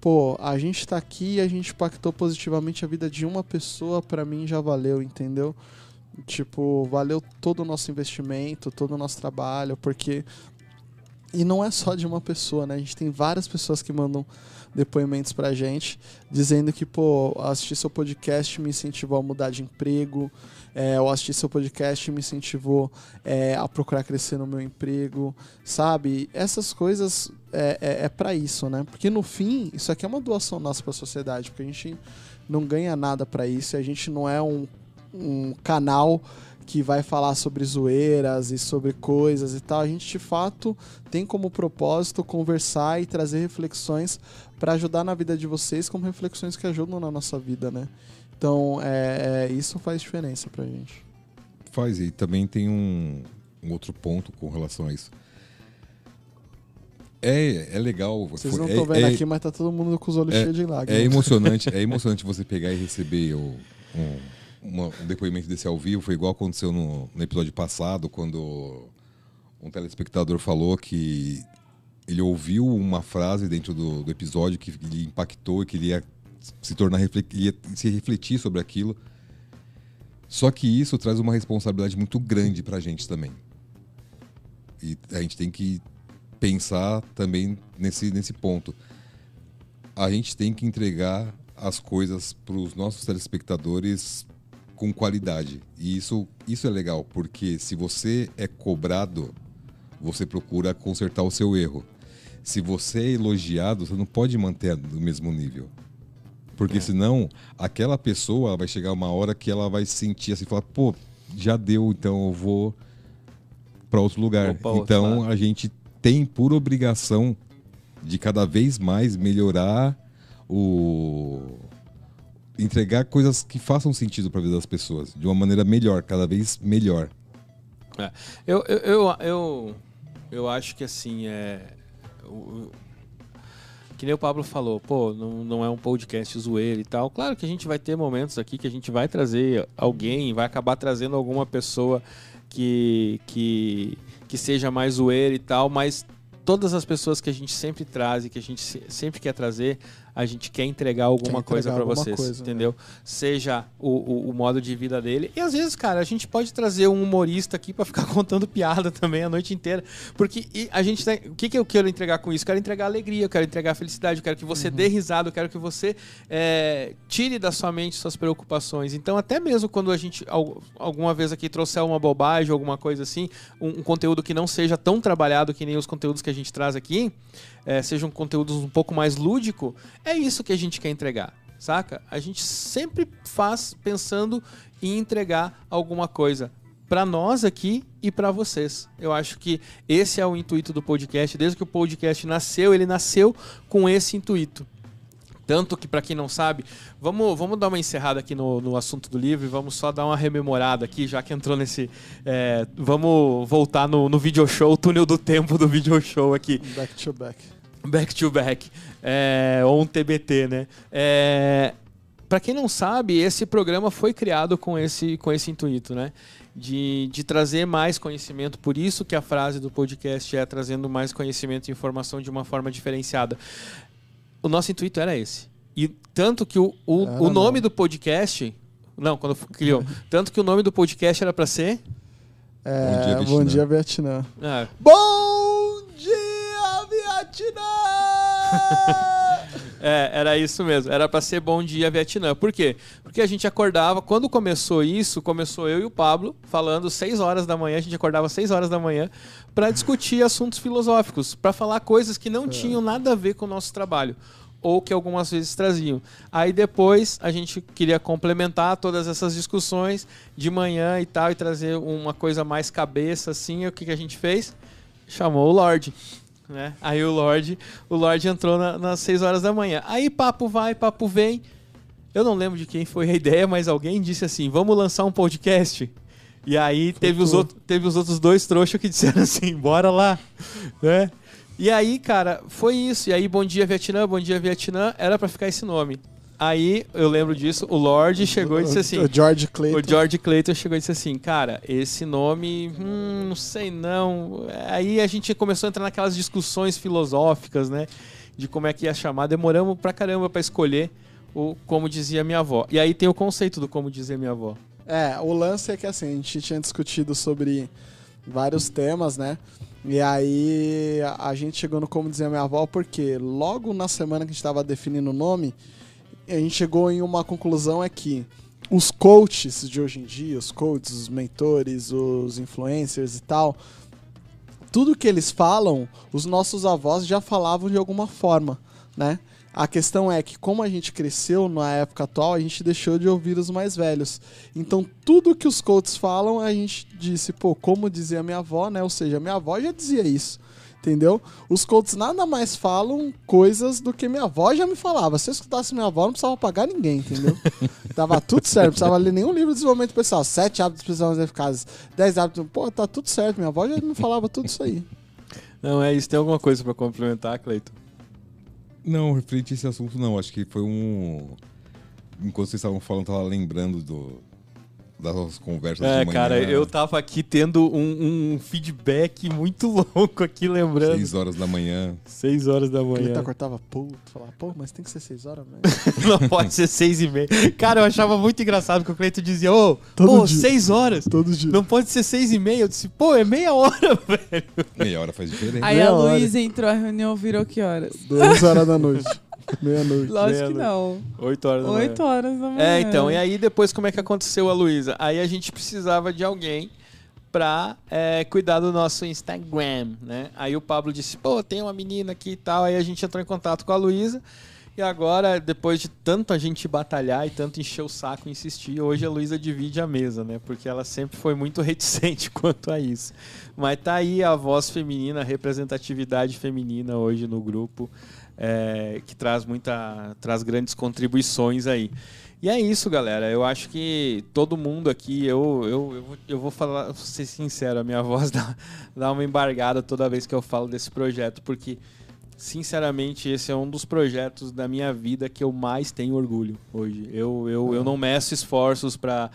pô, a gente tá aqui e a gente impactou positivamente a vida de uma pessoa, para mim já valeu, entendeu? Tipo, valeu todo o nosso investimento, todo o nosso trabalho, porque E não é só de uma pessoa, né? A gente tem várias pessoas que mandam depoimentos pra gente, dizendo que, pô, assistir seu podcast me incentivou a mudar de emprego, é, ou assistir seu podcast me incentivou é, a procurar crescer no meu emprego, sabe? Essas coisas é, é, é para isso, né? Porque no fim, isso aqui é uma doação nossa pra sociedade, porque a gente não ganha nada para isso, a gente não é um, um canal que vai falar sobre zoeiras e sobre coisas e tal. A gente de fato tem como propósito conversar e trazer reflexões para ajudar na vida de vocês, como reflexões que ajudam na nossa vida, né? Então, é, é isso faz diferença pra gente. Faz, e também tem um, um outro ponto com relação a isso. É, é legal. Vocês não é, estão vendo é, aqui, mas tá todo mundo com os olhos é, cheios de lágrimas. É emocionante, é emocionante você pegar e receber o, um, uma, um depoimento desse ao vivo. Foi igual aconteceu no, no episódio passado, quando um telespectador falou que ele ouviu uma frase dentro do, do episódio que lhe impactou e que ele ia se tornar ia se refletir sobre aquilo. Só que isso traz uma responsabilidade muito grande para a gente também. E a gente tem que pensar também nesse, nesse ponto. A gente tem que entregar as coisas para os nossos telespectadores com qualidade. E isso, isso é legal, porque se você é cobrado, você procura consertar o seu erro. Se você é elogiado, você não pode manter no mesmo nível. Porque é. senão, aquela pessoa vai chegar uma hora que ela vai sentir assim, falar, pô, já deu, então eu vou para outro lugar. Opa, então outro a gente tem por obrigação de cada vez mais melhorar o entregar coisas que façam sentido para a vida das pessoas de uma maneira melhor, cada vez melhor. É. Eu, eu, eu, eu, eu acho que assim é que nem o Pablo falou, pô, não, não é um podcast zoeiro e tal. Claro que a gente vai ter momentos aqui que a gente vai trazer alguém, vai acabar trazendo alguma pessoa que, que, que seja mais zoeira e tal, mas todas as pessoas que a gente sempre traz e que a gente sempre quer trazer, a gente quer entregar alguma quer coisa para vocês, coisa, né? entendeu? Né? Seja o, o, o, modo de vida dele. E às vezes, cara, a gente pode trazer um humorista aqui para ficar contando piada também a noite inteira. Porque a gente tem. O que, que eu quero entregar com isso? Eu quero entregar alegria, eu quero entregar felicidade, eu quero que você uhum. dê risada, eu quero que você é, tire da sua mente suas preocupações. Então, até mesmo quando a gente alguma vez aqui trouxer uma bobagem, alguma coisa assim, um, um conteúdo que não seja tão trabalhado que nem os conteúdos que a gente traz aqui, é, sejam conteúdos um pouco mais lúdico, é isso que a gente quer entregar, saca? A gente sempre faz pensando em entregar alguma coisa para nós aqui e para vocês. Eu acho que esse é o intuito do podcast. Desde que o podcast nasceu, ele nasceu com esse intuito. Tanto que, para quem não sabe, vamos, vamos dar uma encerrada aqui no, no assunto do livro e vamos só dar uma rememorada aqui, já que entrou nesse. É, vamos voltar no, no video show, o túnel do tempo do video show aqui. Back to back. Back to Back, é, ou um TBT, né? É, para quem não sabe, esse programa foi criado com esse, com esse intuito, né? De, de trazer mais conhecimento, por isso que a frase do podcast é trazendo mais conhecimento e informação de uma forma diferenciada. O nosso intuito era esse. E tanto que o, o, o nome do podcast. Não, quando criou. tanto que o nome do podcast era para ser. É, Bom dia, Vietnã. Bom dia, Vietnã. É. Bom Vietnã! é, era isso mesmo. Era para ser Bom Dia Vietnã. Por quê? Porque a gente acordava, quando começou isso, começou eu e o Pablo falando 6 horas da manhã, a gente acordava 6 horas da manhã para discutir assuntos filosóficos, para falar coisas que não é. tinham nada a ver com o nosso trabalho ou que algumas vezes traziam. Aí depois a gente queria complementar todas essas discussões de manhã e tal e trazer uma coisa mais cabeça assim. E o que, que a gente fez? Chamou o Lorde né? Aí o Lorde, o Lorde entrou na, nas 6 horas da manhã. Aí papo vai, papo vem. Eu não lembro de quem foi a ideia, mas alguém disse assim: "Vamos lançar um podcast". E aí teve os, outro, teve os outros dois trouxas que disseram assim: "Bora lá", né? E aí, cara, foi isso. E aí, Bom Dia Vietnã, Bom Dia Vietnã, era para ficar esse nome. Aí eu lembro disso, o Lorde chegou e disse assim. O George Clayton. O George Clayton chegou e disse assim, cara, esse nome, hum, não sei não. Aí a gente começou a entrar naquelas discussões filosóficas, né? De como é que ia chamar. Demoramos pra caramba pra escolher o como dizia minha avó. E aí tem o conceito do como dizia minha avó. É, o lance é que assim, a gente tinha discutido sobre vários temas, né? E aí a gente chegou no como dizia minha avó, porque logo na semana que a gente estava definindo o nome, a gente chegou em uma conclusão é que os coaches de hoje em dia, os coaches, os mentores, os influencers e tal, tudo que eles falam, os nossos avós já falavam de alguma forma, né? A questão é que, como a gente cresceu na época atual, a gente deixou de ouvir os mais velhos. Então, tudo que os coaches falam, a gente disse, pô, como dizia minha avó, né? Ou seja, minha avó já dizia isso. Entendeu? Os coaches nada mais falam coisas do que minha avó já me falava. Se eu escutasse minha avó, não precisava pagar ninguém, entendeu? Tava tudo certo, não precisava ler nenhum livro de desenvolvimento pessoal. Sete hábitos pessoais eficazes, dez hábitos. Pô, tá tudo certo. Minha avó já me falava tudo isso aí. Não, é isso. Tem alguma coisa para complementar, Cleiton? Não, referente a esse assunto, não. Acho que foi um. Enquanto vocês estavam falando, eu tava lembrando do, das conversas É, de manhã. cara, eu tava aqui tendo um, um feedback muito louco aqui, lembrando. Seis horas da manhã. Seis horas da Ele manhã. tá cortava puto, falava, pô, mas tem que ser seis horas, velho. Não pode ser seis e meia. Cara, eu achava muito engraçado que o Cleiton dizia, ô, Todo pô, dia. seis horas. Todo dia. Não pode ser seis e meia. Eu disse, pô, é meia hora, velho. Meia hora faz diferença. Aí Meia a. Luísa entrou, a reunião virou que horas? Duas horas da noite. Meia-noite. Lógico que Meia não. Oito horas da manhã. Oito horas da manhã. É, então, e aí depois como é que aconteceu a Luísa? Aí a gente precisava de alguém pra é, cuidar do nosso Instagram, né? Aí o Pablo disse, pô, tem uma menina aqui e tal. Aí a gente entrou em contato com a Luísa. E agora, depois de tanto a gente batalhar e tanto encher o saco e insistir, hoje a Luísa divide a mesa, né? Porque ela sempre foi muito reticente quanto a isso. Mas tá aí a voz feminina, a representatividade feminina hoje no grupo, é, que traz muita. traz grandes contribuições aí. E é isso, galera. Eu acho que todo mundo aqui, eu, eu, eu, vou- falar, vou ser sincero, a minha voz dá, dá uma embargada toda vez que eu falo desse projeto, porque, sinceramente, esse é um dos projetos da minha vida que eu mais tenho orgulho hoje. Eu, eu, eu não meço esforços para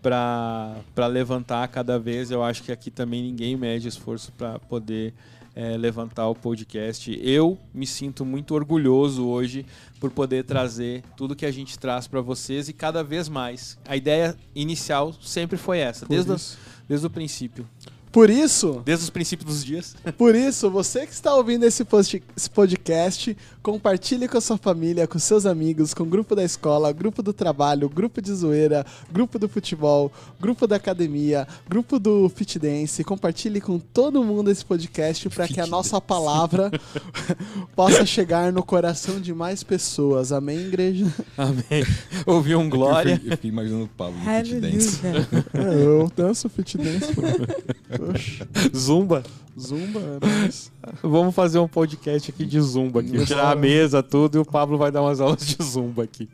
para levantar cada vez. Eu acho que aqui também ninguém mede esforço para poder é, levantar o podcast. Eu me sinto muito orgulhoso hoje por poder trazer tudo que a gente traz para vocês e cada vez mais. A ideia inicial sempre foi essa, Por desde isso. desde o princípio. Por isso, Desde os princípios dos dias. por isso, você que está ouvindo esse post- esse podcast, compartilhe com a sua família, com seus amigos, com o grupo da escola, grupo do trabalho, grupo de zoeira, grupo do futebol, grupo da academia, grupo do fit dance. Compartilhe com todo mundo esse podcast para que a nossa palavra possa chegar no coração de mais pessoas. Amém, igreja? Amém. Ouvi um glória. Eu fiquei, eu fiquei imaginando o Pablo no Fit Dance. É, eu danço fit dance. Zumba. Zumba, é nóis. Vamos fazer um podcast aqui de zumba aqui. Tirar a mesa, tudo, e o Pablo vai dar umas aulas de zumba aqui.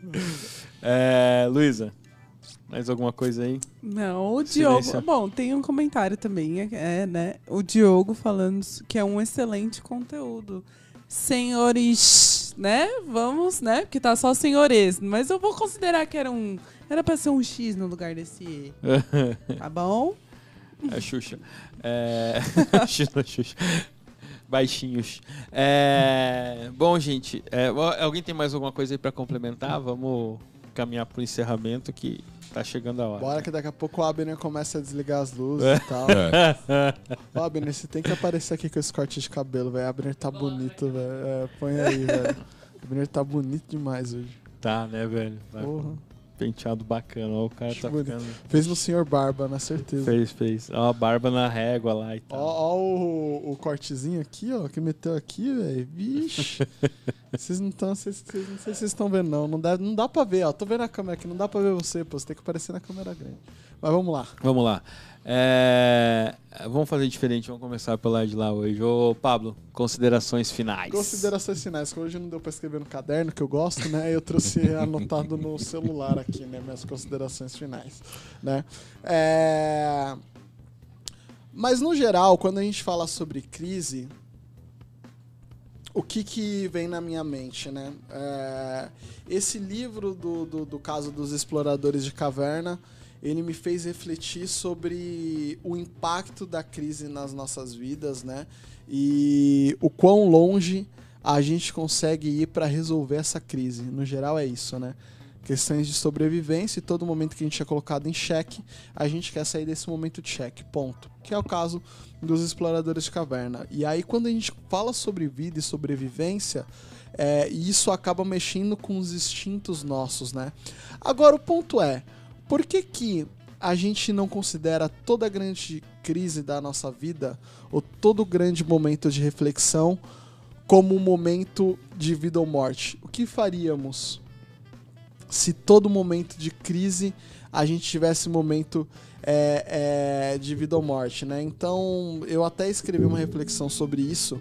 É, Luísa, mais alguma coisa aí? Não, o Silêncio. Diogo. Bom, tem um comentário também, é, é, né? O Diogo falando que é um excelente conteúdo. Senhores, né? Vamos, né? Porque tá só senhores. Mas eu vou considerar que era um. Era pra ser um X no lugar desse E. Tá bom? É Xuxa. É... Xuxa, Xuxa. Baixinhos. É, Bom, gente, é, alguém tem mais alguma coisa aí pra complementar? Vamos caminhar pro encerramento que tá chegando a hora. Bora que daqui a pouco o Abner começa a desligar as luzes É. e tal. É. Ô, Abner, você tem que aparecer aqui com esse corte de cabelo, velho. Abner tá bonito, velho. É, põe aí, velho. Abner tá bonito demais hoje. Tá, né, velho? Porra. Penteado bacana. Ó, o cara Acho tá ficando. Fez no Senhor Barba, na certeza. Fez, fez. Ó, a barba na régua lá e Ó, tal. ó o, o cortezinho aqui, ó, que meteu aqui, velho. Vixe. Vocês não estão. Vocês, vocês- não sei se vocês estão vendo, não. Não dá, não dá pra ver, ó. Tô vendo a câmera aqui, não dá pra ver você, pô. Você tem que aparecer na câmera grande. Mas vamos lá. Vamos lá. É, Vamos fazer diferente, vamos começar pela de lá hoje. Ô, Pablo, considerações finais. Considerações finais, que hoje não deu pra escrever no caderno, que eu gosto, né? Eu trouxe anotado no celular aqui, né? Minhas considerações finais, né? É... Mas, no geral, quando a gente fala sobre crise, o que que vem na minha mente, né? É, Esse livro do, do, do caso dos exploradores de caverna, ele me fez refletir sobre o impacto da crise nas nossas vidas, né? E o quão longe a gente consegue ir para resolver essa crise. No geral é isso, né? questões de sobrevivência e todo momento que a gente é colocado em xeque, a gente quer sair desse momento de xeque, ponto. Que é o caso dos exploradores de caverna. E aí, quando a gente fala sobre vida e sobrevivência, é, isso acaba mexendo com os instintos nossos, né? Agora, o ponto é, por que que a gente não considera toda grande crise da nossa vida ou todo grande momento de reflexão como um momento de vida ou morte? O que faríamos se todo momento de crise a gente tivesse momento é, é, de vida ou morte, né? Então, eu até escrevi uma reflexão sobre isso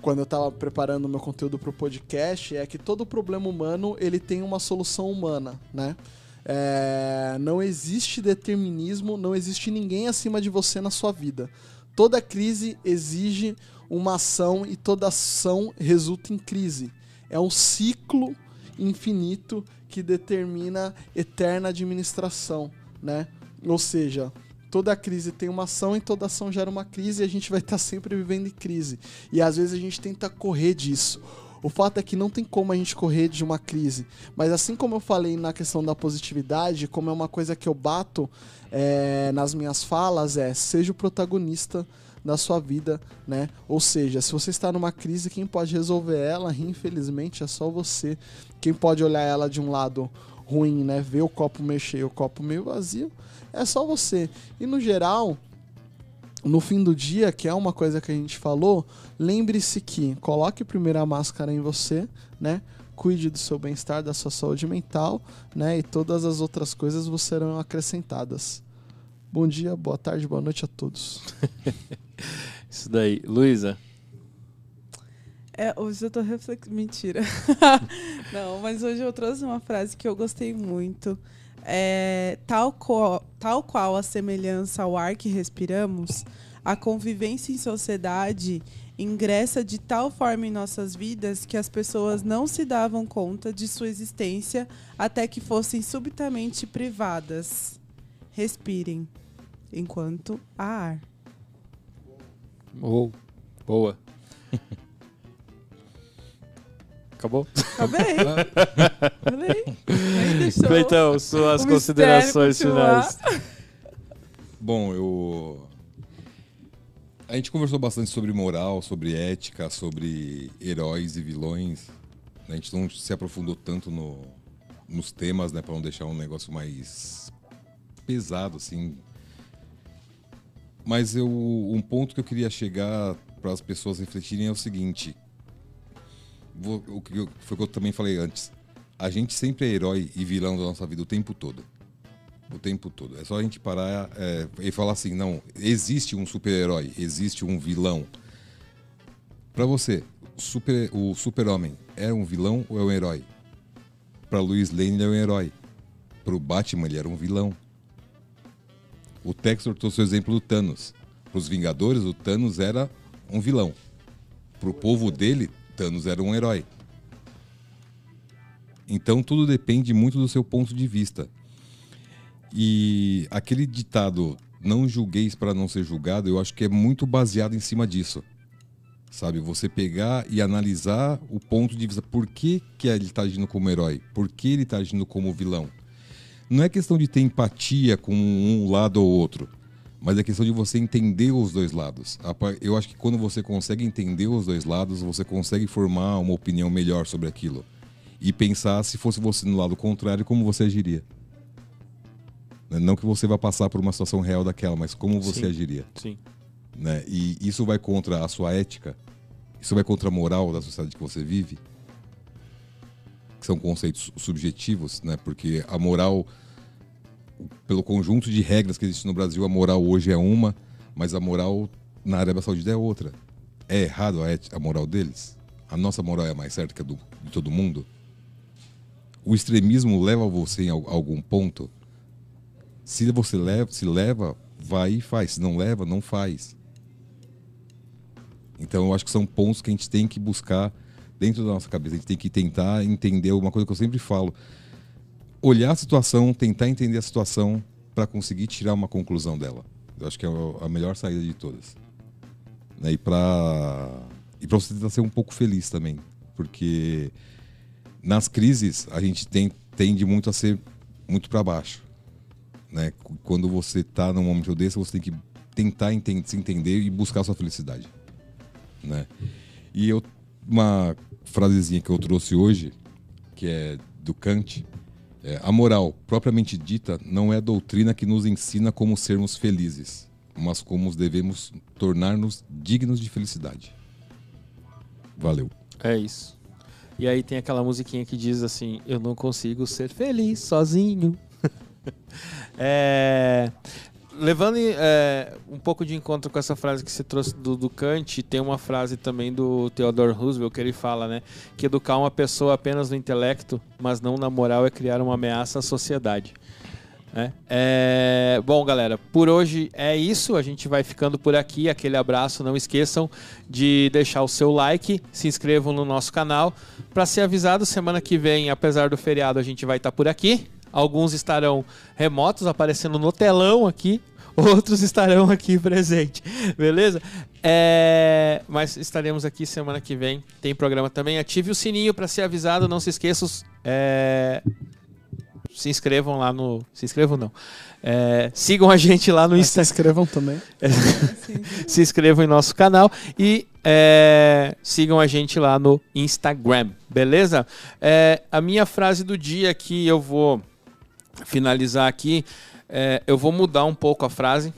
quando eu estava preparando o meu conteúdo para o podcast, é que todo problema humano ele tem uma solução humana, né? É, não existe determinismo, não existe ninguém acima de você na sua vida. Toda crise exige uma ação e toda ação resulta em crise. É um ciclo infinito que determina eterna administração, né? Ou seja, toda crise tem uma ação e toda ação gera uma crise e a gente vai estar sempre vivendo em crise. E às vezes a gente tenta correr disso. O fato é que não tem como a gente correr de uma crise. Mas assim como eu falei na questão da positividade, como é uma coisa que eu bato é, nas minhas falas, é seja o protagonista da sua vida, né? Ou seja, se você está numa crise, quem pode resolver ela, infelizmente, é só você. Quem pode olhar ela de um lado ruim, né? Ver o copo mexer, o copo meio vazio, é só você. E no geral, no fim do dia, que é uma coisa que a gente falou, lembre-se que coloque primeiro a máscara em você, né? Cuide do seu bem-estar, da sua saúde mental, né? E todas as outras coisas vos serão acrescentadas. Bom dia, boa tarde, boa noite a todos. Isso daí. Luísa. É, hoje eu tô reflexiva. Mentira. Não, mas hoje eu trouxe uma frase que eu gostei muito. É, tal, qual, tal qual a semelhança ao ar que respiramos, a convivência em sociedade ingressa de tal forma em nossas vidas que as pessoas não se davam conta de sua existência até que fossem subitamente privadas. Respirem enquanto há ar. Oh, boa. Acabou? Acabei. Falei. Então, suas o considerações finais. Bom, eu. A gente conversou bastante sobre moral, sobre ética, sobre heróis e vilões. A gente não se aprofundou tanto no, nos temas, né, para não deixar um negócio mais pesado, assim. Mas eu, um ponto que eu queria chegar para as pessoas refletirem é o seguinte: vou- o que eu- foi o que eu também falei antes. A gente sempre é herói e vilão da nossa vida o tempo todo. O tempo todo. É só a gente parar é, e falar assim: não, existe um super-herói, existe um vilão. Pra você, super, o super-homem é um vilão ou é um herói? Pra Luiz Lane, ele é um herói. Pro Batman, ele era um vilão. O Textor trouxe o exemplo do Thanos. Pros Vingadores, o Thanos era um vilão. Pro povo dele, Thanos era um herói. Então tudo depende muito do seu ponto de vista. E aquele ditado não julgueis para não ser julgado, eu acho que é muito baseado em cima disso. Sabe, você pegar e analisar o ponto de vista. Por que, que ele está agindo como herói? Por que ele está agindo como vilão? Não é questão de ter empatia com um lado ou outro, mas é questão de você entender os dois lados. Eu acho que quando você consegue entender os dois lados, você consegue formar uma opinião melhor sobre aquilo. E pensar, se fosse você no lado contrário, como você agiria. Né? Não que você vá passar por uma situação real daquela, mas como você Sim. agiria. Sim. Né? E isso vai contra a sua ética, isso vai contra a moral da sociedade que você vive, que são conceitos subjetivos, né? Porque a moral, pelo conjunto de regras que existe no Brasil, a moral hoje é uma, mas a moral na Arábia Saudita é outra. É errado a, ética, a moral deles? A nossa moral é a mais certa que a do, de todo mundo? O extremismo leva você em al- algum ponto? Se você leva, se leva, vai e faz. Se não leva, não faz. Então eu acho que são pontos que a gente tem que buscar dentro da nossa cabeça. A gente tem que tentar entender uma coisa que eu sempre falo. Olhar a situação, tentar entender a situação para conseguir tirar uma conclusão dela. Eu acho que é a melhor saída de todas. Né? E para e para você tentar ser um pouco feliz também, porque nas crises a gente tem tende muito a ser muito para baixo. Né? Quando você está num momento desse, você tem que tentar enten se entender e buscar a sua felicidade. Né? E eu, uma frasezinha que eu trouxe hoje, que é do Kant, é, a moral, propriamente dita, não é a doutrina que nos ensina como sermos felizes, mas como devemos tornar-nos dignos de felicidade. Valeu. É isso. E aí tem aquela musiquinha que diz assim: Eu não consigo ser feliz sozinho. é, levando é, um pouco de encontro com essa frase que você trouxe do, do, Kant, tem uma frase também do Theodore Roosevelt que ele fala, né? Que educar uma pessoa apenas no intelecto, mas não na moral, é criar uma ameaça à sociedade. É. É, bom, galera, por hoje é isso. A gente vai ficando por aqui. Aquele abraço. Não esqueçam de deixar o seu like, se inscrevam no nosso canal para ser avisado. Semana que vem, apesar do feriado, a gente vai estar tá por aqui. Alguns estarão remotos, aparecendo no telão aqui. Outros estarão aqui presente, beleza? É... Mas estaremos aqui semana que vem. Tem programa também. Ative o sininho para ser avisado. Não se esqueçam. É se inscrevam lá no. Se inscrevam não. É, sigam a gente lá no Instagram. Se inscrevam também. se inscrevam em nosso canal e é, sigam a gente lá no Instagram, beleza? É, a minha frase do dia aqui, eu vou finalizar aqui. É, eu vou mudar um pouco a frase,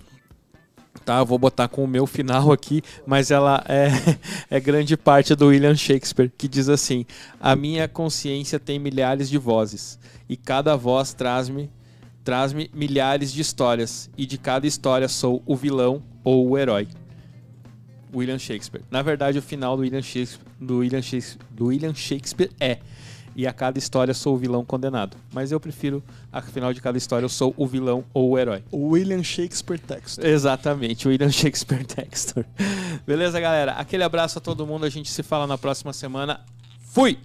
tá? Vou botar com o meu final aqui, mas ela é, é grande parte do William Shakespeare, que diz assim: A minha consciência tem milhares de vozes, e cada voz traz-me traz-me milhares de histórias, e de cada história sou o vilão ou o herói. William Shakespeare. Na verdade, o final do William Shakespeare, do William Shakespeare, do William Shakespeare é e a cada história sou o vilão condenado. Mas eu prefiro, afinal de cada história, eu sou o vilão ou o herói. O William Shakespeare Textor. Exatamente, o William Shakespeare Textor. Beleza, galera? Aquele abraço a todo mundo. A gente se fala na próxima semana. Fui!